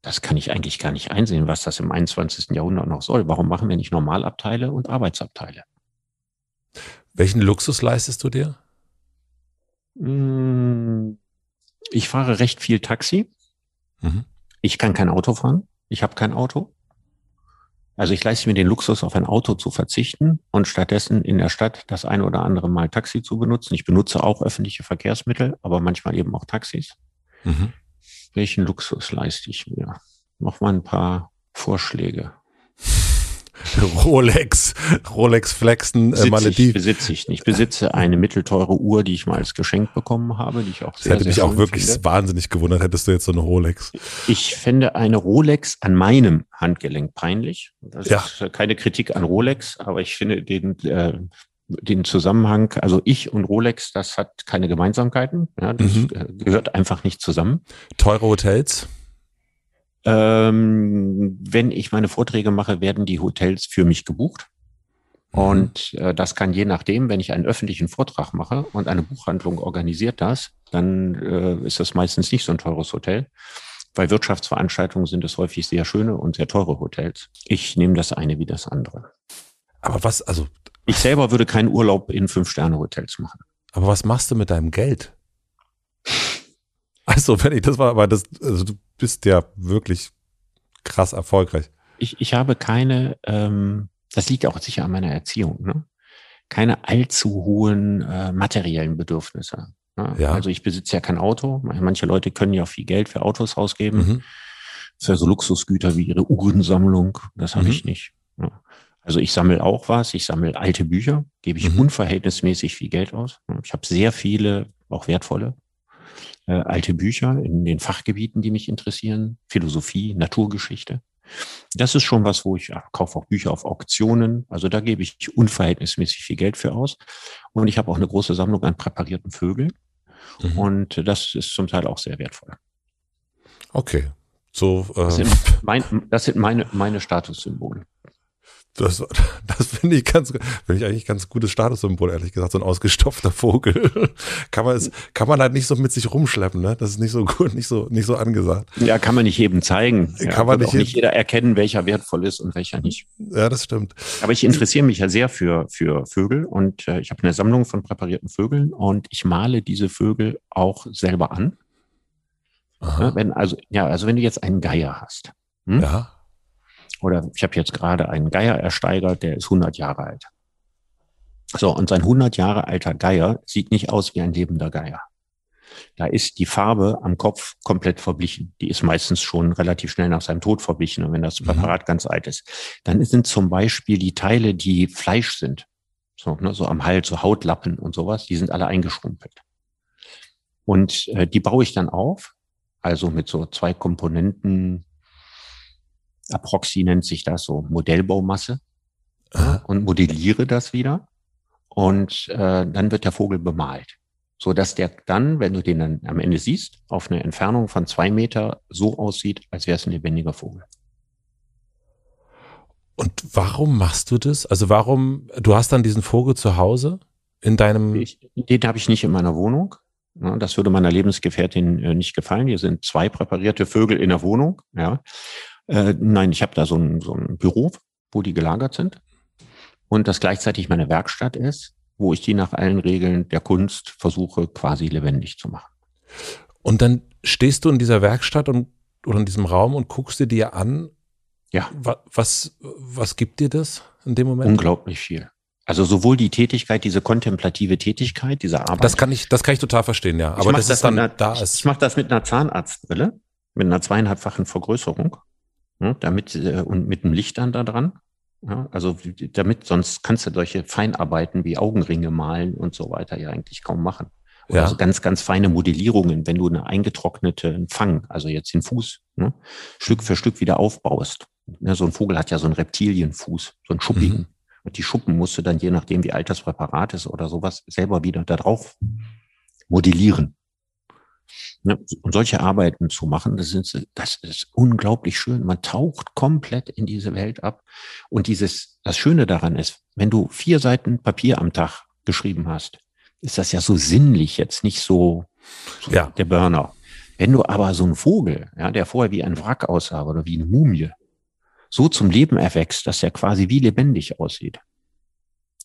das kann ich eigentlich gar nicht einsehen, was das im 21. Jahrhundert noch soll. Warum machen wir nicht Normalabteile und Arbeitsabteile? Welchen Luxus leistest du dir? Hm, ich fahre recht viel Taxi. Mhm. Ich kann kein Auto fahren. Ich habe kein Auto. Also ich leiste mir den Luxus, auf ein Auto zu verzichten und stattdessen in der Stadt das eine oder andere Mal Taxi zu benutzen. Ich benutze auch öffentliche Verkehrsmittel, aber manchmal eben auch Taxis. Mhm. Welchen Luxus leiste ich mir? Noch mal ein paar Vorschläge. Rolex, Rolex Flexen, äh, Malediv. Ich, besitze ich nicht. Ich besitze eine mittelteure Uhr, die ich mal als Geschenk bekommen habe, die ich auch sehr, das hätte mich auch wirklich finde. wahnsinnig gewundert, hättest du jetzt so eine Rolex. Ich fände eine Rolex an meinem Handgelenk peinlich. Das ja. ist keine Kritik an Rolex, aber ich finde den, äh, den Zusammenhang, also ich und Rolex, das hat keine Gemeinsamkeiten. Ja, das mhm. gehört einfach nicht zusammen. Teure Hotels? Ähm, wenn ich meine Vorträge mache, werden die Hotels für mich gebucht. Mhm. Und äh, das kann je nachdem, wenn ich einen öffentlichen Vortrag mache und eine Buchhandlung organisiert das, dann äh, ist das meistens nicht so ein teures Hotel. Bei Wirtschaftsveranstaltungen sind es häufig sehr schöne und sehr teure Hotels. Ich nehme das eine wie das andere. Aber was, also. Ich selber würde keinen Urlaub in Fünf-Sterne-Hotels machen. Aber was machst du mit deinem Geld? Also, wenn ich das war, aber das, also du bist ja wirklich krass erfolgreich. Ich, ich habe keine, ähm, das liegt auch sicher an meiner Erziehung, ne? keine allzu hohen äh, materiellen Bedürfnisse. Ne? Ja. Also ich besitze ja kein Auto. Manche Leute können ja viel Geld für Autos ausgeben. Mhm. Für so Luxusgüter wie ihre Uhrensammlung. Das habe mhm. ich nicht. Ne? Also ich sammle auch was. Ich sammle alte Bücher, gebe ich mhm. unverhältnismäßig viel Geld aus. Ich habe sehr viele, auch wertvolle äh, alte Bücher in den Fachgebieten, die mich interessieren. Philosophie, Naturgeschichte. Das ist schon was, wo ich ja, kaufe auch Bücher auf Auktionen. Also da gebe ich unverhältnismäßig viel Geld für aus. Und ich habe auch eine große Sammlung an präparierten Vögeln. Mhm. Und das ist zum Teil auch sehr wertvoll. Okay. So, äh, das, sind mein, das sind meine, meine Statussymbole. Das, das finde ich ganz, finde ich eigentlich ganz gutes Statussymbol, ehrlich gesagt, so ein ausgestopfter Vogel. kann man es, kann man halt nicht so mit sich rumschleppen, ne? Das ist nicht so gut, nicht so, nicht so angesagt. Ja, kann man nicht jedem zeigen. Ja, kann man nicht, nicht jeder erkennen, welcher wertvoll ist und welcher nicht. Ja, das stimmt. Aber ich interessiere mich ja sehr für, für Vögel und äh, ich habe eine Sammlung von präparierten Vögeln und ich male diese Vögel auch selber an. Ja, wenn, also, ja, also wenn du jetzt einen Geier hast. Hm? Ja oder ich habe jetzt gerade einen Geier ersteigert, der ist 100 Jahre alt. So, und sein 100 Jahre alter Geier sieht nicht aus wie ein lebender Geier. Da ist die Farbe am Kopf komplett verblichen. Die ist meistens schon relativ schnell nach seinem Tod verblichen. Und wenn das mhm. Präparat mhm. ganz alt ist, dann sind zum Beispiel die Teile, die Fleisch sind, so, ne, so am Hals, so Hautlappen und sowas, die sind alle eingeschrumpelt. Und äh, die baue ich dann auf, also mit so zwei Komponenten Aproxy nennt sich das so Modellbaumasse ja, und modelliere das wieder und äh, dann wird der Vogel bemalt, so dass der dann, wenn du den dann am Ende siehst, auf eine Entfernung von zwei Meter so aussieht, als wäre es ein lebendiger Vogel. Und warum machst du das? Also warum, du hast dann diesen Vogel zu Hause in deinem... Ich, den habe ich nicht in meiner Wohnung. Ja, das würde meiner Lebensgefährtin äh, nicht gefallen. Hier sind zwei präparierte Vögel in der Wohnung. Ja. Äh, nein, ich habe da so ein, so ein Büro, wo die gelagert sind und das gleichzeitig meine Werkstatt ist, wo ich die nach allen Regeln der Kunst versuche quasi lebendig zu machen. Und dann stehst du in dieser Werkstatt und, oder in diesem Raum und guckst dir dir an. Ja. Was, was gibt dir das in dem Moment? Unglaublich viel. Also sowohl die Tätigkeit, diese kontemplative Tätigkeit, diese Arbeit. Das kann ich, das kann ich total verstehen, ja. Aber das, das ist dann einer, da ist. Ich mache das mit einer Zahnarztbrille, mit einer zweieinhalbfachen Vergrößerung ne, damit äh, und mit dem Licht dann da dran. Ja, also damit, sonst kannst du solche Feinarbeiten wie Augenringe malen und so weiter ja eigentlich kaum machen. Oder ja. so ganz, ganz feine Modellierungen, wenn du eine eingetrocknete Fang, also jetzt den Fuß, ne, Stück für Stück wieder aufbaust. Ne, so ein Vogel hat ja so einen Reptilienfuß, so einen schuppigen. Mhm. Und die Schuppen musst du dann, je nachdem wie alt das Präparat ist oder sowas, selber wieder da drauf modellieren. Ne, und solche Arbeiten zu machen, das, sind, das ist unglaublich schön. Man taucht komplett in diese Welt ab. Und dieses, das Schöne daran ist, wenn du vier Seiten Papier am Tag geschrieben hast, ist das ja so sinnlich jetzt, nicht so, so ja. der Burner. Wenn du aber so einen Vogel, ja, der vorher wie ein Wrack aussah oder wie eine Mumie, so zum Leben erwächst, dass er quasi wie lebendig aussieht,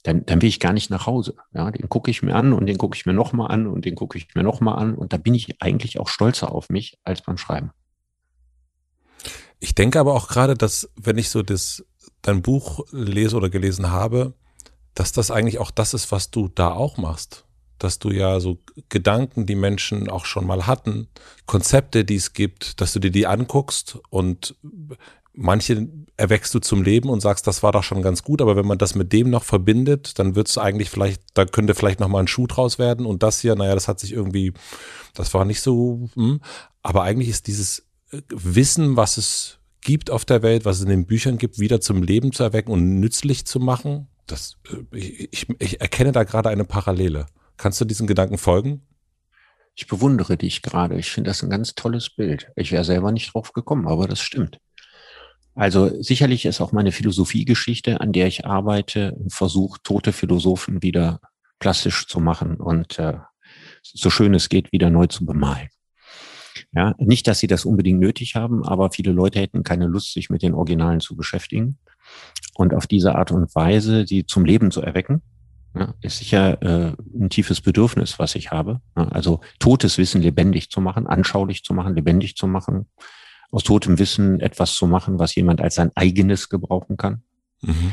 dann, dann will ich gar nicht nach Hause. Ja, den gucke ich mir an und den gucke ich mir nochmal an und den gucke ich mir nochmal an. Und da bin ich eigentlich auch stolzer auf mich als beim Schreiben. Ich denke aber auch gerade, dass wenn ich so das, dein Buch lese oder gelesen habe, dass das eigentlich auch das ist, was du da auch machst. Dass du ja so Gedanken, die Menschen auch schon mal hatten, Konzepte, die es gibt, dass du dir die anguckst und manche erwächst du zum Leben und sagst, das war doch schon ganz gut, aber wenn man das mit dem noch verbindet, dann wird es eigentlich vielleicht, da könnte vielleicht noch mal ein Schuh draus werden und das hier, naja, das hat sich irgendwie, das war nicht so, hm. aber eigentlich ist dieses äh, Wissen, was es gibt auf der Welt, was es in den Büchern gibt, wieder zum Leben zu erwecken und nützlich zu machen, das, äh, ich, ich, ich erkenne da gerade eine Parallele. Kannst du diesen Gedanken folgen? Ich bewundere dich gerade. Ich finde das ein ganz tolles Bild. Ich wäre selber nicht drauf gekommen, aber das stimmt. Also sicherlich ist auch meine Philosophiegeschichte, an der ich arbeite, ein Versuch, tote Philosophen wieder plastisch zu machen und äh, so schön es geht, wieder neu zu bemalen. Ja, nicht, dass sie das unbedingt nötig haben, aber viele Leute hätten keine Lust, sich mit den Originalen zu beschäftigen. Und auf diese Art und Weise, die zum Leben zu erwecken, ja, ist sicher äh, ein tiefes Bedürfnis, was ich habe. Ja, also totes Wissen lebendig zu machen, anschaulich zu machen, lebendig zu machen, aus totem Wissen etwas zu machen, was jemand als sein eigenes gebrauchen kann. Mhm.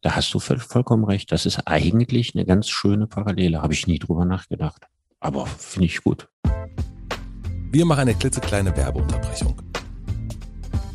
Da hast du vollkommen recht. Das ist eigentlich eine ganz schöne Parallele. Habe ich nie drüber nachgedacht. Aber finde ich gut. Wir machen eine klitzekleine Werbeunterbrechung.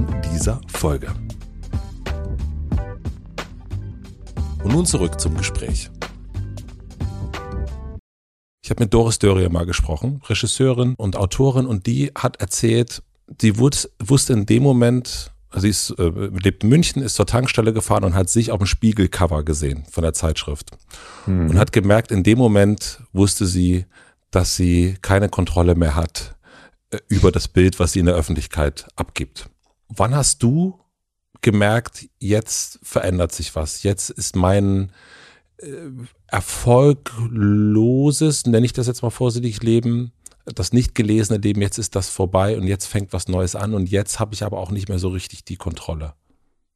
dieser Folge. Und nun zurück zum Gespräch. Ich habe mit Doris Dörrier mal gesprochen, Regisseurin und Autorin, und die hat erzählt, sie wusste in dem Moment, sie ist, äh, lebt in München, ist zur Tankstelle gefahren und hat sich auf dem Spiegelcover gesehen von der Zeitschrift. Mhm. Und hat gemerkt, in dem Moment wusste sie, dass sie keine Kontrolle mehr hat äh, über das Bild, was sie in der Öffentlichkeit abgibt. Wann hast du gemerkt, jetzt verändert sich was? Jetzt ist mein äh, erfolgloses, nenne ich das jetzt mal vorsichtig, Leben, das nicht gelesene Leben, jetzt ist das vorbei und jetzt fängt was Neues an und jetzt habe ich aber auch nicht mehr so richtig die Kontrolle.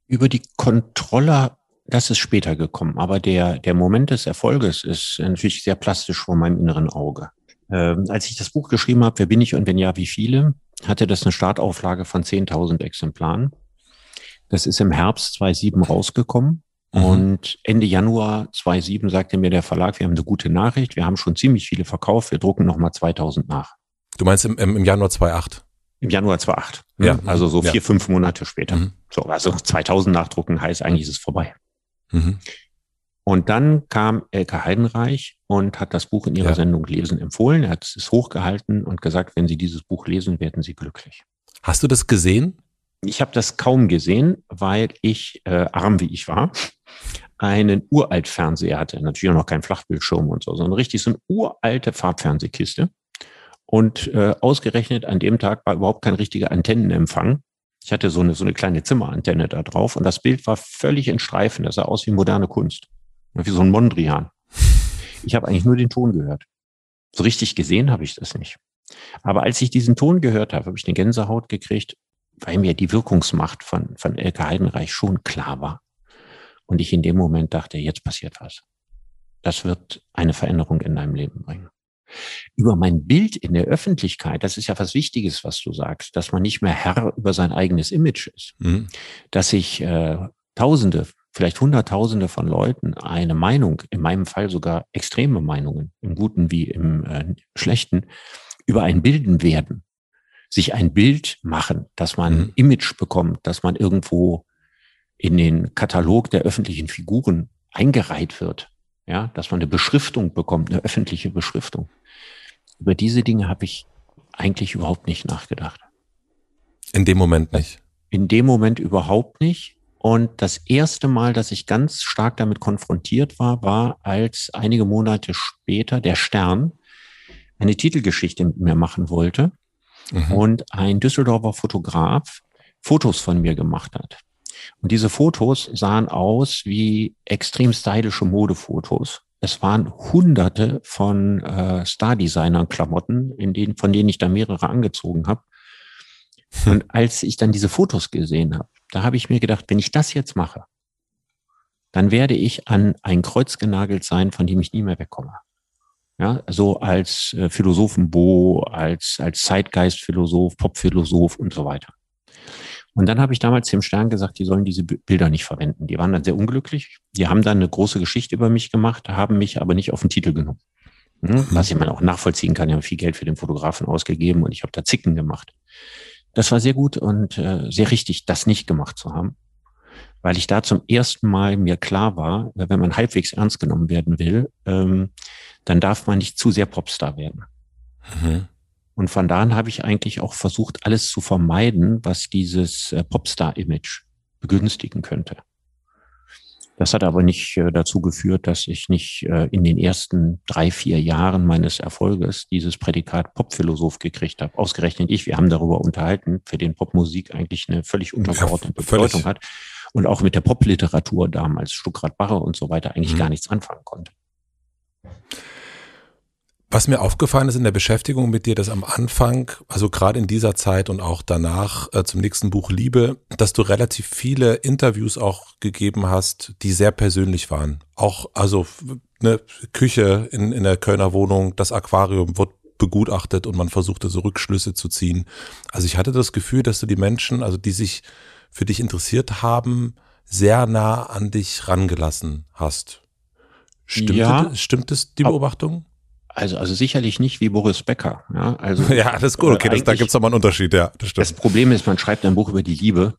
Über die Kontrolle, das ist später gekommen, aber der, der Moment des Erfolges ist natürlich sehr plastisch vor meinem inneren Auge. Ähm, als ich das Buch geschrieben habe, wer bin ich und wenn ja, wie viele, hatte das eine Startauflage von 10.000 Exemplaren. Das ist im Herbst 2007 rausgekommen. Mhm. Und Ende Januar 2007 sagte mir der Verlag, wir haben eine gute Nachricht, wir haben schon ziemlich viele verkauft, wir drucken nochmal 2000 nach. Du meinst im, im, im Januar 2008? Im Januar 2008. Ne? Ja. Also so vier, ja. fünf Monate später. Mhm. So, also 2000 nachdrucken heißt eigentlich ist es vorbei. Mhm. Und dann kam Elke Heidenreich und hat das Buch in ihrer ja. Sendung Lesen empfohlen. Er hat es hochgehalten und gesagt, wenn Sie dieses Buch lesen, werden Sie glücklich. Hast du das gesehen? Ich habe das kaum gesehen, weil ich, äh, arm wie ich war, einen Uralt-Fernseher hatte. Natürlich auch noch kein Flachbildschirm und so, sondern richtig so eine uralte Farbfernsehkiste. Und äh, ausgerechnet an dem Tag war überhaupt kein richtiger Antennenempfang. Ich hatte so eine, so eine kleine Zimmerantenne da drauf und das Bild war völlig in Streifen. Das sah aus wie moderne Kunst. Wie so ein Mondrian. Ich habe eigentlich nur den Ton gehört. So richtig gesehen habe ich das nicht. Aber als ich diesen Ton gehört habe, habe ich eine Gänsehaut gekriegt weil mir die Wirkungsmacht von, von Elke Heidenreich schon klar war. Und ich in dem Moment dachte, jetzt passiert was. Das wird eine Veränderung in deinem Leben bringen. Über mein Bild in der Öffentlichkeit, das ist ja was Wichtiges, was du sagst, dass man nicht mehr Herr über sein eigenes Image ist. Mhm. Dass sich äh, Tausende, vielleicht Hunderttausende von Leuten eine Meinung, in meinem Fall sogar extreme Meinungen, im Guten wie im äh, Schlechten, über ein Bilden werden sich ein Bild machen, dass man mhm. Image bekommt, dass man irgendwo in den Katalog der öffentlichen Figuren eingereiht wird. Ja, dass man eine Beschriftung bekommt, eine öffentliche Beschriftung. Über diese Dinge habe ich eigentlich überhaupt nicht nachgedacht. In dem Moment nicht. In dem Moment überhaupt nicht. Und das erste Mal, dass ich ganz stark damit konfrontiert war, war, als einige Monate später der Stern eine Titelgeschichte mit mir machen wollte mhm. und ein Düsseldorfer Fotograf Fotos von mir gemacht hat. Und diese Fotos sahen aus wie extrem stylische Modefotos. es waren hunderte von äh, Star-Designer-Klamotten, in denen, von denen ich da mehrere angezogen habe. Hm. Und als ich dann diese Fotos gesehen habe, da habe ich mir gedacht, wenn ich das jetzt mache, dann werde ich an ein Kreuz genagelt sein, von dem ich nie mehr wegkomme. Ja, so als äh, Philosophenbo, als, als Zeitgeistphilosoph, Popphilosoph und so weiter. Und dann habe ich damals dem Stern gesagt, die sollen diese Bilder nicht verwenden. Die waren dann sehr unglücklich. Die haben dann eine große Geschichte über mich gemacht, haben mich aber nicht auf den Titel genommen. Hm? Was ich mal auch nachvollziehen kann, die haben viel Geld für den Fotografen ausgegeben und ich habe da Zicken gemacht. Das war sehr gut und äh, sehr richtig, das nicht gemacht zu haben weil ich da zum ersten Mal mir klar war, wenn man halbwegs ernst genommen werden will, ähm, dann darf man nicht zu sehr Popstar werden. Mhm. Und von da an habe ich eigentlich auch versucht, alles zu vermeiden, was dieses äh, Popstar-Image begünstigen könnte. Das hat aber nicht äh, dazu geführt, dass ich nicht äh, in den ersten drei, vier Jahren meines Erfolges dieses Prädikat Popphilosoph gekriegt habe. Ausgerechnet ich, wir haben darüber unterhalten, für den Popmusik eigentlich eine völlig untergeordnete ja, Bedeutung hat und auch mit der Popliteratur damals, Stuckrad Barre und so weiter, eigentlich mhm. gar nichts anfangen konnte. Was mir aufgefallen ist in der Beschäftigung mit dir, dass am Anfang, also gerade in dieser Zeit und auch danach äh, zum nächsten Buch Liebe, dass du relativ viele Interviews auch gegeben hast, die sehr persönlich waren. Auch, also eine Küche in, in der Kölner Wohnung, das Aquarium wird begutachtet und man versuchte so Rückschlüsse zu ziehen. Also ich hatte das Gefühl, dass du die Menschen, also die sich für dich interessiert haben, sehr nah an dich rangelassen hast. Stimmt, ja, stimmt es, die Beobachtung? Also, also sicherlich nicht wie Boris Becker. Ja, also, ja das ist gut, okay, das, da gibt es nochmal einen Unterschied, ja. Das, stimmt. das Problem ist, man schreibt ein Buch über die Liebe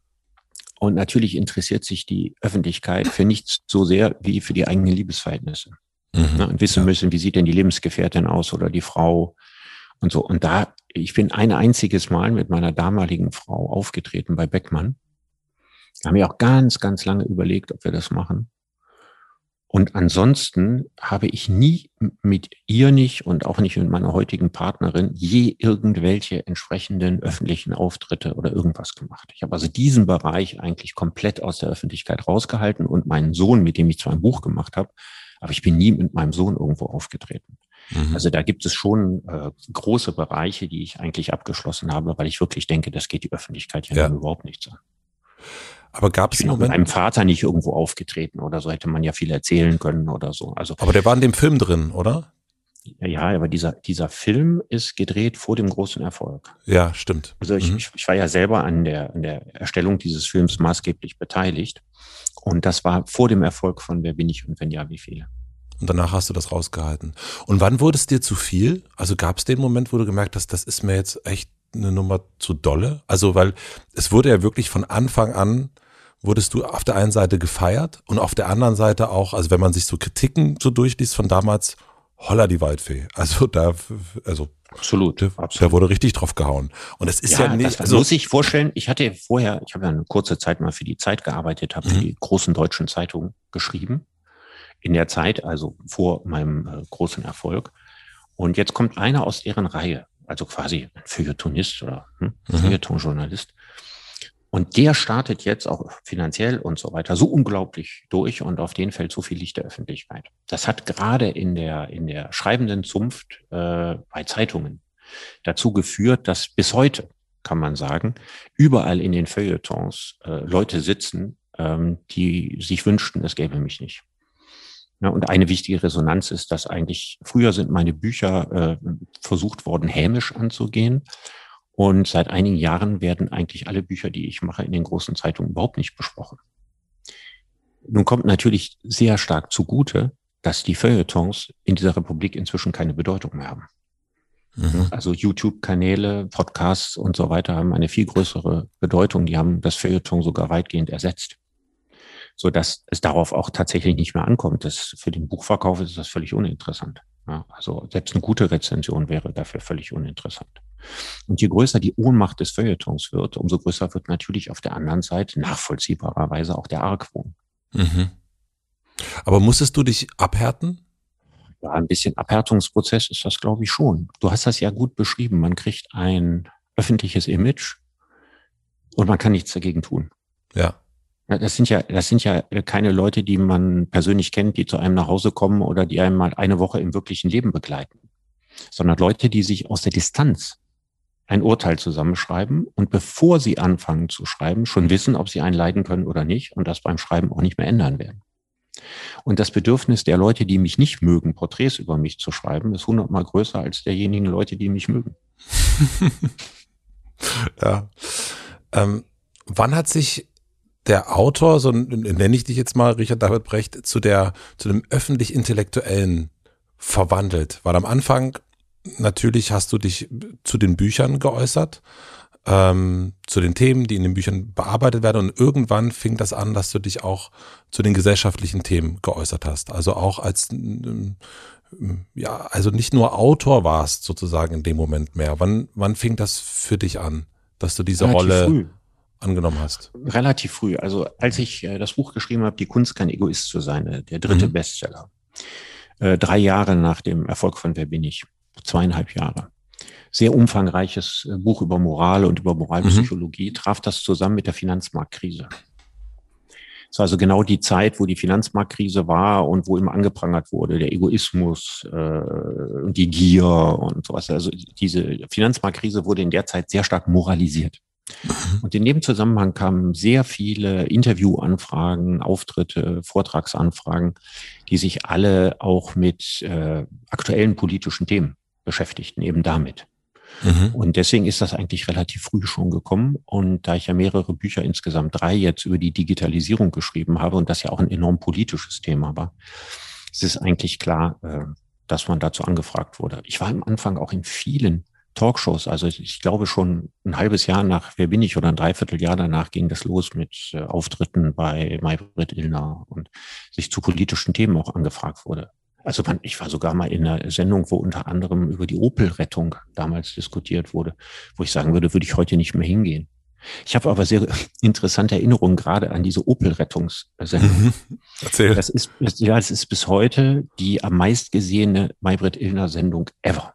und natürlich interessiert sich die Öffentlichkeit für nichts so sehr wie für die eigenen Liebesverhältnisse. Mhm, ja, und wissen ja. müssen, wie sieht denn die Lebensgefährtin aus oder die Frau und so. Und da, ich bin ein einziges Mal mit meiner damaligen Frau aufgetreten bei Beckmann haben wir auch ganz, ganz lange überlegt, ob wir das machen. Und ansonsten habe ich nie mit ihr nicht und auch nicht mit meiner heutigen Partnerin je irgendwelche entsprechenden öffentlichen Auftritte oder irgendwas gemacht. Ich habe also diesen Bereich eigentlich komplett aus der Öffentlichkeit rausgehalten und meinen Sohn, mit dem ich zwar ein Buch gemacht habe, aber ich bin nie mit meinem Sohn irgendwo aufgetreten. Mhm. Also da gibt es schon äh, große Bereiche, die ich eigentlich abgeschlossen habe, weil ich wirklich denke, das geht die Öffentlichkeit ja, ja. überhaupt nichts an. Aber gab es einen Moment? Mit meinem Vater nicht irgendwo aufgetreten oder so hätte man ja viel erzählen können oder so. Also. Aber der war in dem Film drin, oder? Ja, aber dieser, dieser Film ist gedreht vor dem großen Erfolg. Ja, stimmt. Also ich, mhm. ich, ich war ja selber an der, an der Erstellung dieses Films maßgeblich beteiligt. Und das war vor dem Erfolg von Wer bin ich und wenn ja, wie viele. Und danach hast du das rausgehalten. Und wann wurde es dir zu viel? Also gab es den Moment, wo du gemerkt hast, das ist mir jetzt echt eine Nummer zu dolle? Also, weil es wurde ja wirklich von Anfang an wurdest du auf der einen Seite gefeiert und auf der anderen Seite auch, also wenn man sich so Kritiken so durchliest von damals, holla die Waldfee. Also da, also absolut, der, absolut. der wurde richtig drauf gehauen. Und es ist ja, ja nicht. also muss ich vorstellen. Ich hatte vorher, ich habe ja eine kurze Zeit mal für die Zeit gearbeitet, habe mhm. für die großen deutschen Zeitungen geschrieben. In der Zeit, also vor meinem äh, großen Erfolg. Und jetzt kommt einer aus deren Reihe, also quasi ein Feuilletonist oder hm, mhm. Feuilletonjournalist, und der startet jetzt auch finanziell und so weiter so unglaublich durch und auf den fällt so viel Licht der Öffentlichkeit. Das hat gerade in der, in der schreibenden Zunft äh, bei Zeitungen dazu geführt, dass bis heute, kann man sagen, überall in den Feuilletons äh, Leute sitzen, ähm, die sich wünschten, es gäbe mich nicht. Ja, und eine wichtige Resonanz ist, dass eigentlich früher sind meine Bücher äh, versucht worden, hämisch anzugehen. Und seit einigen Jahren werden eigentlich alle Bücher, die ich mache, in den großen Zeitungen überhaupt nicht besprochen. Nun kommt natürlich sehr stark zugute, dass die Feuilletons in dieser Republik inzwischen keine Bedeutung mehr haben. Mhm. Also YouTube-Kanäle, Podcasts und so weiter haben eine viel größere Bedeutung. Die haben das Feuilleton sogar weitgehend ersetzt. So dass es darauf auch tatsächlich nicht mehr ankommt. Das, für den Buchverkauf ist das völlig uninteressant. Ja, also selbst eine gute Rezension wäre dafür völlig uninteressant. Und je größer die Ohnmacht des Feuilletons wird, umso größer wird natürlich auf der anderen Seite nachvollziehbarerweise auch der Argwohn. Mhm. Aber musstest du dich abhärten? Ja, ein bisschen Abhärtungsprozess ist das, glaube ich, schon. Du hast das ja gut beschrieben. Man kriegt ein öffentliches Image und man kann nichts dagegen tun. Ja. Das sind ja, das sind ja keine Leute, die man persönlich kennt, die zu einem nach Hause kommen oder die einem mal eine Woche im wirklichen Leben begleiten, sondern Leute, die sich aus der Distanz ein Urteil zusammenschreiben und bevor sie anfangen zu schreiben, schon wissen, ob sie einen leiden können oder nicht und das beim Schreiben auch nicht mehr ändern werden. Und das Bedürfnis der Leute, die mich nicht mögen, Porträts über mich zu schreiben, ist hundertmal größer als derjenigen Leute, die mich mögen. ja. Ähm, wann hat sich der Autor, so nenne ich dich jetzt mal, Richard David Brecht, zu der, zu dem öffentlich-intellektuellen verwandelt? Weil am Anfang natürlich hast du dich zu den Büchern geäußert, ähm, zu den Themen, die in den Büchern bearbeitet werden. Und irgendwann fing das an, dass du dich auch zu den gesellschaftlichen Themen geäußert hast. Also auch als, ähm, ja, also nicht nur Autor warst sozusagen in dem Moment mehr. Wann, wann fing das für dich an, dass du diese Relativ Rolle früh. angenommen hast? Relativ früh. Also als ich äh, das Buch geschrieben habe, Die Kunst kein Egoist zu sein, äh, der dritte mhm. Bestseller. Äh, drei Jahre nach dem Erfolg von Wer bin ich? Zweieinhalb Jahre sehr umfangreiches äh, Buch über Moral und über Moralpsychologie, mhm. traf das zusammen mit der Finanzmarktkrise. Es war also genau die Zeit, wo die Finanzmarktkrise war und wo immer angeprangert wurde, der Egoismus äh, und die Gier und sowas. Also diese Finanzmarktkrise wurde in der Zeit sehr stark moralisiert. Mhm. Und in dem Zusammenhang kamen sehr viele Interviewanfragen, Auftritte, Vortragsanfragen, die sich alle auch mit äh, aktuellen politischen Themen beschäftigten, eben damit. Mhm. Und deswegen ist das eigentlich relativ früh schon gekommen. Und da ich ja mehrere Bücher, insgesamt drei jetzt über die Digitalisierung geschrieben habe und das ja auch ein enorm politisches Thema war, ist es eigentlich klar, äh, dass man dazu angefragt wurde. Ich war am Anfang auch in vielen Talkshows. Also ich glaube schon ein halbes Jahr nach Wer bin ich oder ein Dreivierteljahr danach ging das los mit äh, Auftritten bei Maybrit Illner und sich zu politischen Themen auch angefragt wurde. Also ich war sogar mal in einer Sendung, wo unter anderem über die Opel-Rettung damals diskutiert wurde, wo ich sagen würde, würde ich heute nicht mehr hingehen. Ich habe aber sehr interessante Erinnerungen gerade an diese Opel-Rettungssendung. Mhm. Erzähl. Das ist, ja, das ist bis heute die am meist gesehene Maybrit Illner Sendung ever.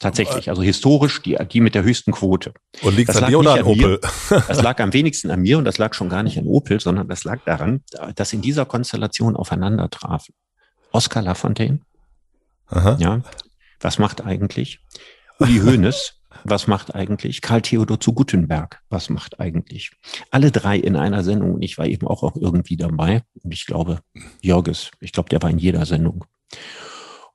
Tatsächlich, also historisch die, die mit der höchsten Quote. Und liegt an dir oder an, an Opel? Mir, das lag am wenigsten an mir und das lag schon gar nicht an Opel, sondern das lag daran, dass in dieser Konstellation aufeinander trafen. Oscar Lafontaine. Aha. Ja. Was macht eigentlich? Uli Hoeneß. Was macht eigentlich? Karl Theodor zu Guttenberg. Was macht eigentlich? Alle drei in einer Sendung. Und ich war eben auch, auch irgendwie dabei. Und ich glaube, Jörges, ich glaube, der war in jeder Sendung.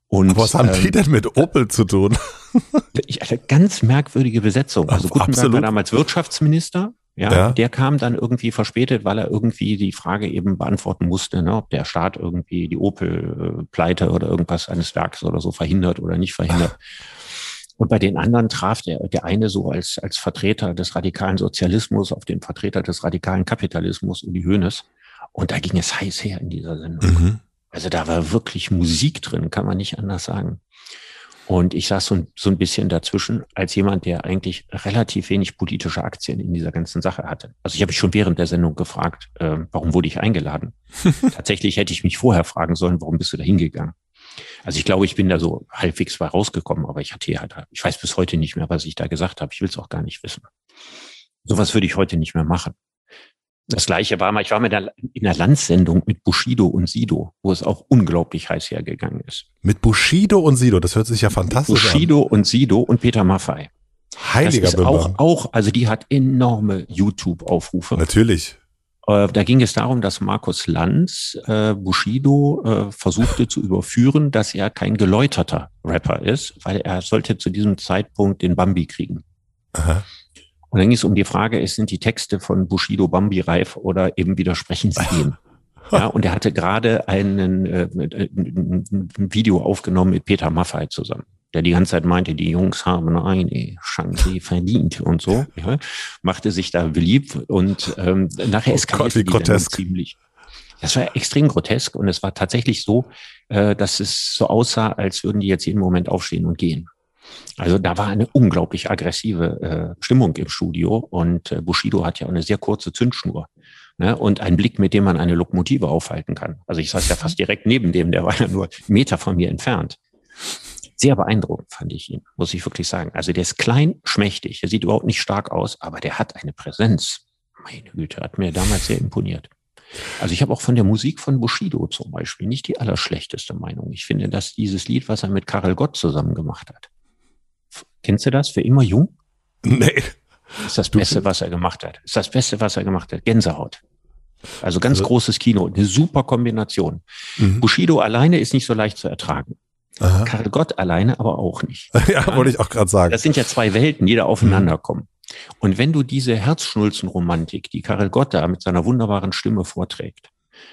Und, Aber was haben ähm, die denn mit Opel zu tun? ich, eine ganz merkwürdige Besetzung. Also Guttenberg Absolut. war damals Wirtschaftsminister ja, ja, der kam dann irgendwie verspätet, weil er irgendwie die Frage eben beantworten musste, ne, ob der Staat irgendwie die Opel-Pleite oder irgendwas eines Werks oder so verhindert oder nicht verhindert. Und bei den anderen traf der, der eine so als, als Vertreter des radikalen Sozialismus auf den Vertreter des radikalen Kapitalismus, Uli Hoeneß. Und da ging es heiß her in dieser Sendung. Mhm. Also da war wirklich Musik drin, kann man nicht anders sagen. Und ich saß so, so ein bisschen dazwischen als jemand, der eigentlich relativ wenig politische Aktien in dieser ganzen Sache hatte. Also ich habe mich schon während der Sendung gefragt, äh, warum wurde ich eingeladen? Tatsächlich hätte ich mich vorher fragen sollen, warum bist du da hingegangen? Also ich glaube, ich bin da so halbwegs bei rausgekommen, aber ich hatte hier halt, ich weiß bis heute nicht mehr, was ich da gesagt habe. Ich will es auch gar nicht wissen. Sowas würde ich heute nicht mehr machen. Das gleiche war mal, ich war mit der, in der Landsendung mit Bushido und Sido, wo es auch unglaublich heiß hergegangen ist. Mit Bushido und Sido, das hört sich ja fantastisch Bushido an. Bushido und Sido und Peter Maffei. Heiliger das ist auch, auch, also die hat enorme YouTube-Aufrufe. Natürlich. Äh, da ging es darum, dass Markus Lanz äh, Bushido äh, versuchte zu überführen, dass er kein geläuterter Rapper ist, weil er sollte zu diesem Zeitpunkt den Bambi kriegen. Aha. Und dann ging es um die Frage, ist, sind die Texte von Bushido Bambi reif oder eben widersprechen sie dem? Ja, und er hatte gerade einen, äh, ein Video aufgenommen mit Peter Maffay zusammen, der die ganze Zeit meinte, die Jungs haben eine Chance verdient und so. Ja, machte sich da beliebt und ähm, nachher eskalierte oh Gott, die ziemlich. Das war extrem grotesk und es war tatsächlich so, äh, dass es so aussah, als würden die jetzt jeden Moment aufstehen und gehen. Also da war eine unglaublich aggressive äh, Stimmung im Studio und äh, Bushido hat ja eine sehr kurze Zündschnur ne? und einen Blick, mit dem man eine Lokomotive aufhalten kann. Also ich saß ja fast direkt neben dem, der war ja nur Meter von mir entfernt. Sehr beeindruckend fand ich ihn, muss ich wirklich sagen. Also der ist klein, schmächtig, der sieht überhaupt nicht stark aus, aber der hat eine Präsenz. Meine Güte, hat mir damals sehr imponiert. Also ich habe auch von der Musik von Bushido zum Beispiel nicht die allerschlechteste Meinung. Ich finde, dass dieses Lied, was er mit Karel Gott zusammen gemacht hat, kennst du das? Für immer jung? Nee. Ist das Beste, was er gemacht hat. Ist das Beste, was er gemacht hat. Gänsehaut. Also ganz also, großes Kino, eine super Kombination. Mhm. Bushido alleine ist nicht so leicht zu ertragen. Aha. Karel Gott alleine aber auch nicht. ja, wollte ich auch gerade sagen. Das sind ja zwei Welten, die da aufeinander mhm. kommen. Und wenn du diese Herzschnulzenromantik, die Karel Gott da mit seiner wunderbaren Stimme vorträgt,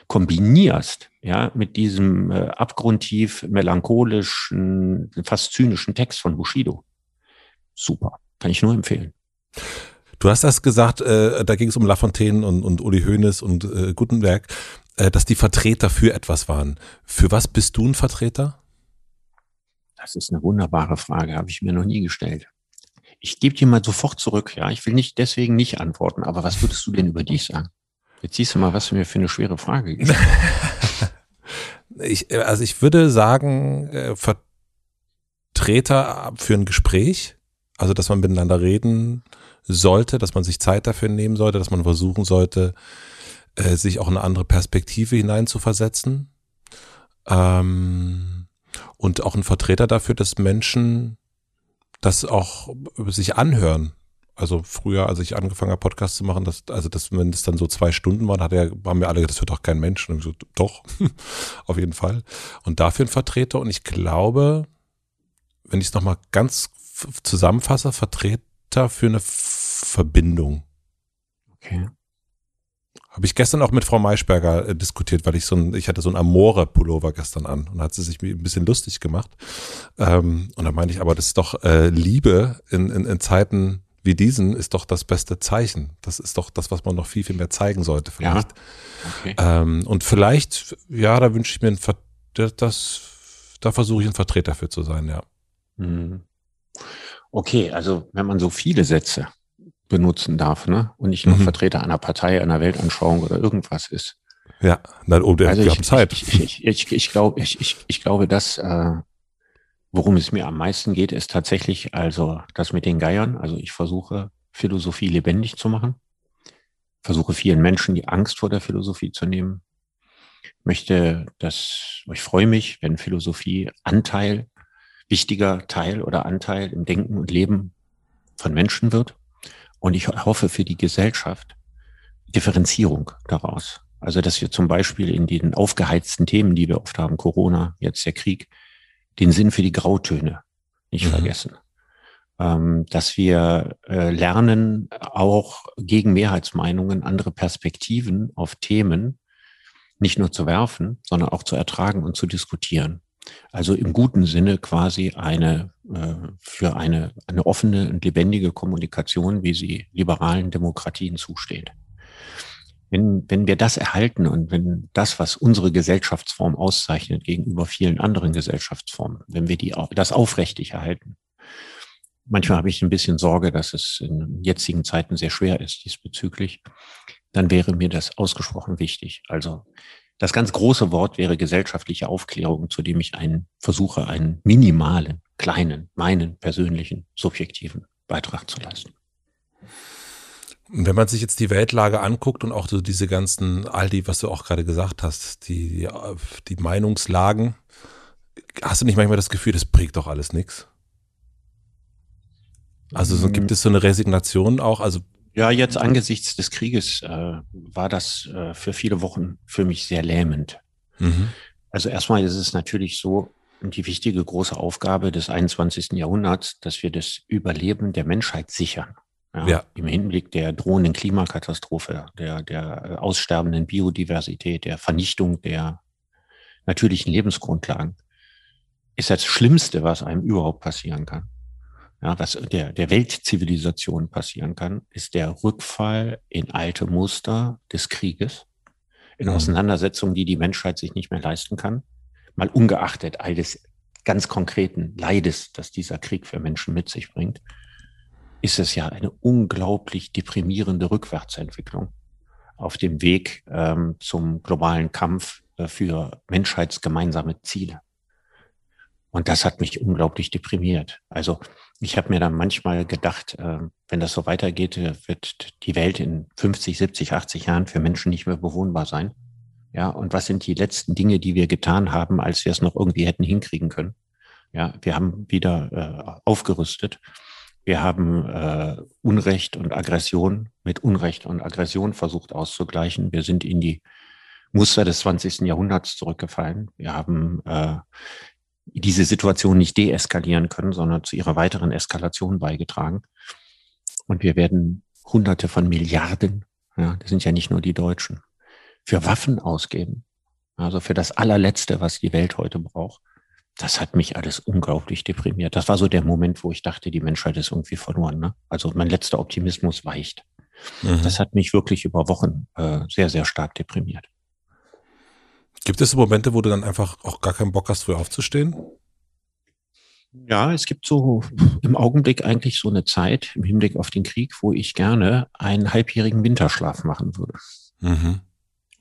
kombinierst, ja, mit diesem äh, abgrundtief melancholischen, fast zynischen Text von Bushido, super, kann ich nur empfehlen. Du hast das gesagt, äh, da ging es um Lafontaine und, und Uli Hoeneß und äh, Gutenberg, äh, dass die Vertreter für etwas waren. Für was bist du ein Vertreter? Das ist eine wunderbare Frage, habe ich mir noch nie gestellt. Ich gebe dir mal sofort zurück, ja. Ich will nicht deswegen nicht antworten, aber was würdest du denn über dich sagen? Jetzt siehst du mal, was du mir für eine schwere Frage gestellt ich, Also ich würde sagen, äh, Vertreter für ein Gespräch, also dass man miteinander reden sollte, dass man sich Zeit dafür nehmen sollte, dass man versuchen sollte, äh, sich auch eine andere Perspektive hineinzuversetzen. Ähm, und auch ein Vertreter dafür, dass Menschen das auch sich anhören. Also früher, als ich angefangen habe, Podcasts zu machen, das, also das, wenn es dann so zwei Stunden waren, hat er, haben wir alle, das hört doch kein Mensch. Und ich so, doch, auf jeden Fall. Und dafür ein Vertreter. Und ich glaube, wenn ich es nochmal ganz zusammenfasse, Vertreter für eine Verbindung. Okay. Habe ich gestern auch mit Frau Maischberger äh, diskutiert, weil ich so ein, ich hatte so ein Amore-Pullover gestern an und hat sie sich ein bisschen lustig gemacht. Ähm, und da meinte ich, aber das ist doch äh, Liebe in, in, in Zeiten wie diesen ist doch das beste Zeichen. Das ist doch das, was man noch viel, viel mehr zeigen sollte, vielleicht. Ja. Okay. Ähm, und vielleicht, ja, da wünsche ich mir ein Ver das, da versuche ich ein Vertreter für zu sein, ja. Mhm. Okay, also wenn man so viele Sätze benutzen darf, ne? Und nicht nur mhm. Vertreter einer Partei, einer Weltanschauung oder irgendwas ist. Ja, dann oh, also ich, Zeit. Ich, ich, ich, ich, glaube, ich, ich, ich glaube, dass äh, worum es mir am meisten geht, ist tatsächlich also das mit den Geiern. Also ich versuche Philosophie lebendig zu machen, versuche vielen Menschen die Angst vor der Philosophie zu nehmen. Möchte, dass ich freue mich, wenn Philosophie Anteil, wichtiger Teil oder Anteil im Denken und Leben von Menschen wird. Und ich hoffe für die Gesellschaft Differenzierung daraus. Also, dass wir zum Beispiel in den aufgeheizten Themen, die wir oft haben, Corona, jetzt der Krieg, den Sinn für die Grautöne nicht mhm. vergessen. Ähm, dass wir äh, lernen, auch gegen Mehrheitsmeinungen andere Perspektiven auf Themen nicht nur zu werfen, sondern auch zu ertragen und zu diskutieren. Also im guten Sinne quasi eine äh, für eine, eine offene und lebendige Kommunikation, wie sie liberalen Demokratien zusteht. Wenn, wenn wir das erhalten und wenn das, was unsere Gesellschaftsform auszeichnet gegenüber vielen anderen Gesellschaftsformen, wenn wir die, das aufrechtig erhalten, manchmal habe ich ein bisschen Sorge, dass es in jetzigen Zeiten sehr schwer ist diesbezüglich, dann wäre mir das ausgesprochen wichtig. Also das ganz große Wort wäre gesellschaftliche Aufklärung, zu dem ich einen versuche, einen minimalen, kleinen, meinen persönlichen, subjektiven Beitrag zu leisten. Wenn man sich jetzt die Weltlage anguckt und auch so diese ganzen, all die, was du auch gerade gesagt hast, die, die Meinungslagen, hast du nicht manchmal das Gefühl, das bringt doch alles nichts? Also so gibt es so eine Resignation auch, also ja, jetzt angesichts des Krieges äh, war das äh, für viele Wochen für mich sehr lähmend. Mhm. Also erstmal ist es natürlich so, die wichtige große Aufgabe des 21. Jahrhunderts, dass wir das Überleben der Menschheit sichern. Ja, ja. Im Hinblick der drohenden Klimakatastrophe, der, der aussterbenden Biodiversität, der Vernichtung der natürlichen Lebensgrundlagen, ist das Schlimmste, was einem überhaupt passieren kann ja, was der, der Weltzivilisation passieren kann, ist der Rückfall in alte Muster des Krieges, in mhm. Auseinandersetzungen, die die Menschheit sich nicht mehr leisten kann, mal ungeachtet all des ganz konkreten Leides, das dieser Krieg für Menschen mit sich bringt, ist es ja eine unglaublich deprimierende Rückwärtsentwicklung auf dem Weg ähm, zum globalen Kampf äh, für menschheitsgemeinsame Ziele. Und das hat mich unglaublich deprimiert. Also Ich habe mir dann manchmal gedacht, äh, wenn das so weitergeht, äh, wird die Welt in 50, 70, 80 Jahren für Menschen nicht mehr bewohnbar sein. Ja, und was sind die letzten Dinge, die wir getan haben, als wir es noch irgendwie hätten hinkriegen können? Ja, wir haben wieder äh, aufgerüstet. Wir haben äh, Unrecht und Aggression mit Unrecht und Aggression versucht auszugleichen. Wir sind in die Muster des 20. Jahrhunderts zurückgefallen. Wir haben äh, diese Situation nicht deeskalieren können, sondern zu ihrer weiteren Eskalation beigetragen. Und wir werden Hunderte von Milliarden, ja, das sind ja nicht nur die Deutschen, für Waffen ausgeben. Also für das allerletzte, was die Welt heute braucht. Das hat mich alles unglaublich deprimiert. Das war so der Moment, wo ich dachte, die Menschheit ist irgendwie verloren. Ne? Also mein letzter Optimismus weicht. Mhm. Das hat mich wirklich über Wochen äh, sehr, sehr stark deprimiert. Gibt es Momente, wo du dann einfach auch gar keinen Bock hast, früh aufzustehen? Ja, es gibt so im Augenblick eigentlich so eine Zeit im Hinblick auf den Krieg, wo ich gerne einen halbjährigen Winterschlaf machen würde. Mhm.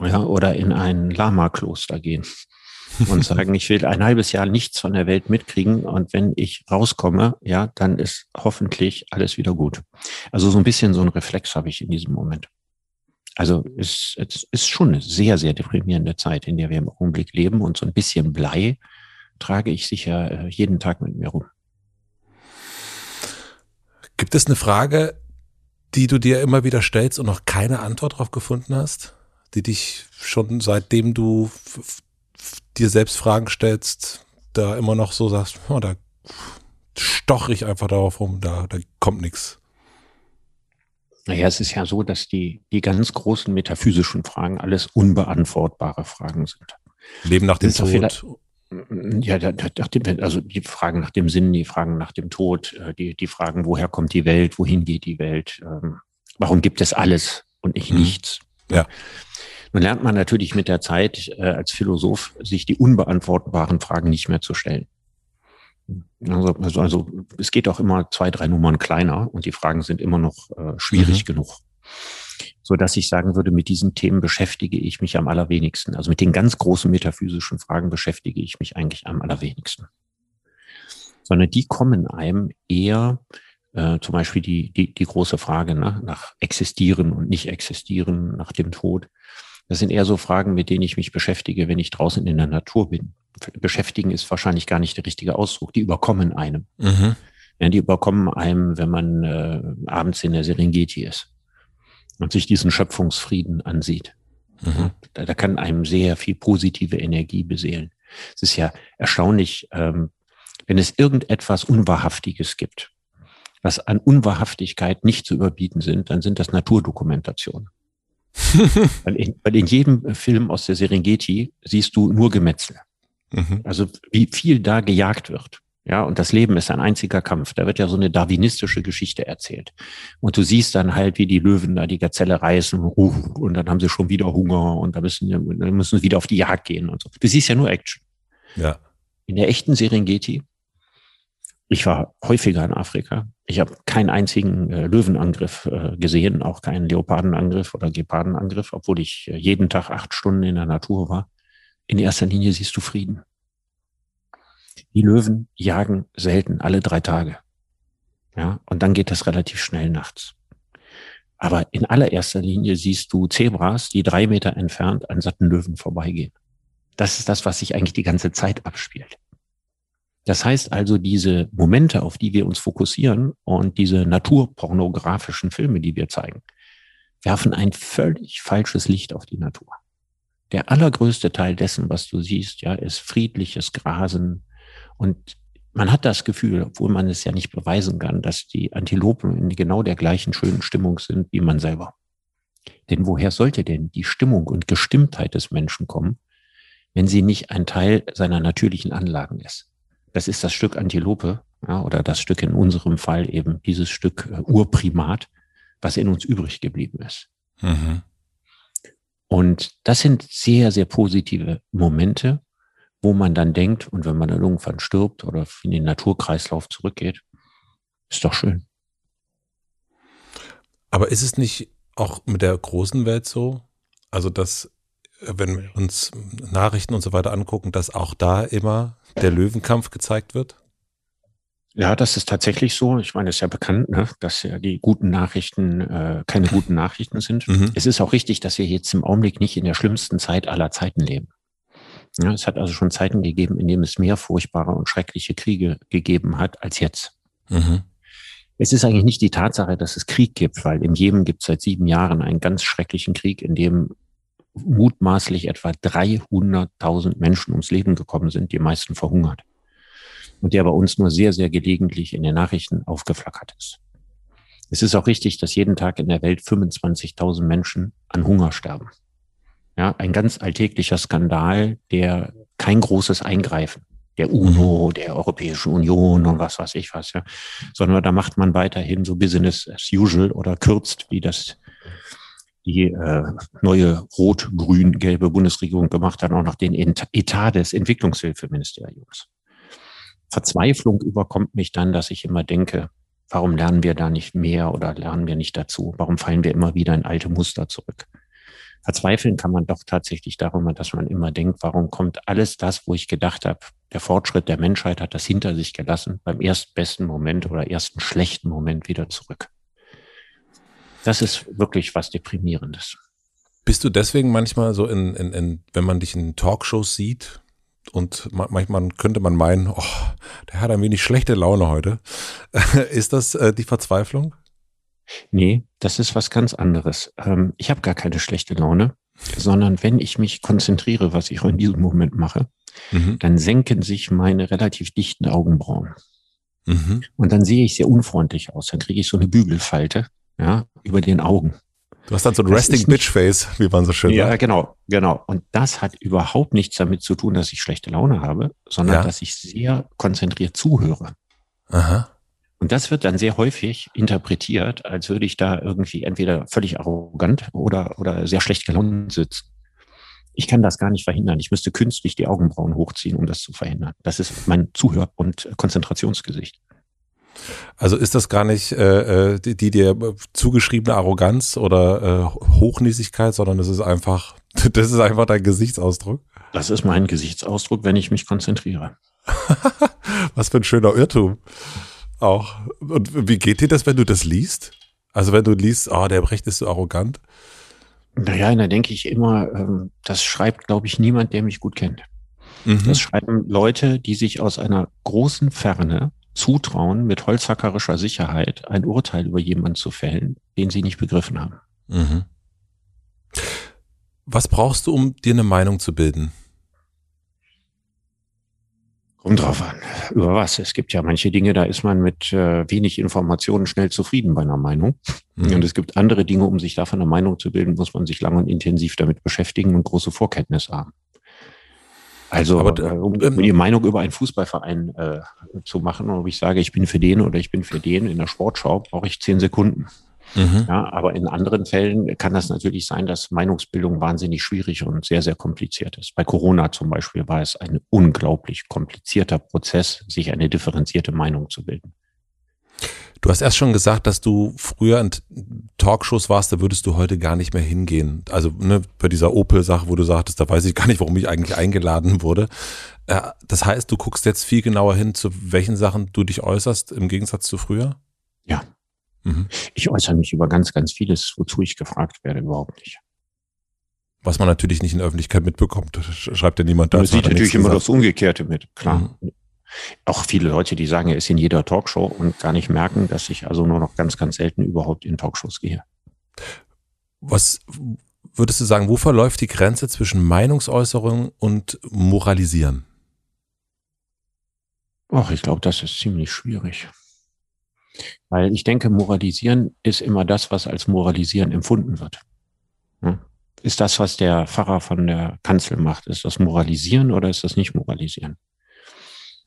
Ja, oder in ein Lama-Kloster gehen und sagen, ich will ein halbes Jahr nichts von der Welt mitkriegen und wenn ich rauskomme, ja, dann ist hoffentlich alles wieder gut. Also so ein bisschen so ein Reflex habe ich in diesem Moment. Also es, es ist schon eine sehr, sehr deprimierende Zeit, in der wir im Augenblick leben und so ein bisschen Blei trage ich sicher äh, jeden Tag mit mir rum. Gibt es eine Frage, die du dir immer wieder stellst und noch keine Antwort darauf gefunden hast? Die dich schon seitdem du dir selbst Fragen stellst, da immer noch so sagst, oh, da stoch ich einfach darauf rum, da, da kommt nichts. Naja, es ist ja so, dass die, die ganz großen metaphysischen Fragen alles unbeantwortbare Fragen sind. Leben nach dem Tod. Ja, also die Fragen nach dem Sinn, die Fragen nach dem Tod, äh, die, die Fragen, woher kommt die Welt, wohin geht die Welt, ähm, warum gibt es alles und nicht mhm. nichts. Ja. Nun lernt man natürlich mit der Zeit äh, als Philosoph, sich die unbeantwortbaren Fragen nicht mehr zu stellen. Also, also, also es geht auch immer zwei, drei Nummern kleiner und die Fragen sind immer noch äh, schwierig mhm. genug. So dass ich sagen würde, mit diesen Themen beschäftige ich mich am allerwenigsten. Also mit den ganz großen metaphysischen Fragen beschäftige ich mich eigentlich am allerwenigsten. Sondern die kommen einem eher, äh, zum Beispiel die, die, die große Frage ne, nach Existieren und nicht existieren, nach dem Tod. Das sind eher so Fragen, mit denen ich mich beschäftige, wenn ich draußen in der Natur bin beschäftigen ist wahrscheinlich gar nicht der richtige Ausdruck. Die überkommen einem. Mhm. Ja, die überkommen einem, wenn man äh, abends in der Serengeti ist und sich diesen Schöpfungsfrieden ansieht. Mhm. Da, da, kann einem sehr viel positive Energie beseelen. Es ist ja erstaunlich, ähm, wenn es irgendetwas Unwahrhaftiges gibt, was an Unwahrhaftigkeit nicht zu überbieten sind, dann sind das Naturdokumentationen. weil, in, weil in jedem Film aus der Serengeti siehst du nur Gemetzel. Mhm. Also wie viel da gejagt wird. Ja, und das Leben ist ein einziger Kampf. Da wird ja so eine darwinistische Geschichte erzählt. Und du siehst dann halt, wie die Löwen da die Gazelle reißen, und dann haben sie schon wieder Hunger und da müssen, dann müssen sie wieder auf die Jagd gehen und so. Du siehst ja nur Action. Ja. In der echten Serengeti, ich war häufiger in Afrika. Ich habe keinen einzigen äh, Löwenangriff äh, gesehen, auch keinen Leopardenangriff oder Gepardenangriff, obwohl ich äh, jeden Tag acht Stunden in der Natur war in erster Linie siehst du Frieden. Die Löwen jagen selten alle drei Tage. Ja, und dann geht das relativ schnell nachts. Aber in allererster Linie siehst du Zebras, die drei Meter entfernt an satten Löwen vorbeigehen. Das ist das, was sich eigentlich die ganze Zeit abspielt. Das heißt also, diese Momente, auf die wir uns fokussieren und diese naturpornografischen Filme, die wir zeigen, werfen ein völlig falsches Licht auf die Natur der allergrößte Teil dessen, was du siehst, ja, ist friedliches Grasen. Und man hat das Gefühl, obwohl man es ja nicht beweisen kann, dass die Antilopen in genau der gleichen schönen Stimmung sind wie man selber. Denn woher sollte denn die Stimmung und Gestimmtheit des Menschen kommen, wenn sie nicht ein Teil seiner natürlichen Anlagen ist? Das ist das Stück Antilope ja, oder das Stück in unserem Fall eben dieses Stück äh, Urprimat, was in uns übrig geblieben ist. Mhm. Und das sind sehr, sehr positive Momente, wo man dann denkt, und wenn man dann irgendwann stirbt oder in den Naturkreislauf zurückgeht, ist doch schön. Aber ist es nicht auch mit der großen Welt so? Also, dass, wenn wir uns Nachrichten und so weiter angucken, dass auch da immer der Löwenkampf gezeigt wird? Ja, das ist tatsächlich so. Ich meine, es ist ja bekannt, ne, dass ja die guten Nachrichten äh, keine guten Nachrichten sind. Mhm. Es ist auch richtig, dass wir jetzt im Augenblick nicht in der schlimmsten Zeit aller Zeiten leben. Ja, es hat also schon Zeiten gegeben, in denen es mehr furchtbare und schreckliche Kriege gegeben hat als jetzt. Mhm. Es ist eigentlich nicht die Tatsache, dass es Krieg gibt, weil in Jemen gibt es seit sieben Jahren einen ganz schrecklichen Krieg, in dem mutmaßlich etwa 300.000 Menschen ums Leben gekommen sind, die meisten verhungert. Und der bei uns nur sehr, sehr gelegentlich in den Nachrichten aufgeflackert ist. Es ist auch richtig, dass jeden Tag in der Welt 25.000 Menschen an Hunger sterben. Ja, ein ganz alltäglicher Skandal, der kein großes Eingreifen der UNO, der Europäischen Union und was weiß ich was, ja. Sondern da macht man weiterhin so Business as usual oder kürzt, wie das die äh, neue rot-grün-gelbe Bundesregierung gemacht hat, auch noch den Etat des Entwicklungshilfeministeriums. Verzweiflung überkommt mich dann, dass ich immer denke, warum lernen wir da nicht mehr oder lernen wir nicht dazu? Warum fallen wir immer wieder in alte Muster zurück? Verzweifeln kann man doch tatsächlich darüber, dass man immer denkt, warum kommt alles das, wo ich gedacht habe, der Fortschritt der Menschheit hat das hinter sich gelassen, beim erstbesten Moment oder ersten schlechten Moment wieder zurück. Das ist wirklich was Deprimierendes. Bist du deswegen manchmal so in, in, in wenn man dich in Talkshows sieht und manchmal könnte man meinen, oh, der hat ein wenig schlechte Laune heute. ist das äh, die Verzweiflung? Nee, das ist was ganz anderes. Ähm, ich habe gar keine schlechte Laune, sondern wenn ich mich konzentriere, was ich auch in diesem Moment mache, mhm. dann senken sich meine relativ dichten Augenbrauen. Mhm. Und dann sehe ich sehr unfreundlich aus. Dann kriege ich so eine Bügelfalte ja, über den Augen. Du hast dann so ein Resting Bitch Face, wie man so schön ja, sagt. Ja, genau, genau. Und das hat überhaupt nichts damit zu tun, dass ich schlechte Laune habe, sondern ja. dass ich sehr konzentriert zuhöre. Aha. Und das wird dann sehr häufig interpretiert, als würde ich da irgendwie entweder völlig arrogant oder, oder sehr schlecht gelaunt sitzen. Ich kann das gar nicht verhindern. Ich müsste künstlich die Augenbrauen hochziehen, um das zu verhindern. Das ist mein Zuhör- und Konzentrationsgesicht. Also ist das gar nicht äh, äh die, die dir zugeschriebene Arroganz oder äh, Hochnäsigkeit, sondern das ist einfach, das ist einfach dein Gesichtsausdruck. Das ist mein Gesichtsausdruck, wenn ich mich konzentriere. Was für ein schöner Irrtum. Auch. Und wie geht dir das, wenn du das liest? Also wenn du liest, oh, der Brecht ist so arrogant. Naja, da denke ich immer, ähm, das schreibt, glaube ich, niemand, der mich gut kennt. Mhm. Das schreiben Leute, die sich aus einer großen Ferne zutrauen, mit holzhackerischer Sicherheit ein Urteil über jemanden zu fällen, den sie nicht begriffen haben. Mhm. Was brauchst du, um dir eine Meinung zu bilden? Kommt drauf an. Über was? Es gibt ja manche Dinge, da ist man mit äh, wenig Informationen schnell zufrieden bei einer Meinung. Mhm. Und es gibt andere Dinge, um sich davon eine Meinung zu bilden, muss man sich lang und intensiv damit beschäftigen und große Vorkenntnisse haben. Also, Aber, äh, um, um die Meinung über einen Fußballverein äh, zu machen, ob ich sage, ich bin für den oder ich bin für den in der Sportschau, brauche ich zehn Sekunden. Mhm. Ja, aber in anderen Fällen kann das natürlich sein, dass Meinungsbildung wahnsinnig schwierig und sehr, sehr kompliziert ist. Bei Corona zum Beispiel war es ein unglaublich komplizierter Prozess, sich eine differenzierte Meinung zu bilden. Du hast erst schon gesagt, dass du früher in Talkshows warst, da würdest du heute gar nicht mehr hingehen. Also ne, bei dieser Opel-Sache, wo du sagtest, da weiß ich gar nicht, warum ich eigentlich eingeladen wurde. Äh, das heißt, du guckst jetzt viel genauer hin, zu welchen Sachen du dich äußerst, im Gegensatz zu früher? Ja, Mhm. Ich äußere mich über ganz, ganz vieles, wozu ich gefragt werde, überhaupt nicht. Was man natürlich nicht in der Öffentlichkeit mitbekommt, schreibt ja niemand da. Man sieht natürlich immer das Umgekehrte mit, klar. Mhm. Auch viele Leute, die sagen, er ist in jeder Talkshow und gar nicht merken, dass ich also nur noch ganz, ganz selten überhaupt in Talkshows gehe. Was würdest du sagen, wo verläuft die Grenze zwischen Meinungsäußerung und Moralisieren? Ach, ich glaube, das ist ziemlich schwierig. Weil ich denke, moralisieren ist immer das, was als moralisieren empfunden wird. Ist das, was der Pfarrer von der Kanzel macht, ist das moralisieren oder ist das nicht moralisieren?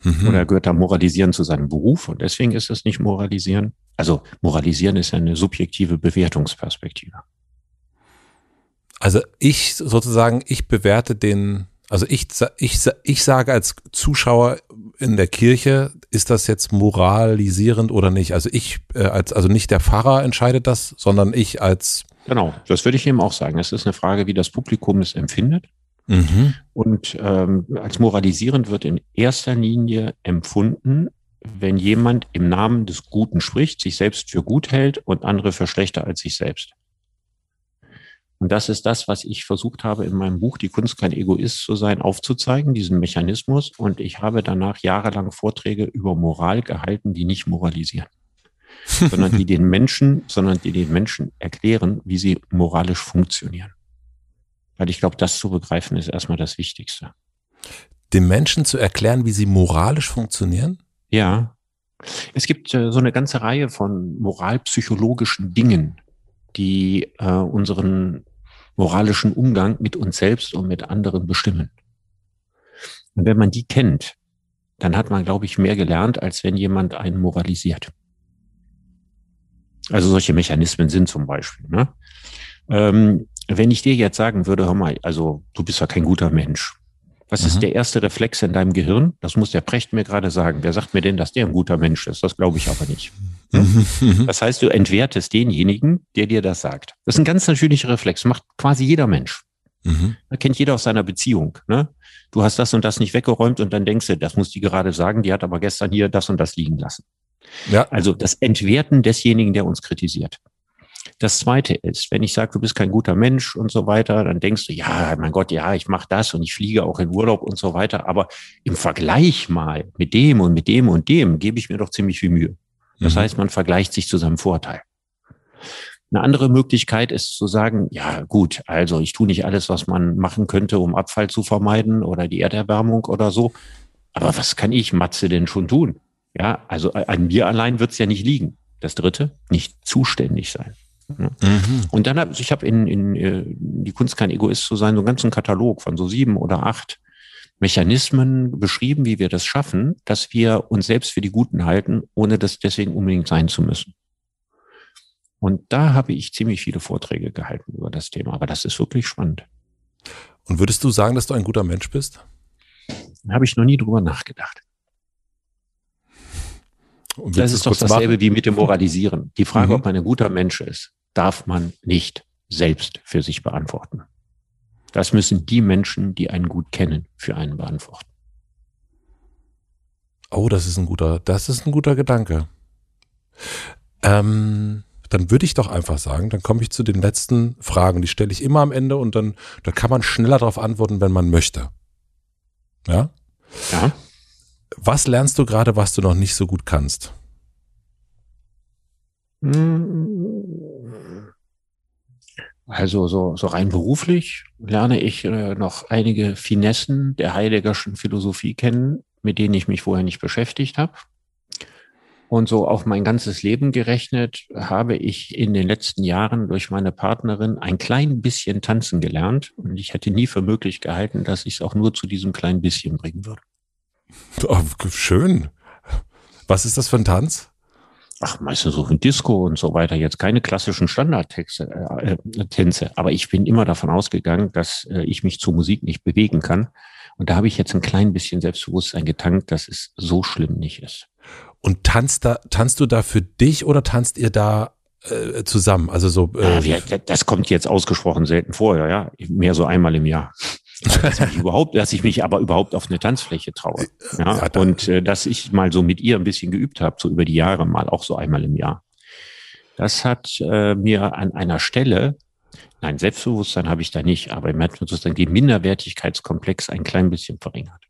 Mhm. Oder gehört da moralisieren zu seinem Beruf und deswegen ist das nicht moralisieren? Also moralisieren ist ja eine subjektive Bewertungsperspektive. Also ich sozusagen, ich bewerte den, also ich, ich, ich sage als Zuschauer in der Kirche, ist das jetzt moralisierend oder nicht? Also ich äh, als, also nicht der Pfarrer entscheidet das, sondern ich als Genau, das würde ich eben auch sagen. Es ist eine Frage, wie das Publikum es empfindet. Mhm. Und ähm, als moralisierend wird in erster Linie empfunden, wenn jemand im Namen des Guten spricht, sich selbst für gut hält und andere für schlechter als sich selbst. Und das ist das, was ich versucht habe in meinem Buch Die Kunst kein Egoist zu sein, aufzuzeigen, diesen Mechanismus. Und ich habe danach jahrelang Vorträge über Moral gehalten, die nicht moralisieren, sondern die den Menschen, sondern die den Menschen erklären, wie sie moralisch funktionieren. Weil ich glaube, das zu begreifen ist erstmal das Wichtigste. Den Menschen zu erklären, wie sie moralisch funktionieren? Ja. Es gibt äh, so eine ganze Reihe von moralpsychologischen Dingen, die äh, unseren moralischen Umgang mit uns selbst und mit anderen bestimmen. Und wenn man die kennt, dann hat man, glaube ich, mehr gelernt, als wenn jemand einen moralisiert. Also solche Mechanismen sind zum Beispiel. Ne? Ähm, wenn ich dir jetzt sagen würde, hör mal, also du bist ja kein guter Mensch, was mhm. ist der erste Reflex in deinem Gehirn? Das muss der Precht mir gerade sagen. Wer sagt mir denn, dass der ein guter Mensch ist? Das glaube ich aber nicht. Mhm. Das heißt, du entwertest denjenigen, der dir das sagt. Das ist ein ganz natürlicher Reflex. Macht quasi jeder Mensch. Mhm. Da kennt jeder aus seiner Beziehung. Ne? Du hast das und das nicht weggeräumt und dann denkst du, das muss die gerade sagen, die hat aber gestern hier das und das liegen lassen. Ja. Also das Entwerten desjenigen, der uns kritisiert. Das Zweite ist, wenn ich sage, du bist kein guter Mensch und so weiter, dann denkst du, ja, mein Gott, ja, ich mache das und ich fliege auch in Urlaub und so weiter. Aber im Vergleich mal mit dem und mit dem und dem gebe ich mir doch ziemlich viel Mühe. Das mhm. heißt, man vergleicht sich zu seinem Vorteil. Eine andere Möglichkeit ist zu sagen, ja gut, also ich tue nicht alles, was man machen könnte, um Abfall zu vermeiden oder die Erderwärmung oder so. Aber was kann ich, Matze, denn schon tun? Ja, also an mir allein wird es ja nicht liegen. Das dritte, nicht zuständig sein. Mhm. Und dann habe ich habe in, in, äh, die Kunst kein Egoist zu sein, so einen ganzen Katalog von so sieben oder acht Mechanismen beschrieben, wie wir das schaffen, dass wir uns selbst für die Guten halten, ohne das deswegen unbedingt sein zu müssen. Und da habe ich ziemlich viele Vorträge gehalten über das Thema, aber das ist wirklich spannend. Und würdest du sagen, dass du ein guter Mensch bist? Da habe ich noch nie drüber nachgedacht. das ist doch dasselbe machen? wie mit dem Moralisieren. Die Frage, mhm. ob man ein guter Mensch ist, darf man nicht selbst für sich beantworten. Das müssen die Menschen, die einen gut kennen, für einen beantworten. Oh, das ist ein guter, das ist ein guter Gedanke. Ähm, dann würde ich doch einfach sagen, dann komme ich zu den letzten Fragen. Die stelle ich immer am Ende und dann, da kann man schneller darauf antworten, wenn man möchte. Ja? Ja. Was lernst du gerade, was du noch nicht so gut kannst? Also so, so rein beruflich lerne ich äh, noch einige Finessen der Heideggerschen Philosophie kennen, mit denen ich mich vorher nicht beschäftigt habe. Und so auf mein ganzes Leben gerechnet habe ich in den letzten Jahren durch meine Partnerin ein klein bisschen tanzen gelernt. Und ich hätte nie für möglich gehalten, dass ich es auch nur zu diesem kleinen bisschen bringen würde. Oh, schön. Was ist das für ein Tanz? Ach, meistens so ein Disco und so weiter, jetzt keine klassischen Standardtänze, äh, äh, Tänze. Aber ich bin immer davon ausgegangen, dass äh, ich mich zur Musik nicht bewegen kann. Und da habe ich jetzt ein klein bisschen Selbstbewusstsein getankt, dass es so schlimm nicht ist. Und tanzt da, tanzt du da für dich oder tanzt ihr da äh, zusammen? Also so. Äh, ja, das kommt jetzt ausgesprochen selten vor, ja, ja. Mehr so einmal im Jahr dass ich, überhaupt, dass ich mich aber überhaupt auf eine Tanzfläche traue. Ja, ja und äh, dass ich mal so mit ihr ein bisschen geübt habe, so über die Jahre mal, auch so einmal im Jahr. Das hat äh, mir an einer Stelle, nein, Selbstbewusstsein habe ich da nicht, aber mir hat sozusagen den Minderwertigkeitskomplex ein klein bisschen verringert.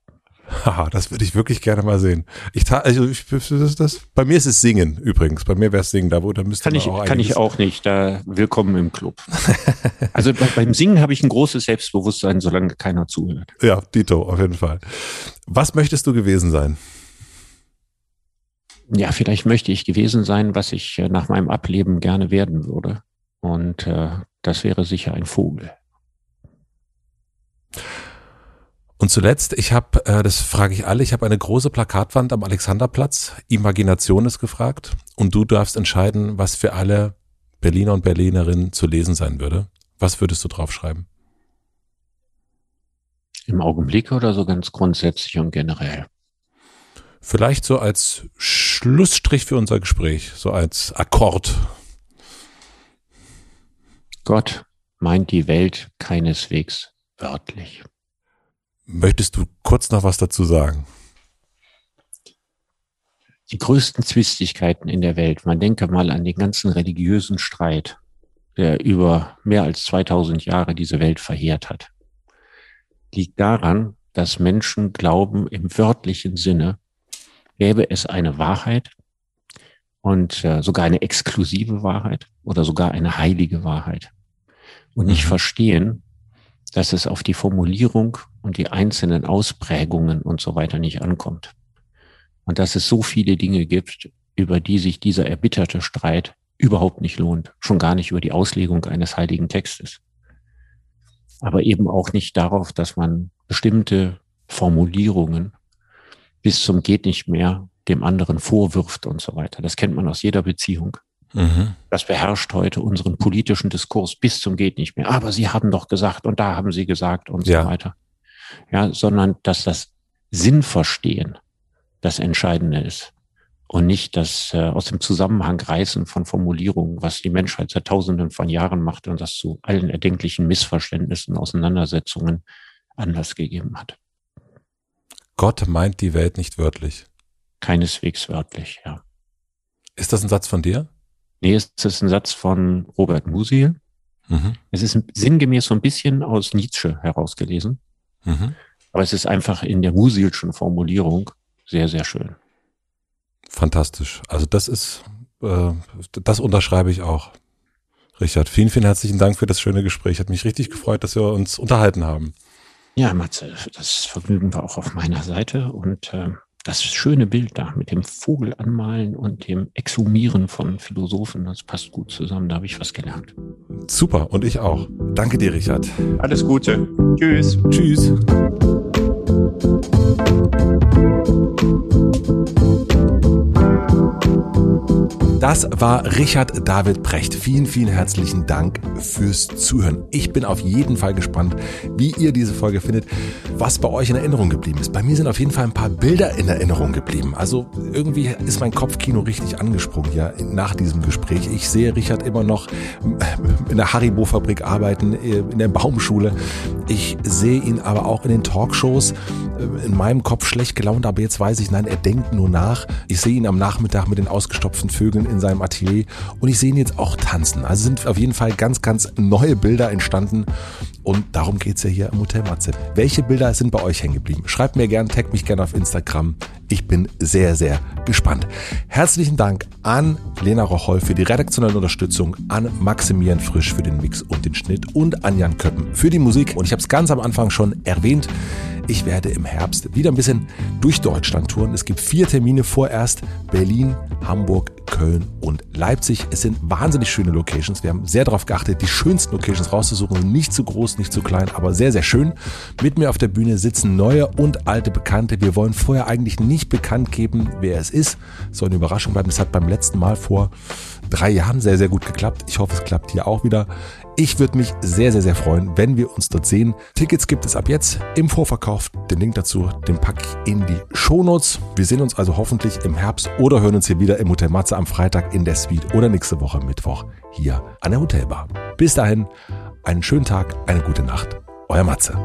Haha, das würde ich wirklich gerne mal sehen. Ich, also ich, das, das, bei mir ist es Singen übrigens. Bei mir wäre es Singen, da wo da müsste kann ich, auch Kann ich auch nicht. Da willkommen im Club. also bei, beim Singen habe ich ein großes Selbstbewusstsein, solange keiner zuhört. Ja, Dito, auf jeden Fall. Was möchtest du gewesen sein? Ja, vielleicht möchte ich gewesen sein, was ich äh, nach meinem Ableben gerne werden würde. Und äh, das wäre sicher ein Vogel. Und zuletzt, ich habe, äh, das frage ich alle, ich habe eine große Plakatwand am Alexanderplatz. Imagination ist gefragt. Und du darfst entscheiden, was für alle Berliner und Berlinerinnen zu lesen sein würde. Was würdest du draufschreiben? Im Augenblick oder so ganz grundsätzlich und generell? Vielleicht so als Schlussstrich für unser Gespräch, so als Akkord. Gott meint die Welt keineswegs wörtlich. Möchtest du kurz noch was dazu sagen? die größten Zwistigkeiten in der Welt, man denke mal an den ganzen religiösen Streit, der über mehr als 2000 Jahre diese Welt verheert hat, liegt daran, dass Menschen glauben, im wörtlichen Sinne gäbe es eine Wahrheit und äh, sogar eine exklusive Wahrheit oder sogar eine heilige Wahrheit und nicht mhm. verstehen, dass es auf die Formulierung und die einzelnen Ausprägungen und so weiter nicht ankommt. Und dass es so viele Dinge gibt, über die sich dieser erbitterte Streit überhaupt nicht lohnt, schon gar nicht über die Auslegung eines heiligen Textes. Aber eben auch nicht darauf, dass man bestimmte Formulierungen bis zum geht nicht mehr dem anderen vorwirft und so weiter. Das kennt man aus jeder Beziehung. Mhm. Das beherrscht heute unseren politischen Diskurs bis zum geht nicht mehr. Aber Sie haben doch gesagt und da haben Sie gesagt und ja. so weiter. Ja, sondern dass das Sinnverstehen das Entscheidende ist und nicht das äh, aus dem Zusammenhang reißen von Formulierungen, was die Menschheit seit Tausenden von Jahren macht und das zu allen erdenklichen Missverständnissen, Auseinandersetzungen Anlass gegeben hat. Gott meint die Welt nicht wörtlich. Keineswegs wörtlich, ja. Ist das ein Satz von dir? Nee, es ist ein Satz von Robert Musil. Mhm. Es ist sinngemäß so ein bisschen aus Nietzsche herausgelesen. Mhm. Aber es ist einfach in der Musilschen Formulierung sehr, sehr schön. Fantastisch. Also das ist, äh, das unterschreibe ich auch. Richard, vielen, vielen herzlichen Dank für das schöne Gespräch. Hat mich richtig gefreut, dass wir uns unterhalten haben. Ja, Matze, das Vergnügen war auch auf meiner Seite und äh, das schöne Bild da mit dem Vogel anmalen und dem Exhumieren von Philosophen, das passt gut zusammen. Da habe ich was gelernt. Super, und ich auch. Danke dir, Richard. Alles Gute. Tschüss. Tschüss. Das war Richard David Brecht. Vielen, vielen herzlichen Dank fürs Zuhören. Ich bin auf jeden Fall gespannt, wie ihr diese Folge findet, was bei euch in Erinnerung geblieben ist. Bei mir sind auf jeden Fall ein paar Bilder in Erinnerung geblieben. Also irgendwie ist mein Kopfkino richtig angesprungen hier nach diesem Gespräch. Ich sehe Richard immer noch in der Haribo-Fabrik arbeiten, in der Baumschule. Ich sehe ihn aber auch in den Talkshows. In meinem Kopf schlecht gelaunt, aber jetzt weiß ich, nein, er denkt nur nach. Ich sehe ihn am Nachmittag mit den ausgestopften Vögeln in seinem Atelier und ich sehe ihn jetzt auch tanzen. Also sind auf jeden Fall ganz, ganz neue Bilder entstanden und darum geht es ja hier im Hotel Matze. Welche Bilder sind bei euch hängen geblieben? Schreibt mir gern, taggt mich gerne auf Instagram. Ich bin sehr, sehr gespannt. Herzlichen Dank an Lena Rocholl für die redaktionelle Unterstützung, an Maximilian Frisch für den Mix und den Schnitt und an Jan Köppen für die Musik. Und ich habe es ganz am Anfang schon erwähnt. Ich werde im Herbst wieder ein bisschen durch Deutschland touren. Es gibt vier Termine vorerst. Berlin, Hamburg, Köln und Leipzig. Es sind wahnsinnig schöne Locations. Wir haben sehr darauf geachtet, die schönsten Locations rauszusuchen. Nicht zu groß, nicht zu klein, aber sehr, sehr schön. Mit mir auf der Bühne sitzen neue und alte Bekannte. Wir wollen vorher eigentlich nicht bekannt geben, wer es ist. Soll eine Überraschung bleiben. Das hat beim letzten Mal vor drei Jahren sehr, sehr gut geklappt. Ich hoffe, es klappt hier auch wieder. Ich würde mich sehr, sehr, sehr freuen, wenn wir uns dort sehen. Tickets gibt es ab jetzt im Vorverkauf. Den Link dazu, den packe ich in die Shownotes. Wir sehen uns also hoffentlich im Herbst oder hören uns hier wieder im Hotel Matze am Freitag in der Suite oder nächste Woche Mittwoch hier an der Hotelbar. Bis dahin, einen schönen Tag, eine gute Nacht. Euer Matze.